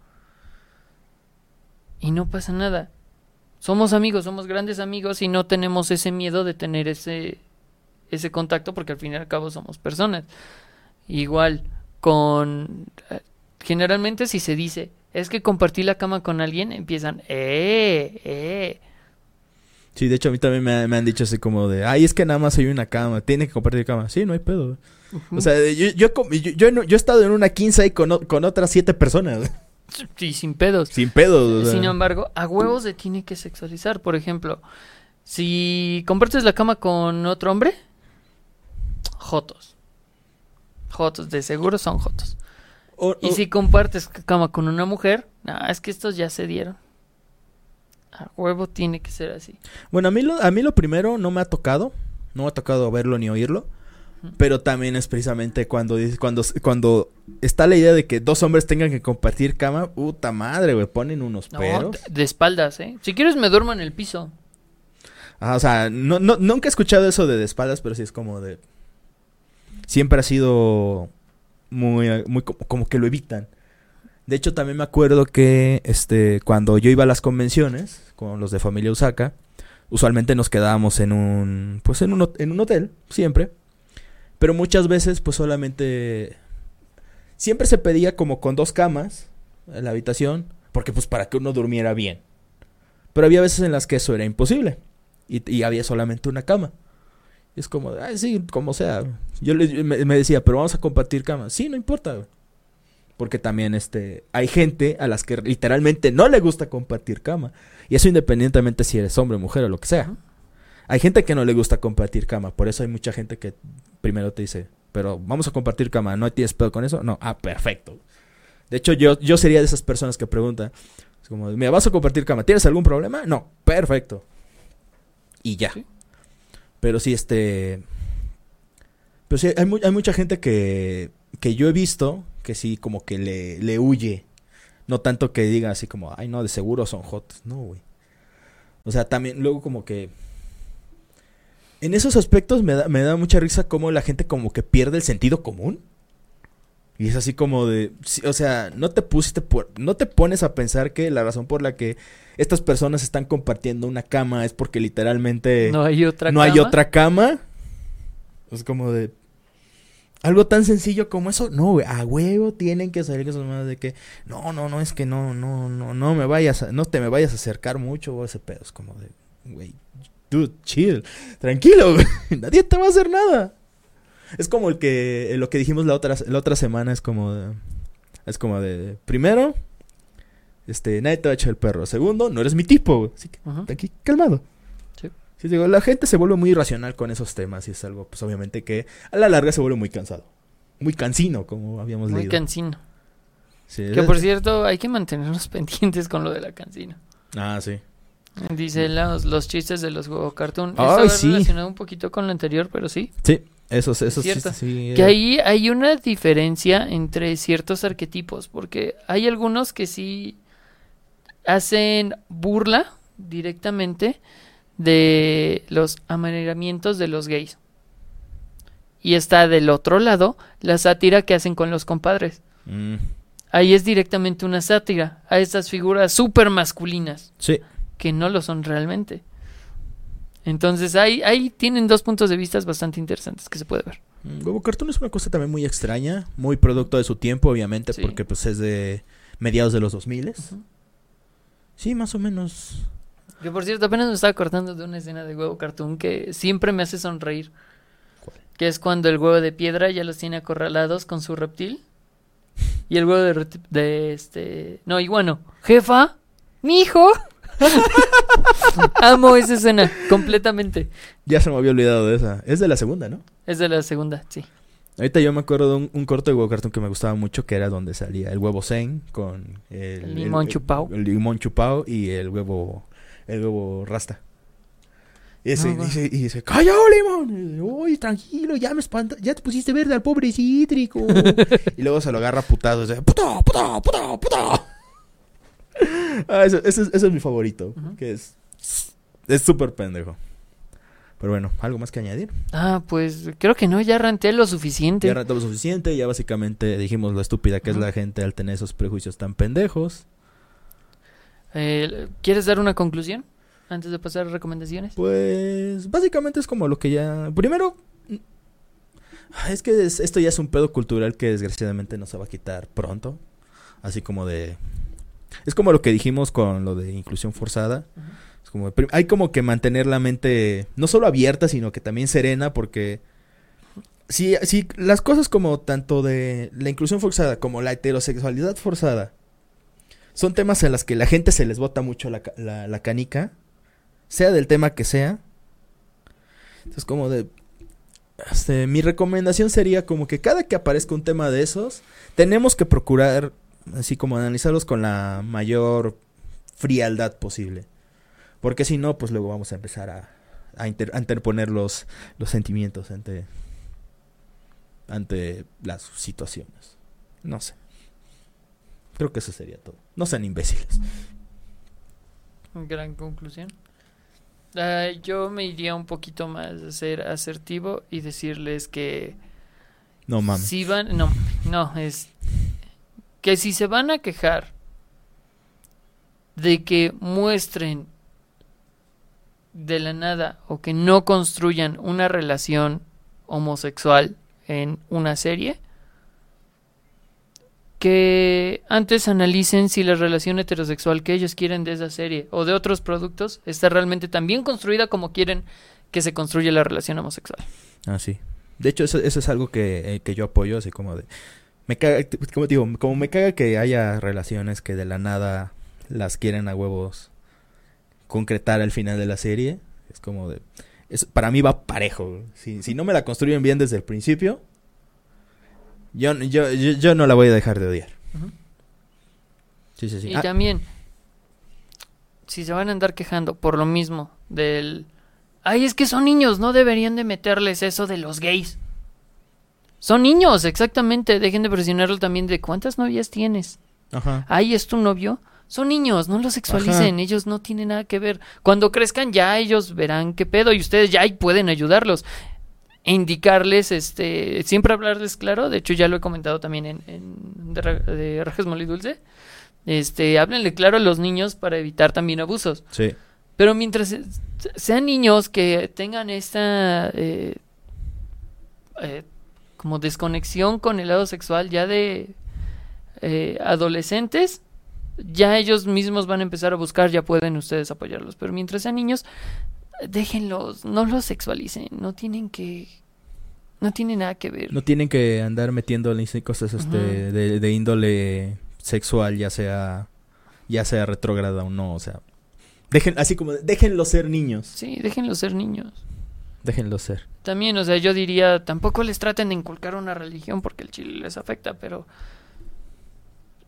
Y no pasa nada. Somos amigos, somos grandes amigos y no tenemos ese miedo de tener ese, ese contacto porque al fin y al cabo somos personas. Igual con... Generalmente si se dice, es que compartí la cama con alguien, empiezan, eh, eh. Sí, de hecho a mí también me, me han dicho así como de, ay, es que nada más hay una cama, tiene que compartir cama. Sí, no hay pedo. O sea, yo, yo, yo, yo no- yo he estado en una 15 ahí con, con otras siete personas. Sí, sin pedos. Sin pedos. o sea. Sin embargo, a huevos se tiene que sexualizar. Por ejemplo, si compartes la cama con otro hombre, jotos. Jotos, de seguro son jotos. O- Y o- si compartes cama con una mujer, es que estos ya se dieron. A huevo tiene que ser así. Bueno, a mí, lo, a mí lo primero no me ha tocado. No me ha tocado verlo ni oírlo. Pero también es precisamente cuando, cuando, cuando está la idea de que dos hombres tengan que compartir cama. Puta madre, güey. Ponen unos No, peros. de espaldas, ¿eh? Si quieres me duermo en el piso. Ah, o sea, no, no- nunca he escuchado eso de, de espaldas, pero sí es como de... Siempre ha sido muy, muy co- como que lo evitan. De hecho, también me acuerdo que este cuando yo iba a las convenciones con los de familia Usaka, usualmente nos quedábamos en un pues en un, en un hotel, siempre. Pero muchas veces pues solamente siempre se pedía como con dos camas en la habitación, porque pues para que uno durmiera bien. Pero había veces en las que eso era imposible y había solamente una cama. Es como, ay, sí, como sea. Yo le- me, me decía, pero vamos a compartir cama. Sí, no importa. Porque también este, hay gente a las que literalmente no le gusta compartir cama. Y eso independientemente si eres hombre, mujer o lo que sea. Hay gente que no le gusta compartir cama. Por eso hay mucha gente que primero te dice, pero vamos a compartir cama. ¿No tienes pedo con eso? No. Ah, perfecto. De hecho, yo, yo sería de esas personas que preguntan, es como, mira, vas a compartir cama. ¿Tienes algún problema? No. Perfecto. Y ya. Sí. Pero sí, este... Pero sí, hay, hay mucha gente que, que yo he visto que sí, como que le, le huye. No tanto que diga así como, ay, no, de seguro son hot. No, güey. O sea, también luego como que... En esos aspectos me da, me da mucha risa como la gente como que pierde el sentido común. Y es así como de... o sea, no te pusiste por... No te pones a pensar que la razón por la que estas personas están compartiendo una cama es porque literalmente No hay otra no hay cama. otra cama. Es como de. Algo tan sencillo como eso. No, güey. A huevo tienen que salir esos más de que. No, no, no, es que no, no, no, no me vayas a, no te me vayas a acercar mucho o ese pedo. Es como de. Güey. Dude, chill. Tranquilo, güey. Nadie te va a hacer nada. Es como el que. Lo que dijimos la otra, la otra semana. Es como de. Es como de. Primero. Este, nadie te va a echar el perro. Segundo, no eres mi tipo, güey. Así que, Ujú. aquí, calmado. Sí. Sí, digo, la gente se vuelve muy irracional con esos temas y es algo, pues obviamente que a la larga se vuelve muy cansado. Muy cansino, como habíamos Muy leído. cansino. Sí, Que es- por cierto, hay que mantenernos pendientes con lo de la cancina. Ah, sí. Dice los, los chistes de los juegos cartoon. Ay, sí. relacionado un poquito con lo anterior, pero sí. Sí, esos, esos Cierto. chistes, sí. Que eh, ahí hay una diferencia entre ciertos arquetipos, porque hay algunos que sí hacen burla directamente de los amaneramientos de los gays. Y está del otro lado la sátira que hacen con los compadres. mm, Ahí es directamente una sátira a estas figuras súper masculinas, sí. que no lo son realmente. Entonces ahí, ahí tienen dos puntos de vista bastante interesantes que se puede ver. Mm, Huevo Cartoon es una cosa también muy extraña, muy producto de su tiempo, obviamente, Sí. porque pues es de mediados de los 2000 Sí, más o menos. Que por cierto, apenas me estaba acordando de una escena de huevo cartoon que siempre me hace sonreír. ¿Cuál? Que es cuando el huevo de piedra ya los tiene acorralados con su reptil. Y el huevo de, de este. No, iguano. Jefa, mi hijo. Amo esa escena completamente. Ya se me había olvidado de esa. Es de la segunda, ¿no? Es de la segunda, sí. Ahorita yo me acuerdo de un, un corto de huevo cartoon que me gustaba mucho, que era donde salía el huevo zen con el, El limón chupao. El, limón chupao y el huevo, el huevo rasta. Y, ese, No, dice, y dice, ¡calla, limón! Dice, Uy, tranquilo, ya me espanta, ya te pusiste verde al pobre cítrico. y luego se lo agarra a putados, dice, ¡puta, puta, puta, puta! ah, ese es, mi favorito, que es es súper pendejo. Pero bueno, ¿algo más que añadir? Ah, pues creo que no, ya ranté lo suficiente. Ya rató lo suficiente, ya básicamente dijimos lo estúpida que es la gente al tener esos prejuicios tan pendejos. Eh, ¿Quieres dar una conclusión antes de pasar a recomendaciones? Pues básicamente es como lo que ya... Primero, mm, es que es- esto ya es un pedo cultural que desgraciadamente no se va a quitar pronto. Así como de... Es como lo que dijimos con lo de inclusión forzada. Es como, hay como que mantener la mente no solo abierta, sino que también serena, porque si, si las cosas como tanto de la inclusión forzada como la heterosexualidad forzada son temas en las que la gente se les bota mucho la, la, la canica, sea del tema que sea. Entonces como de... este, mi recomendación sería como que cada que aparezca un tema de esos, tenemos que procurar así como analizarlos con la mayor frialdad posible. Porque si no, pues luego vamos a empezar a, a, inter- a interponer los, los sentimientos ante, ante las situaciones. No sé. Creo que eso sería todo. No sean imbéciles. Gran conclusión. Ah, yo me iría un poquito más a ser asertivo y decirles que No mames. si van, no, no, es que si se van a quejar de que muestren de la nada o que no construyan una relación homosexual en una serie, que antes analicen si la relación heterosexual que ellos quieren de esa serie o de otros productos está realmente tan bien construida como quieren que se construya la relación homosexual. Ah, sí. De hecho, eso, es algo que, eh, que yo apoyo, así como de... Me caga, como digo, como me caga que haya relaciones que de la nada las quieren a huevos concretar al final de la serie. Es como de... Es, para mí va parejo. Si, si no me la construyen bien desde el principio, yo, yo, yo, yo no la voy a dejar de odiar. Sí, sí, sí. Y Ah, también, si se van a andar quejando por lo mismo del... Ay, es que son niños, no deberían de meterles eso de los gays. Son niños, exactamente. Dejen de presionarlo también de cuántas novias tienes. ajá. Ay, es tu novio. Son niños, no los sexualicen. Ajá. Ellos no tienen nada que ver. Cuando crezcan ya ellos verán qué pedo y ustedes ya ahí pueden ayudarlos. E indicarles, este, siempre hablarles claro. De hecho, ya lo he comentado también en, en de, de Rajas Moli Dulce. Este, háblenle claro a los niños para evitar también abusos. Sí. Pero mientras se- sean niños que tengan esta eh, eh, como desconexión con el lado sexual ya de eh, adolescentes, ya ellos mismos van a empezar a buscar, ya pueden ustedes apoyarlos. Pero mientras sean niños, déjenlos, no los sexualicen, no tienen que, no tiene nada que ver. No tienen que andar metiéndole cosas este, de, de índole sexual, ya sea ya sea retrógrada o no, o sea, Dejen, así como, déjenlo ser niños. Sí, déjenlos ser niños. Déjenlo ser. También, o sea, yo diría, tampoco les traten de inculcar una religión porque el chile les afecta, pero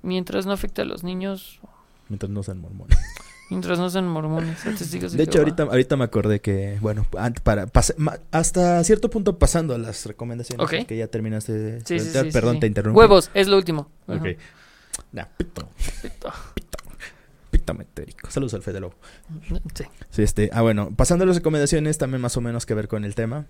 mientras no afecte a los niños, Mientras no sean mormones. mientras no sean mormones, testigos de, De hecho, ahorita, ahorita me acordé que, bueno, para, pase- ma- hasta cierto punto pasando a las recomendaciones, que ya terminaste de Sí, Perdón, te interrumpí. Huevos, es lo último. Ok. Nah, pito, Pito. pito metérico. Saludos al Fede Lobo. Sí. Sí, este, ah, bueno, pasando a las recomendaciones, también más o menos que ver con el tema.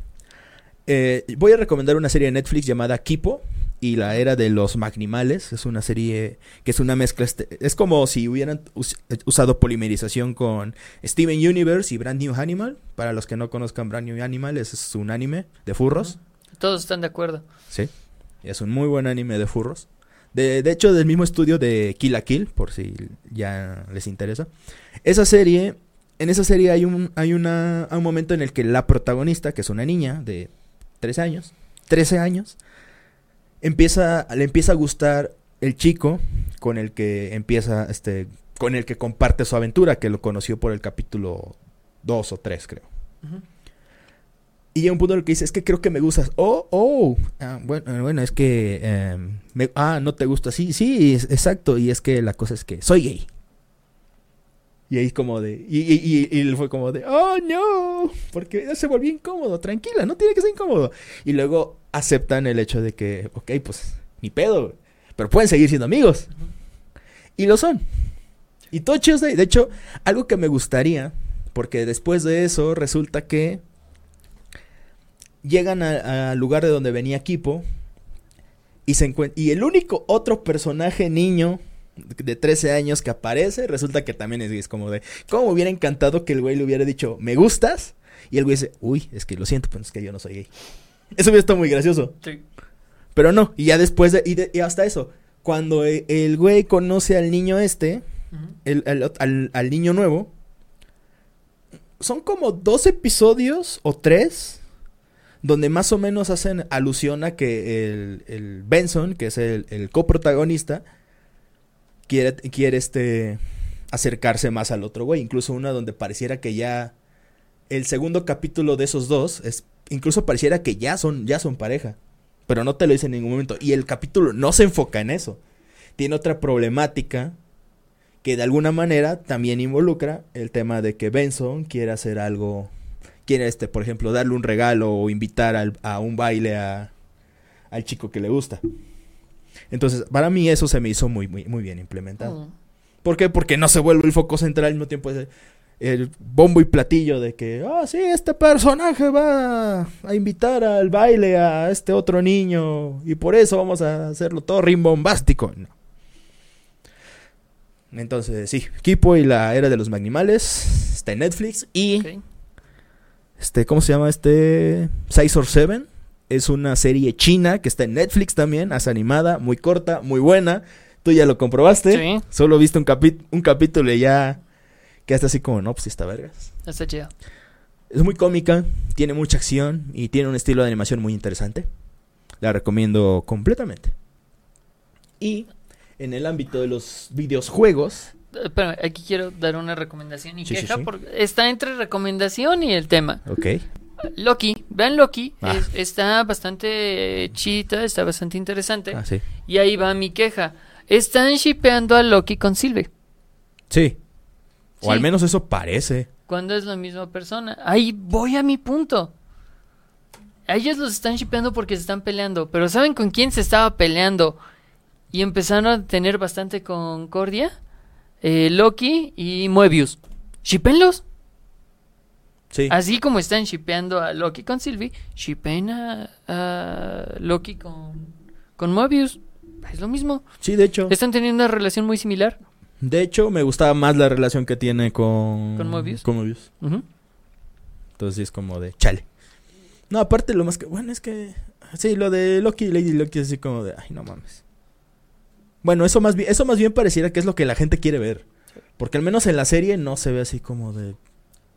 Eh, voy a recomendar una serie de Netflix llamada Kipo y la era de los Magnimales. Es una serie que es una mezcla. este- es como si hubieran us- usado polimerización con Steven Universe y Brand New Animal. Para los que no conozcan Brand New Animal, es un anime de furros. Todos están de acuerdo. Sí. Es un muy buen anime de furros. De, de hecho, del mismo estudio de Kill la Kill, por si ya les interesa. Esa serie, en esa serie hay un, hay una, un momento en el que la protagonista, que es una niña de 13 años, 13 años, empieza, le empieza a gustar el chico con el que empieza, este, con el que comparte su aventura, que lo conoció por el capítulo 2 o 3, creo. Y llega un punto en el que dice, es que creo que me gustas. Oh, oh. Ah, bueno, eh, bueno, es que... em, me- ah, no te gusta. Sí, sí, es- exacto. Y es que la cosa es que soy gay. Y ahí como de... Y, y, y- fue como de... Oh, no. Porque ya se volvió incómodo. Tranquila, no tiene que ser incómodo. Y luego aceptan el hecho de que... Ok, pues, ni pedo. Pero pueden seguir siendo amigos. Y lo son. Y todo chido. De hecho, algo que me gustaría... Porque después de eso resulta que llegan al lugar de donde venía Kipo y se y el único otro personaje niño de 13 años que aparece resulta que también es, es como de cómo me hubiera encantado que el güey le hubiera dicho me gustas y el güey dice uy es que lo siento pero es que yo no soy gay eso hubiera estado muy gracioso Sí. pero no y ya después de y, de- y hasta eso cuando e- el güey conoce al niño este el- al, al niño nuevo. Son como dos episodios o tres donde más o menos hacen alusión a que el, Benson, que es el, el coprotagonista, quiere, quiere este, acercarse más al otro güey. Incluso una donde pareciera que ya el segundo capítulo de esos dos es incluso pareciera que ya son ya son pareja, pero no te lo dice en ningún momento y el capítulo no se enfoca en eso. Tiene otra problemática que de alguna manera también involucra el tema de que Benson quiere hacer algo, quiere este, por ejemplo, darle un regalo o invitar al- a un baile a, al chico que le gusta. Entonces, para mí eso se me hizo muy, muy, muy bien implementado. Mm. ¿Por qué? Porque no se vuelve el foco central al mismo tiempo. es el bombo y platillo de que, ah, sí, este personaje va a invitar al baile a este otro niño y por eso vamos a hacerlo todo rimbombástico. No. Entonces, sí, Kipo y la era de los Magnimales está en Netflix y. este, ¿cómo se llama este? Size or Seven. Es una serie china que está en Netflix también, es animada, muy corta, muy buena. Tú ya lo comprobaste. Sí, Solo viste un, capi- un capítulo y ya quedaste así como, no, pues está vergas. está chido. Es muy cómica, tiene mucha acción y tiene un estilo de animación muy interesante. La recomiendo completamente. Y en el ámbito de los videojuegos, Espérame, aquí quiero dar una recomendación y Sí, queja sí. porque está entre recomendación y el tema. ok. Loki, vean Loki, Ah. es- está bastante chita, está bastante interesante. Ah, sí. Y ahí va mi queja. Están shipeando a Loki con Sylvie. Sí. O al menos eso parece. Cuando es la misma persona. Ahí voy a mi punto. A ellos los están shipeando porque se están peleando. Pero ¿saben con quién se estaba peleando? Y empezaron a tener bastante concordia. Eh, Loki y Moebius. Shipenlos. Sí. Así como están shipeando a Loki con Sylvie, shipen a, a Loki con, con Moebius. Es lo mismo. Sí, de hecho. Están teniendo una relación muy similar. De hecho, me gustaba más la relación que tiene con... ¿Con. Ujú. Entonces es como de chale. No, aparte lo más que... Bueno, es que... Sí, lo de Loki y Lady Loki es así como de... Ay, no mames. Bueno, eso más bien, eso más bien pareciera que es lo que la gente quiere ver. Porque al menos en la serie no se ve así como de...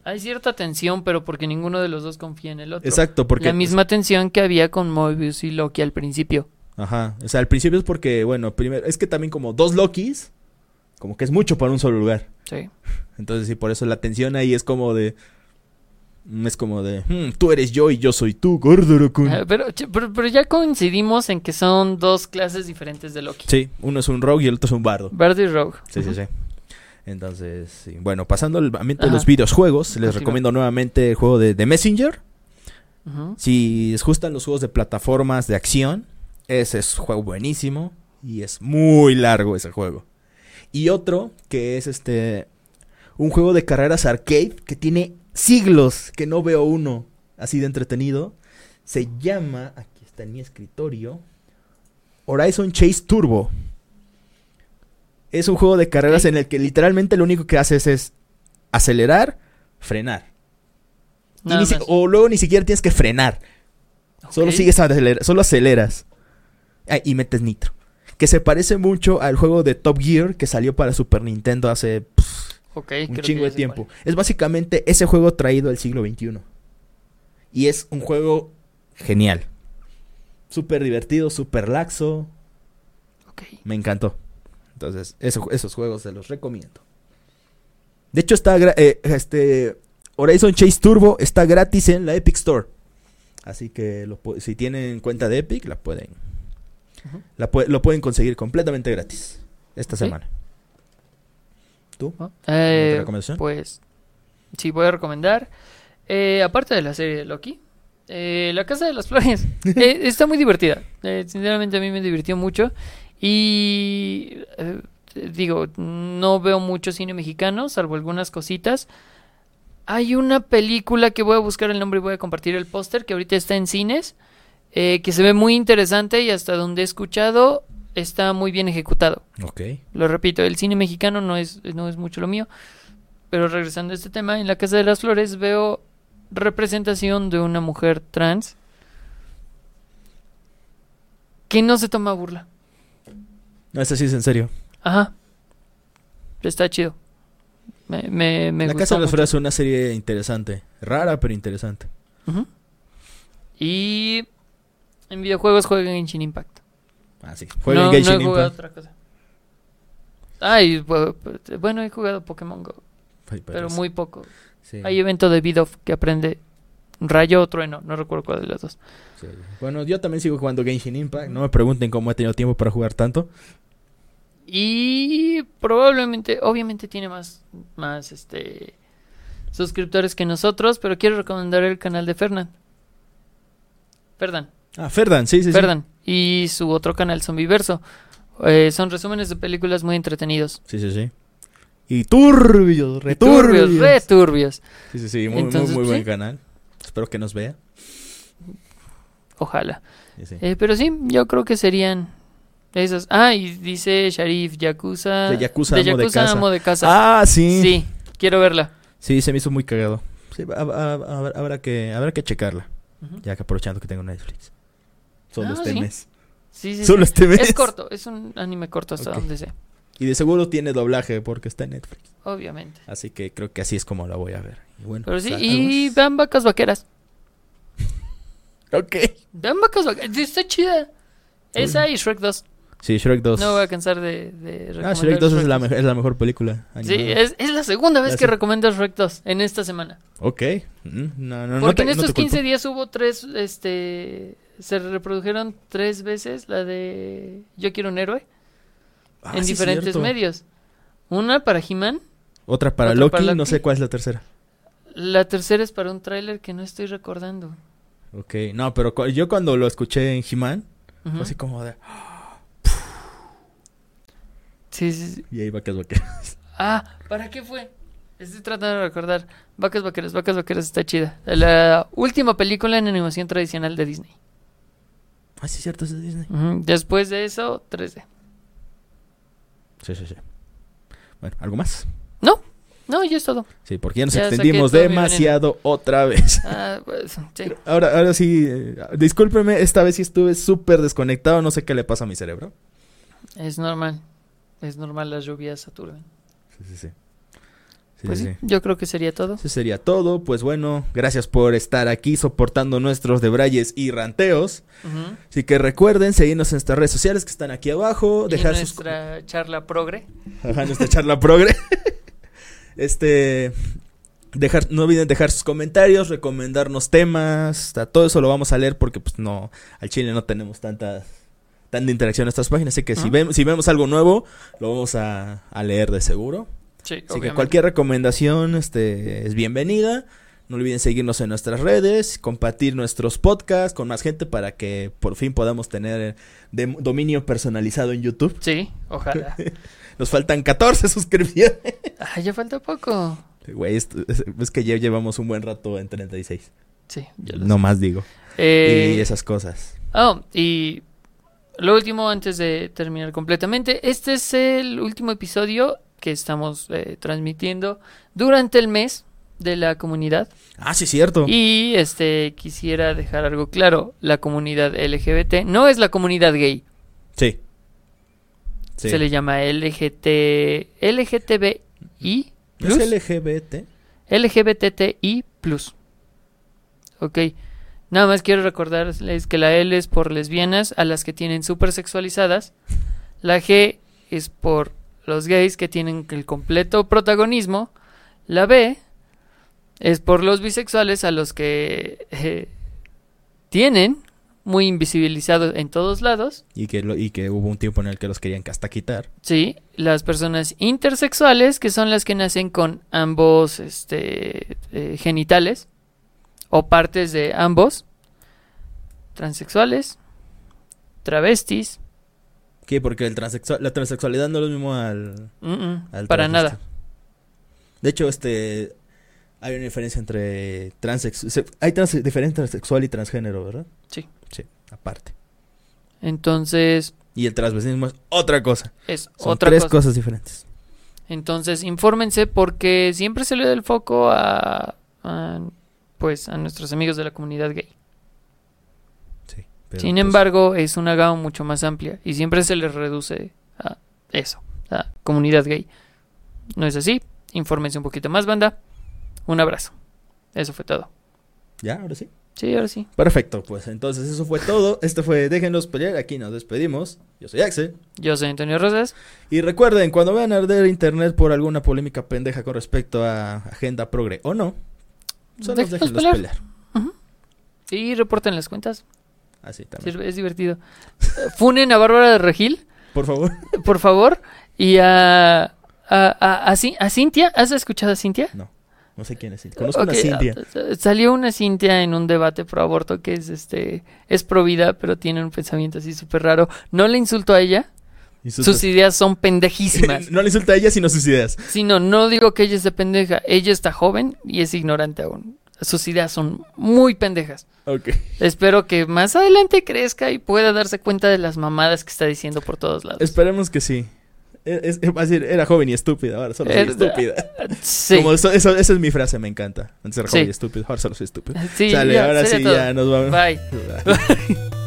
Hay cierta tensión, pero porque ninguno de los dos confía en el otro. Exacto, porque... La misma tensión que había con Moebius y Loki al principio. Ajá. O sea, al principio es porque, bueno, primero... Es que también como dos Lokis... como que es mucho para un solo lugar. Sí. Entonces, sí, por eso la tensión ahí es como de. Mm, Es como de. "Hmm, tú eres yo y yo soy tú, Gordoro-kun". Ah, pero, pero, pero ya coincidimos en que son dos clases diferentes de Loki. Sí, uno es un rogue y el otro es un bardo. Bard y Rogue. Sí, sí, sí. Entonces, sí. bueno, pasando al ambiente de los videojuegos, les recomiendo nuevamente el juego de The Messenger. Si les gustan los juegos de plataformas de acción, ese es un juego buenísimo y es muy largo ese juego. Y otro que es este un juego de carreras arcade que tiene siglos que no veo uno así de entretenido. Se llama, aquí está en mi escritorio, Horizon Chase Turbo. Es un juego de carreras en el que literalmente lo único que haces es acelerar, frenar. Y ni si- o luego ni siquiera tienes que frenar. Solo sigues aceler- solo aceleras. Ah, y metes nitro. Que se parece mucho al juego de Top Gear que salió para Super Nintendo hace un creo chingo de tiempo. cuál. Es básicamente ese juego traído al siglo XXI. Y es un juego genial. Súper divertido, súper laxo. Ok. Me encantó. Entonces, eso- esos juegos se los recomiendo. De hecho, está eh, este Horizon Chase Turbo está gratis en la Epic Store. Así que lo si tienen cuenta de Epic, la pueden la lo pueden conseguir completamente gratis esta semana. ¿Tú? ¿No? ¿Alguna Eh, recomendación? pues sí, voy a recomendar. eh, aparte de la serie de Loki, eh, La Casa de las Flores. Está muy divertida. Sinceramente a mí me divirtió mucho. Y digo, no veo mucho cine mexicano, salvo algunas cositas. Hay una película que voy a buscar el nombre y voy a compartir el póster que ahorita está en cines, eh, que se ve muy interesante y hasta donde he escuchado está muy bien ejecutado. Ok. Lo repito, el cine mexicano no es, no es mucho lo mío. Pero regresando a este tema, en la Casa de las Flores veo representación de una mujer trans que no se toma burla. No, ese sí es en serio. Ajá. Está chido. Me, me, me la Casa de las. Flores es una serie interesante. Rara, pero interesante. Ujú. Y en videojuegos juego Genshin Impact. Ah, sí. Jueguen no, Genshin no he jugado Impact. otra cosa. Ay, bu- bueno, he jugado Pokémon Go, Ay, pero muy poco. Sí, Hay evento de Bidoff que aprende rayo o trueno, no recuerdo cuál de las dos. sí. Bueno, yo también sigo jugando Genshin Impact. No me pregunten cómo he tenido tiempo para jugar tanto. Y probablemente, obviamente tiene más, más este suscriptores que nosotros, pero quiero recomendar el canal de Fernand. Ferdan, Ah, Ferdan, sí, sí, sí. Ferdan. Y su otro canal, Zombiverso. Eh, son resúmenes de películas muy entretenidos. Sí, sí, sí. Y turbios, returbios. turbios, re turbios. Sí, sí, sí. Muy, Entonces, muy, muy buen sí. canal. Espero que nos vea. Ojalá. Sí, sí. Eh, pero sí, yo creo que serían esos. Ah, y dice Sharif, Yakuza. De Yakuza, amo de casa. amo de casa. Ah, sí. Sí, quiero verla. Sí, se me hizo muy cagado. Sí, ha- ha- ha- habrá, que, habrá que checarla. Ya que aprovechando que tengo Netflix. Solo Ah, este sí. mes. Sí, sí, Solo sí. este mes. Es corto, es un anime corto hasta donde sé. Y de seguro tiene doblaje porque está en Netflix. Obviamente. Así que creo que así es como la voy a ver. Y bueno, Pero sí, pues, y vean vacas vaqueras. Ok. Vean vacas vaqueras. Está chida. Esa y Shrek 2. Sí, Shrek 2. No voy a cansar de, de ah, Shrek 2 es la, me- es la mejor película. Sí, animada. es, es la segunda vez La que se- recomiendo Shrek 2 en esta semana. Ok. Mm, No, no, no Porque te- en no te estos 15 culpo. días hubo tres, este... Se reprodujeron tres veces la de Yo quiero un héroe Ah, en sí, diferentes medios. Una para He-Man, Otra para Otra Loki, para no sé cuál es la tercera. la tercera es para un tráiler que no estoy recordando. Ok, no, pero cu- yo cuando lo escuché en He-Man, fue así como de... Sí, sí, sí. Y ahí va que es vaqueras. Ah, ¿para qué fue? Estoy tratando de recordar. Vacas Vaqueras, Vacas Vaqueras está chida. La última película en animación tradicional de Disney. Ah, sí, cierto, es de Disney. Después de eso, 3D. Sí, sí, sí. Bueno, ¿algo más? No, no, ya es todo. Sí, porque ya nos Ya extendimos demasiado otra vez. Ah, pues, sí. Ahora, ahora sí, eh, discúlpeme, esta vez sí estuve súper desconectado, no sé qué le pasa a mi cerebro. Es normal. Es normal, las lluvias saturan. Sí, sí, sí. Sí, Pues sí, yo creo que sería todo. Eso sería todo. Pues bueno, gracias por estar aquí soportando nuestros debrayes y ranteos. Ujú. Así que recuerden seguirnos en nuestras redes sociales que están aquí abajo. Y Dejar sus nuestra charla progre. Ajá, nuestra charla progre. este. Dejar, no olviden dejar sus comentarios, recomendarnos temas. o sea, todo eso lo vamos a leer porque, pues, no. Al chile no tenemos tanta, tanta interacción en estas páginas. Así que si, vemos, si vemos algo nuevo, lo vamos a, a leer de seguro. Sí, Así que cualquier recomendación este, es bienvenida. No olviden seguirnos en nuestras redes, compartir nuestros podcasts con más gente para que por fin podamos tener de- dominio personalizado en YouTube. Sí, ojalá. Nos faltan 14 suscripciones. ah, ya falta poco. Güey, es, es que ya llevamos un buen rato en 36. Sí, yo lo No más digo. Eh, y esas cosas. Oh, y lo último antes de terminar completamente, este es el último episodio que estamos eh, transmitiendo durante el mes de la comunidad Ah, sí, cierto. y este quisiera dejar algo claro, la comunidad LGBT no es la comunidad gay, Sí. Sí. se le llama LGT LGTBI ¿Es plus, LGBT? LGBTI plus. Ok. Nada más quiero recordarles que la L es por lesbianas a las que tienen súper sexualizadas. La G es por los gays que tienen el completo protagonismo. La B es por los bisexuales a los que eh, tienen muy invisibilizado en todos lados. Y que, lo- y que hubo un tiempo en el que los querían hasta quitar. Sí, las personas intersexuales, que son las que nacen con ambos este, eh, genitales o partes de ambos. Transexuales, travestis, ¿Qué? Porque el transexual, la transexualidad no es lo mismo al... al para nada. De hecho, este... Hay una diferencia entre transex... se- Hay trans, diferencia entre sexual y transgénero, ¿verdad? Sí. Sí, aparte. Entonces, Y el transvestismo es otra cosa. es Son otra tres cosa. cosas diferentes. Entonces, infórmense porque siempre se le da el foco a, a, pues, a nuestros amigos de la comunidad gay. Pero, Sin pues, embargo, es una gama mucho más amplia y siempre se les reduce a eso, a comunidad gay. ¿No es así? Infórmense un poquito más, banda. Un abrazo. Eso fue todo. Ya, ahora sí. Sí, ahora sí. Perfecto, pues entonces eso fue todo. Esto fue Déjenlos pelear. Aquí nos despedimos. Yo soy Axel. Yo soy Antonio Rosas. Y recuerden, cuando vean arder internet por alguna polémica pendeja con respecto a Agenda Progre o no, solo Déjenlos déjenlos pelear. pelear. Y reporten las cuentas. Así también. Sirve- Es divertido. Funen a Bárbara de Regil, Por favor. por favor. Y a, a, a, a Cin- a Cintia. ¿Has escuchado a Cintia? No sé quién es. Conozco Ok, una Cintia. a- Salió una Cintia en un debate pro aborto que es este es pro vida, pero tiene un pensamiento así súper raro. No le insulto a ella, sus- sus ideas son pendejísimas. no le insulta a ella, sino sus ideas. Sino, no digo que ella esté pendeja, ella está joven y es ignorante aún. Sus ideas son muy pendejas. Ok. Espero que más adelante crezca y pueda darse cuenta de las mamadas que está diciendo por todos lados. Esperemos que sí. Es, es- a decir, era joven y estúpida, ahora solo soy Era- estúpida. Sí, Como eso, eso- esa es mi frase, me encanta. Antes era joven Sí. y estúpido, ahora solo soy estúpido. sí, Sale, ya, ahora sí todo. ya nos vamos. Bye.